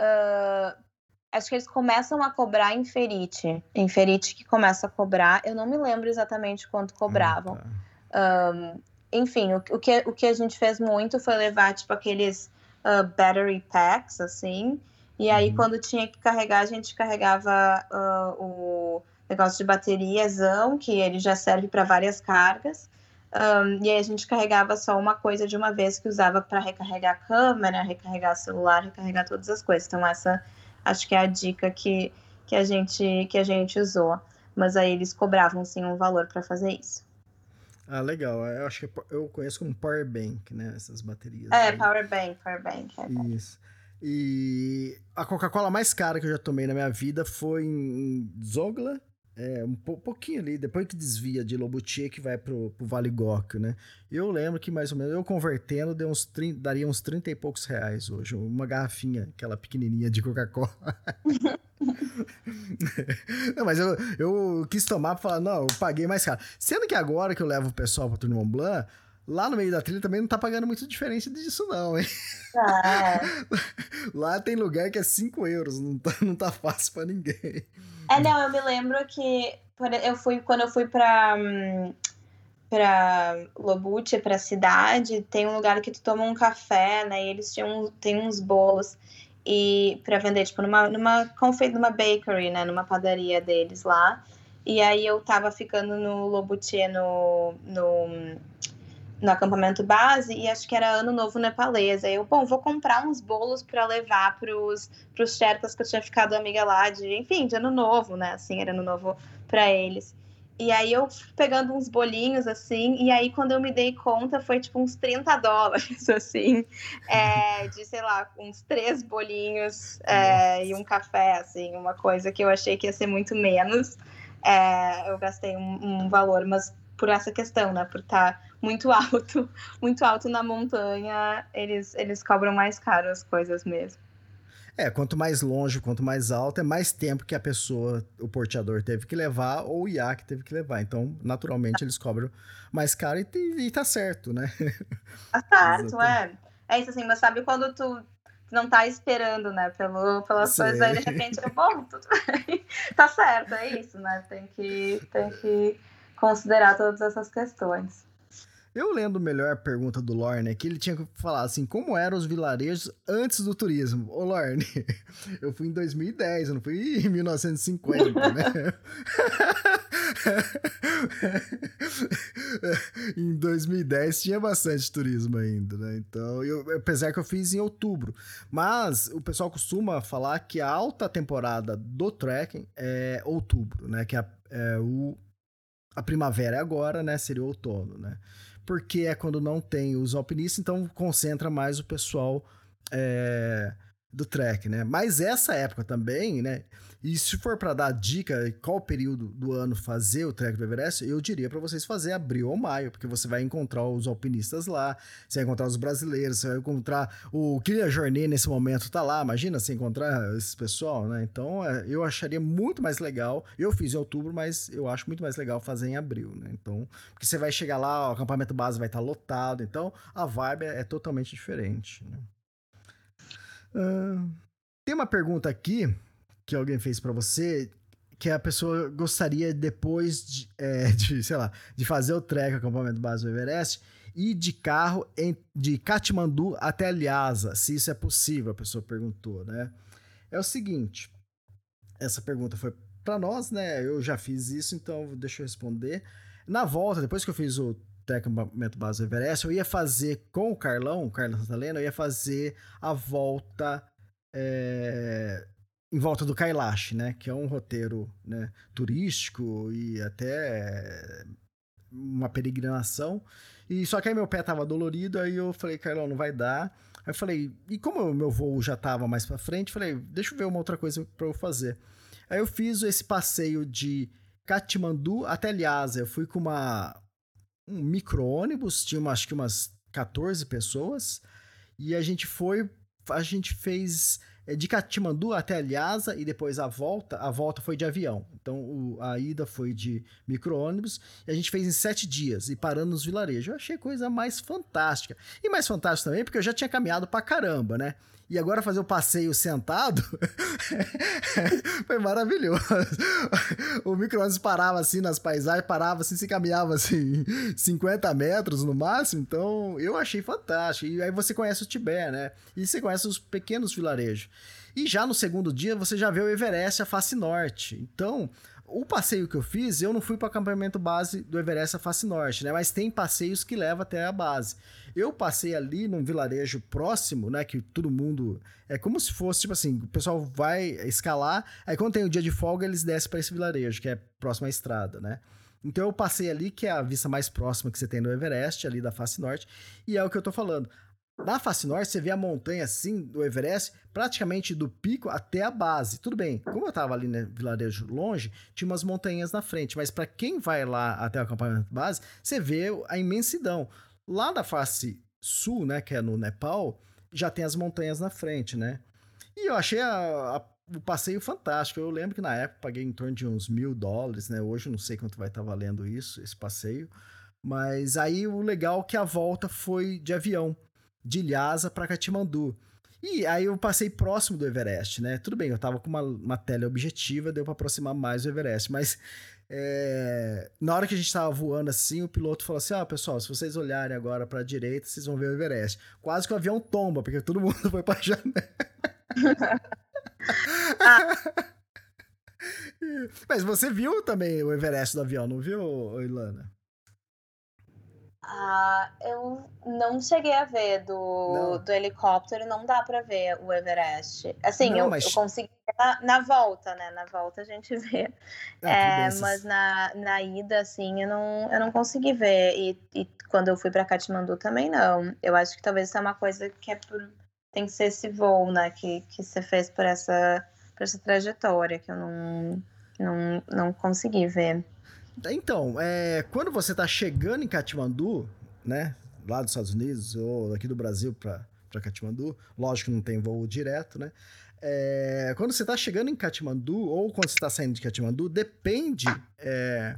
Uh, acho que eles começam a cobrar em Ferite. Em Ferite que começa a cobrar. Eu não me lembro exatamente quanto cobravam. Ah, tá. um, enfim, o, o, que, o que a gente fez muito foi levar, tipo, aqueles uh, battery packs, assim. E aí, uhum. quando tinha que carregar, a gente carregava uh, o negócio de bateriazão, que ele já serve para várias cargas. Um, e aí a gente carregava só uma coisa de uma vez que usava para recarregar a câmera, recarregar celular, recarregar todas as coisas. Então essa acho que é a dica que, que a gente que a gente usou. Mas aí eles cobravam sim um valor para fazer isso. Ah, legal. Eu acho que eu conheço como Power Bank, né? Essas baterias. É, aí. Power Bank, Power Bank. É Isso. E a Coca-Cola mais cara que eu já tomei na minha vida foi em Zogla, é, um pouquinho ali, depois que desvia de Lobutia que vai pro, pro Vale Góquio, né? Eu lembro que mais ou menos, eu convertendo, deu uns 30, daria uns 30 e poucos reais hoje. Uma garrafinha, aquela pequenininha de Coca-Cola. [laughs] [laughs] não, mas eu, eu quis tomar pra falar, não, eu paguei mais caro. Sendo que agora que eu levo o pessoal pro Tour Mont Blanc, lá no meio da trilha também não tá pagando muito diferença disso não, hein? Ah. [laughs] Lá tem lugar que é 5 euros, não tá, não tá fácil pra ninguém. É, não, eu me lembro que eu fui, quando eu fui pra... pra Lobute, pra cidade, tem um lugar que tu toma um café, né, e eles tinham, tem uns bolos e para vender tipo numa numa numa bakery, né, numa padaria deles lá. E aí eu tava ficando no Lobutier no, no no acampamento base e acho que era ano novo nepalês. Aí eu, bom, vou comprar uns bolos para levar pros pros Sherpas que eu tinha ficado amiga lá de, enfim, de ano novo, né? Assim, era ano novo para eles. E aí eu pegando uns bolinhos assim, e aí quando eu me dei conta foi tipo uns 30 [laughs] dólares, assim, é, de sei lá, uns três bolinhos é, e um café, assim, uma coisa que eu achei que ia ser muito menos. É, eu gastei um, um, valor, mas por essa questão, né? Por estar tá muito [laughs] alto, muito alto na montanha, eles, eles cobram mais caro as coisas mesmo. É, quanto mais longe, quanto mais alto, é mais tempo que a pessoa, o porteador teve que levar ou o iaque teve que levar. Então, naturalmente, eles cobram mais caro e, e tá certo, né? Tá certo, é. É isso assim, mas sabe quando tu não tá esperando, né, pelo, pelas coisas, aí de repente, bom, tudo [laughs] bem, tá certo, é isso, né, tem que, tem que considerar todas essas questões. Eu lendo melhor a pergunta do Lorne aqui, ele tinha que falar assim, como eram os vilarejos antes do turismo? Ô Lorne, [laughs] eu fui em 2010, eu não fui em 1950, né? [laughs] em 2010 tinha bastante turismo ainda, né? Então, eu, apesar que eu fiz em outubro. Mas o pessoal costuma falar que a alta temporada do trekking é outubro, né? Que a, é o, a primavera é agora, né? Seria o outono, né? Porque é quando não tem os alpinistas, então concentra mais o pessoal é, do trek, né? Mas essa época também, né? E se for para dar dica qual período do ano fazer o trek do Everest, eu diria para vocês fazer abril ou maio, porque você vai encontrar os alpinistas lá, você vai encontrar os brasileiros, você vai encontrar o Kylian Jornet nesse momento tá lá, imagina se encontrar esse pessoal, né? Então, é, eu acharia muito mais legal. Eu fiz em outubro, mas eu acho muito mais legal fazer em abril, né? Então, porque você vai chegar lá, o acampamento base vai estar tá lotado, então a vibe é, é totalmente diferente, né? Uh, tem uma pergunta aqui que alguém fez para você que a pessoa gostaria depois de, é, [laughs] de, sei lá, de fazer o trek acampamento base do Everest e de carro em, de Katmandu até Lhasa, se isso é possível, a pessoa perguntou, né? É o seguinte, essa pergunta foi para nós, né? Eu já fiz isso, então deixa eu responder. Na volta, depois que eu fiz o acampamento base do Everest, eu ia fazer com o Carlão, o Carlos Santalena, eu ia fazer a volta é, em volta do Kailash, né? Que é um roteiro né, turístico e até uma peregrinação. E só que aí meu pé tava dolorido, aí eu falei, Carlão, não vai dar. Aí eu falei, e como o meu voo já tava mais para frente, falei, deixa eu ver uma outra coisa para eu fazer. Aí eu fiz esse passeio de Katmandu até Lhasa. Eu fui com uma um micro-ônibus, tinha uma, acho que umas 14 pessoas, e a gente foi, a gente fez de Katmandu até Lhasa e depois a volta, a volta foi de avião. Então o, a ida foi de micro-ônibus e a gente fez em sete dias e parando nos vilarejos. Eu achei coisa mais fantástica. E mais fantástico também porque eu já tinha caminhado pra caramba, né? E agora fazer o passeio sentado [laughs] foi maravilhoso. O micro-ônibus parava assim nas paisagens, parava assim, se caminhava assim 50 metros no máximo. Então eu achei fantástico. E aí você conhece o Tibete, né? E você conhece os pequenos vilarejos. E já no segundo dia você já vê o Everest, a face norte. Então, o passeio que eu fiz, eu não fui para o acampamento base do Everest a face norte, né? Mas tem passeios que levam até a base. Eu passei ali num vilarejo próximo, né? Que todo mundo. É como se fosse, tipo assim, o pessoal vai escalar, aí quando tem o dia de folga, eles descem para esse vilarejo, que é próximo à estrada, né? Então eu passei ali, que é a vista mais próxima que você tem no Everest, ali da face norte, e é o que eu tô falando. Na face norte, você vê a montanha assim do Everest, praticamente do pico até a base. Tudo bem, como eu tava ali no vilarejo longe, tinha umas montanhas na frente, mas para quem vai lá até o acampamento base, você vê a imensidão. Lá da face sul, né, que é no Nepal, já tem as montanhas na frente, né? E eu achei a, a, o passeio fantástico. Eu lembro que na época paguei em torno de uns mil dólares, né? Hoje não sei quanto vai estar tá valendo isso, esse passeio. Mas aí o legal é que a volta foi de avião, de Lhasa para Katmandu. E aí eu passei próximo do Everest, né? Tudo bem, eu tava com uma, uma tela objetiva, deu para aproximar mais do Everest, mas é, na hora que a gente tava voando assim, o piloto falou assim: Ó, ah, pessoal, se vocês olharem agora pra direita, vocês vão ver o Everest. Quase que o avião tomba, porque todo mundo [laughs] foi pra janela. ah. [laughs] Mas você viu também o Everest do avião, não viu, Ilana? Ah, eu não cheguei a ver do, do helicóptero, não dá para ver o Everest. Assim, não, eu, mas... eu consegui na, na, volta, né? Na volta a gente [laughs] vê. Ah, é, mas na, na ida, assim, eu não, eu não consegui ver. E, e quando eu fui para Katmandu também não. Eu acho que talvez isso é uma coisa que é por. Tem que ser esse voo, né? Que, que você fez por essa, por essa trajetória, que eu não, não, não consegui ver. Então, é, quando você está chegando em Katmandu, né, lá dos Estados Unidos ou aqui do Brasil para Katmandu, lógico que não tem voo direto, né? É, quando você está chegando em Katmandu ou quando você está saindo de Katmandu, depende é,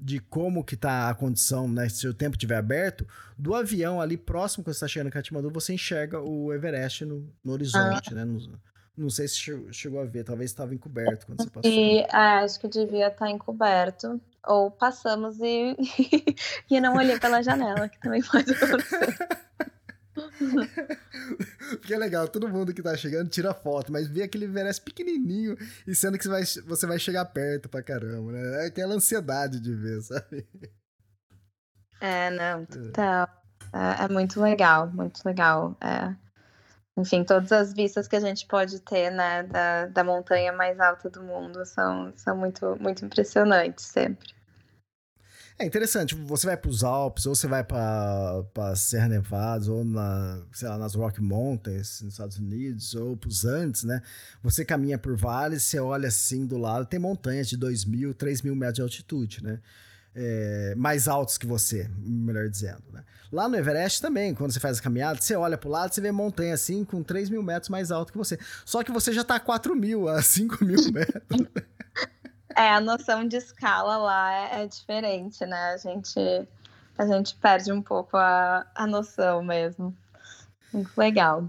de como que tá a condição, né? Se o tempo estiver aberto, do avião ali próximo quando você está chegando em Katmandu, você enxerga o Everest no, no horizonte, ah. né? No, não sei se chegou a ver, talvez estava encoberto quando você passou. E, é, acho que devia estar tá encoberto. Ou passamos e, [laughs] e não olhei pela janela, que também pode acontecer. [laughs] Porque é legal, todo mundo que tá chegando tira foto, mas vê aquele Everest pequenininho e sendo que você vai, você vai chegar perto pra caramba, né? É aquela ansiedade de ver, sabe? É, não, total. É, é muito legal, muito legal. É enfim, todas as vistas que a gente pode ter né, da, da montanha mais alta do mundo são, são muito, muito impressionantes sempre. É interessante, você vai para os Alpes, ou você vai para Serra Nevada, ou na, sei lá, nas Rock Mountains, nos Estados Unidos, ou para os Andes, né? Você caminha por vales, você olha assim do lado, tem montanhas de 2 mil, 3 mil metros de altitude, né? É, mais altos que você, melhor dizendo, né? Lá no Everest também, quando você faz a caminhada, você olha pro lado, você vê montanha assim, com 3 mil metros mais alto que você. Só que você já tá a 4 mil, a 5 mil [laughs] metros. É, a noção de escala lá é, é, diferente, né? A gente, a gente perde um pouco a, a noção mesmo. Muito legal.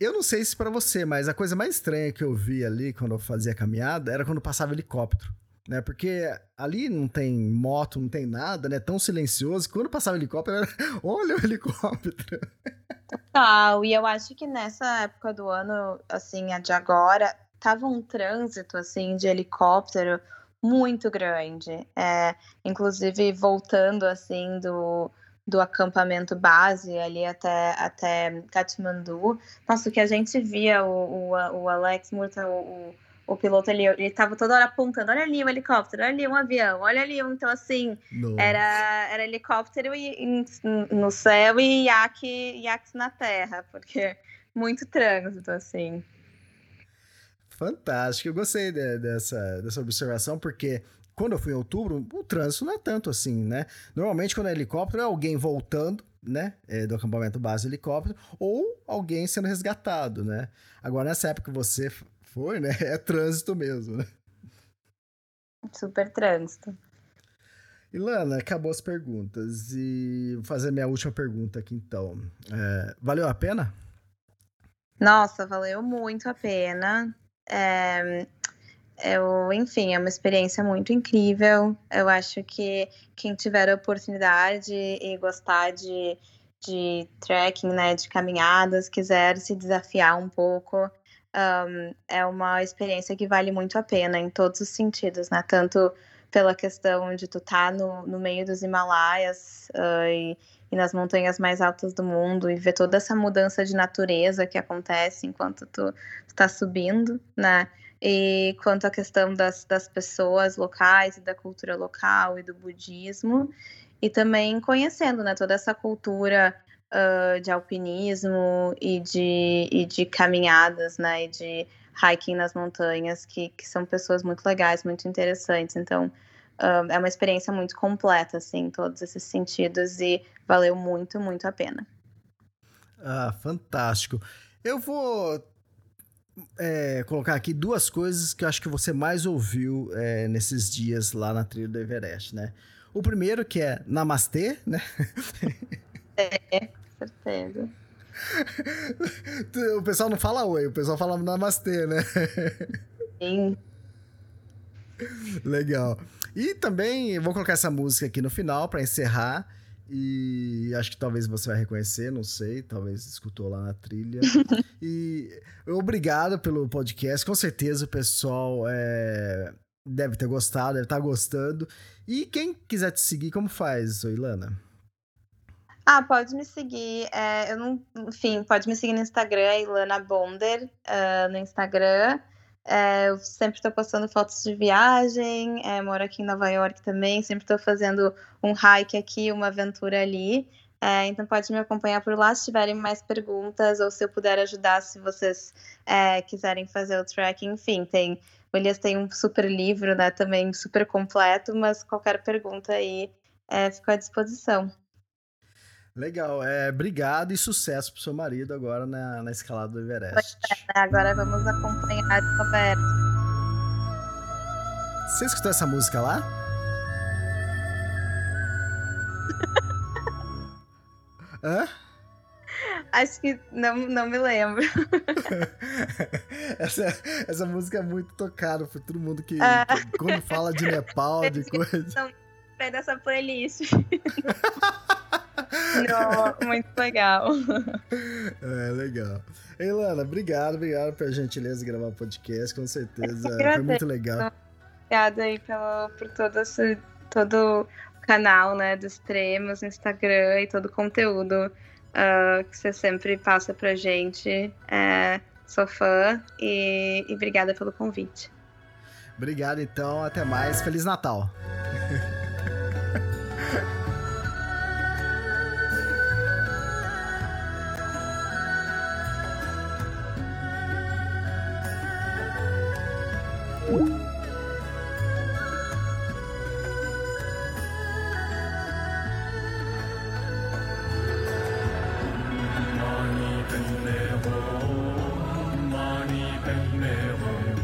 Eu não sei se para você, mas a coisa mais estranha que eu vi ali quando eu fazia a caminhada era quando passava helicóptero. Né? Porque ali não tem moto, não tem nada, né? Tão silencioso. Quando passava helicóptero, era... [laughs] olha o helicóptero. Total. E eu acho que nessa época do ano, assim, a de agora, tava um trânsito, assim, de helicóptero muito grande. É, inclusive, voltando, assim, do, do acampamento base ali até, até Katmandu. Nossa, o que a gente via, o, o, o Alex Murta, o, o piloto ele, ele tava toda hora apontando, olha ali um helicóptero, olha ali um avião, olha ali um, então assim, era, era helicóptero e, no céu e iaque, iaques na terra, porque muito trânsito, assim. Fantástico, eu gostei de, dessa, dessa observação, porque quando eu fui em outubro, o trânsito não é tanto assim, né? Normalmente, quando é helicóptero, é alguém voltando, né? É, do acampamento base do helicóptero, ou alguém sendo resgatado, né? Agora, nessa época que você foi, né? [laughs] É trânsito mesmo, né? Super trânsito. Ilana, acabou as perguntas. E vou fazer minha última pergunta aqui, então. É, valeu a pena? Nossa, valeu muito a pena. É, eu, enfim, é uma experiência muito incrível. Eu acho que quem tiver a oportunidade e gostar de, de trekking, né, de caminhadas, quiser se desafiar um pouco, um, é uma experiência que vale muito a pena em todos os sentidos, né? Tanto pela questão de tu estar tá no, no meio dos Himalaias uh, e, e, nas montanhas mais altas do mundo e ver toda essa mudança de natureza que acontece enquanto tu está subindo, né? E quanto à questão das, das pessoas locais e da cultura local e do budismo, e também conhecendo né, toda essa cultura uh, de alpinismo e de, e de caminhadas, né? E de hiking nas montanhas, que, que são pessoas muito legais, muito interessantes. Então, é uma experiência muito completa, assim, em todos esses sentidos, e valeu muito, muito a pena. Ah, fantástico. Eu vou é, colocar aqui duas coisas que eu acho que você mais ouviu é, nesses dias lá na trilha do Everest, né? O primeiro que é Namastê, né? É, certeza. [laughs] o pessoal não fala oi, o pessoal fala namastê, né? Sim. Legal. E também vou colocar essa música aqui no final para encerrar. E acho que talvez você vai reconhecer, não sei, talvez escutou lá na trilha. [laughs] e obrigado pelo podcast, com certeza o pessoal é, deve ter gostado, deve estar tá gostando. E quem quiser te seguir, como faz, Ilana? Ah, pode me seguir. É, eu não, enfim, pode me seguir no Instagram, Ilana Bonder, uh, no Instagram. É, eu sempre estou postando fotos de viagem, é, moro aqui em Nova York também, sempre estou fazendo um hike aqui, uma aventura ali. É, então pode me acompanhar por lá se tiverem mais perguntas ou se eu puder ajudar se vocês é, quiserem fazer o tracking. Enfim, tem o Elias tem um super livro, né? Também super completo, mas qualquer pergunta aí é, fico à disposição. Legal, é, obrigado e sucesso pro seu marido agora na, na escalada do Everest. É, né? Agora vamos acompanhar o Roberto. Você escutou essa música lá? [laughs] Hã? Acho que não, não me lembro. [laughs] essa, essa música é muito tocada por todo mundo que, ah. que quando fala de Nepal, de [laughs] coisa. Não, é dessa playlist. Não, muito legal. É, legal. Ilana, obrigado, obrigado pela gentileza de gravar o podcast, com certeza. Foi muito legal. Obrigada aí pelo, por todo, esse, todo o canal, né, dos extremos, Instagram e todo o conteúdo uh, que você sempre passa pra gente. É, sou fã e, e obrigada pelo convite. Obrigado, então. Até mais. Feliz Natal. [laughs] Om Mani Padme Hum.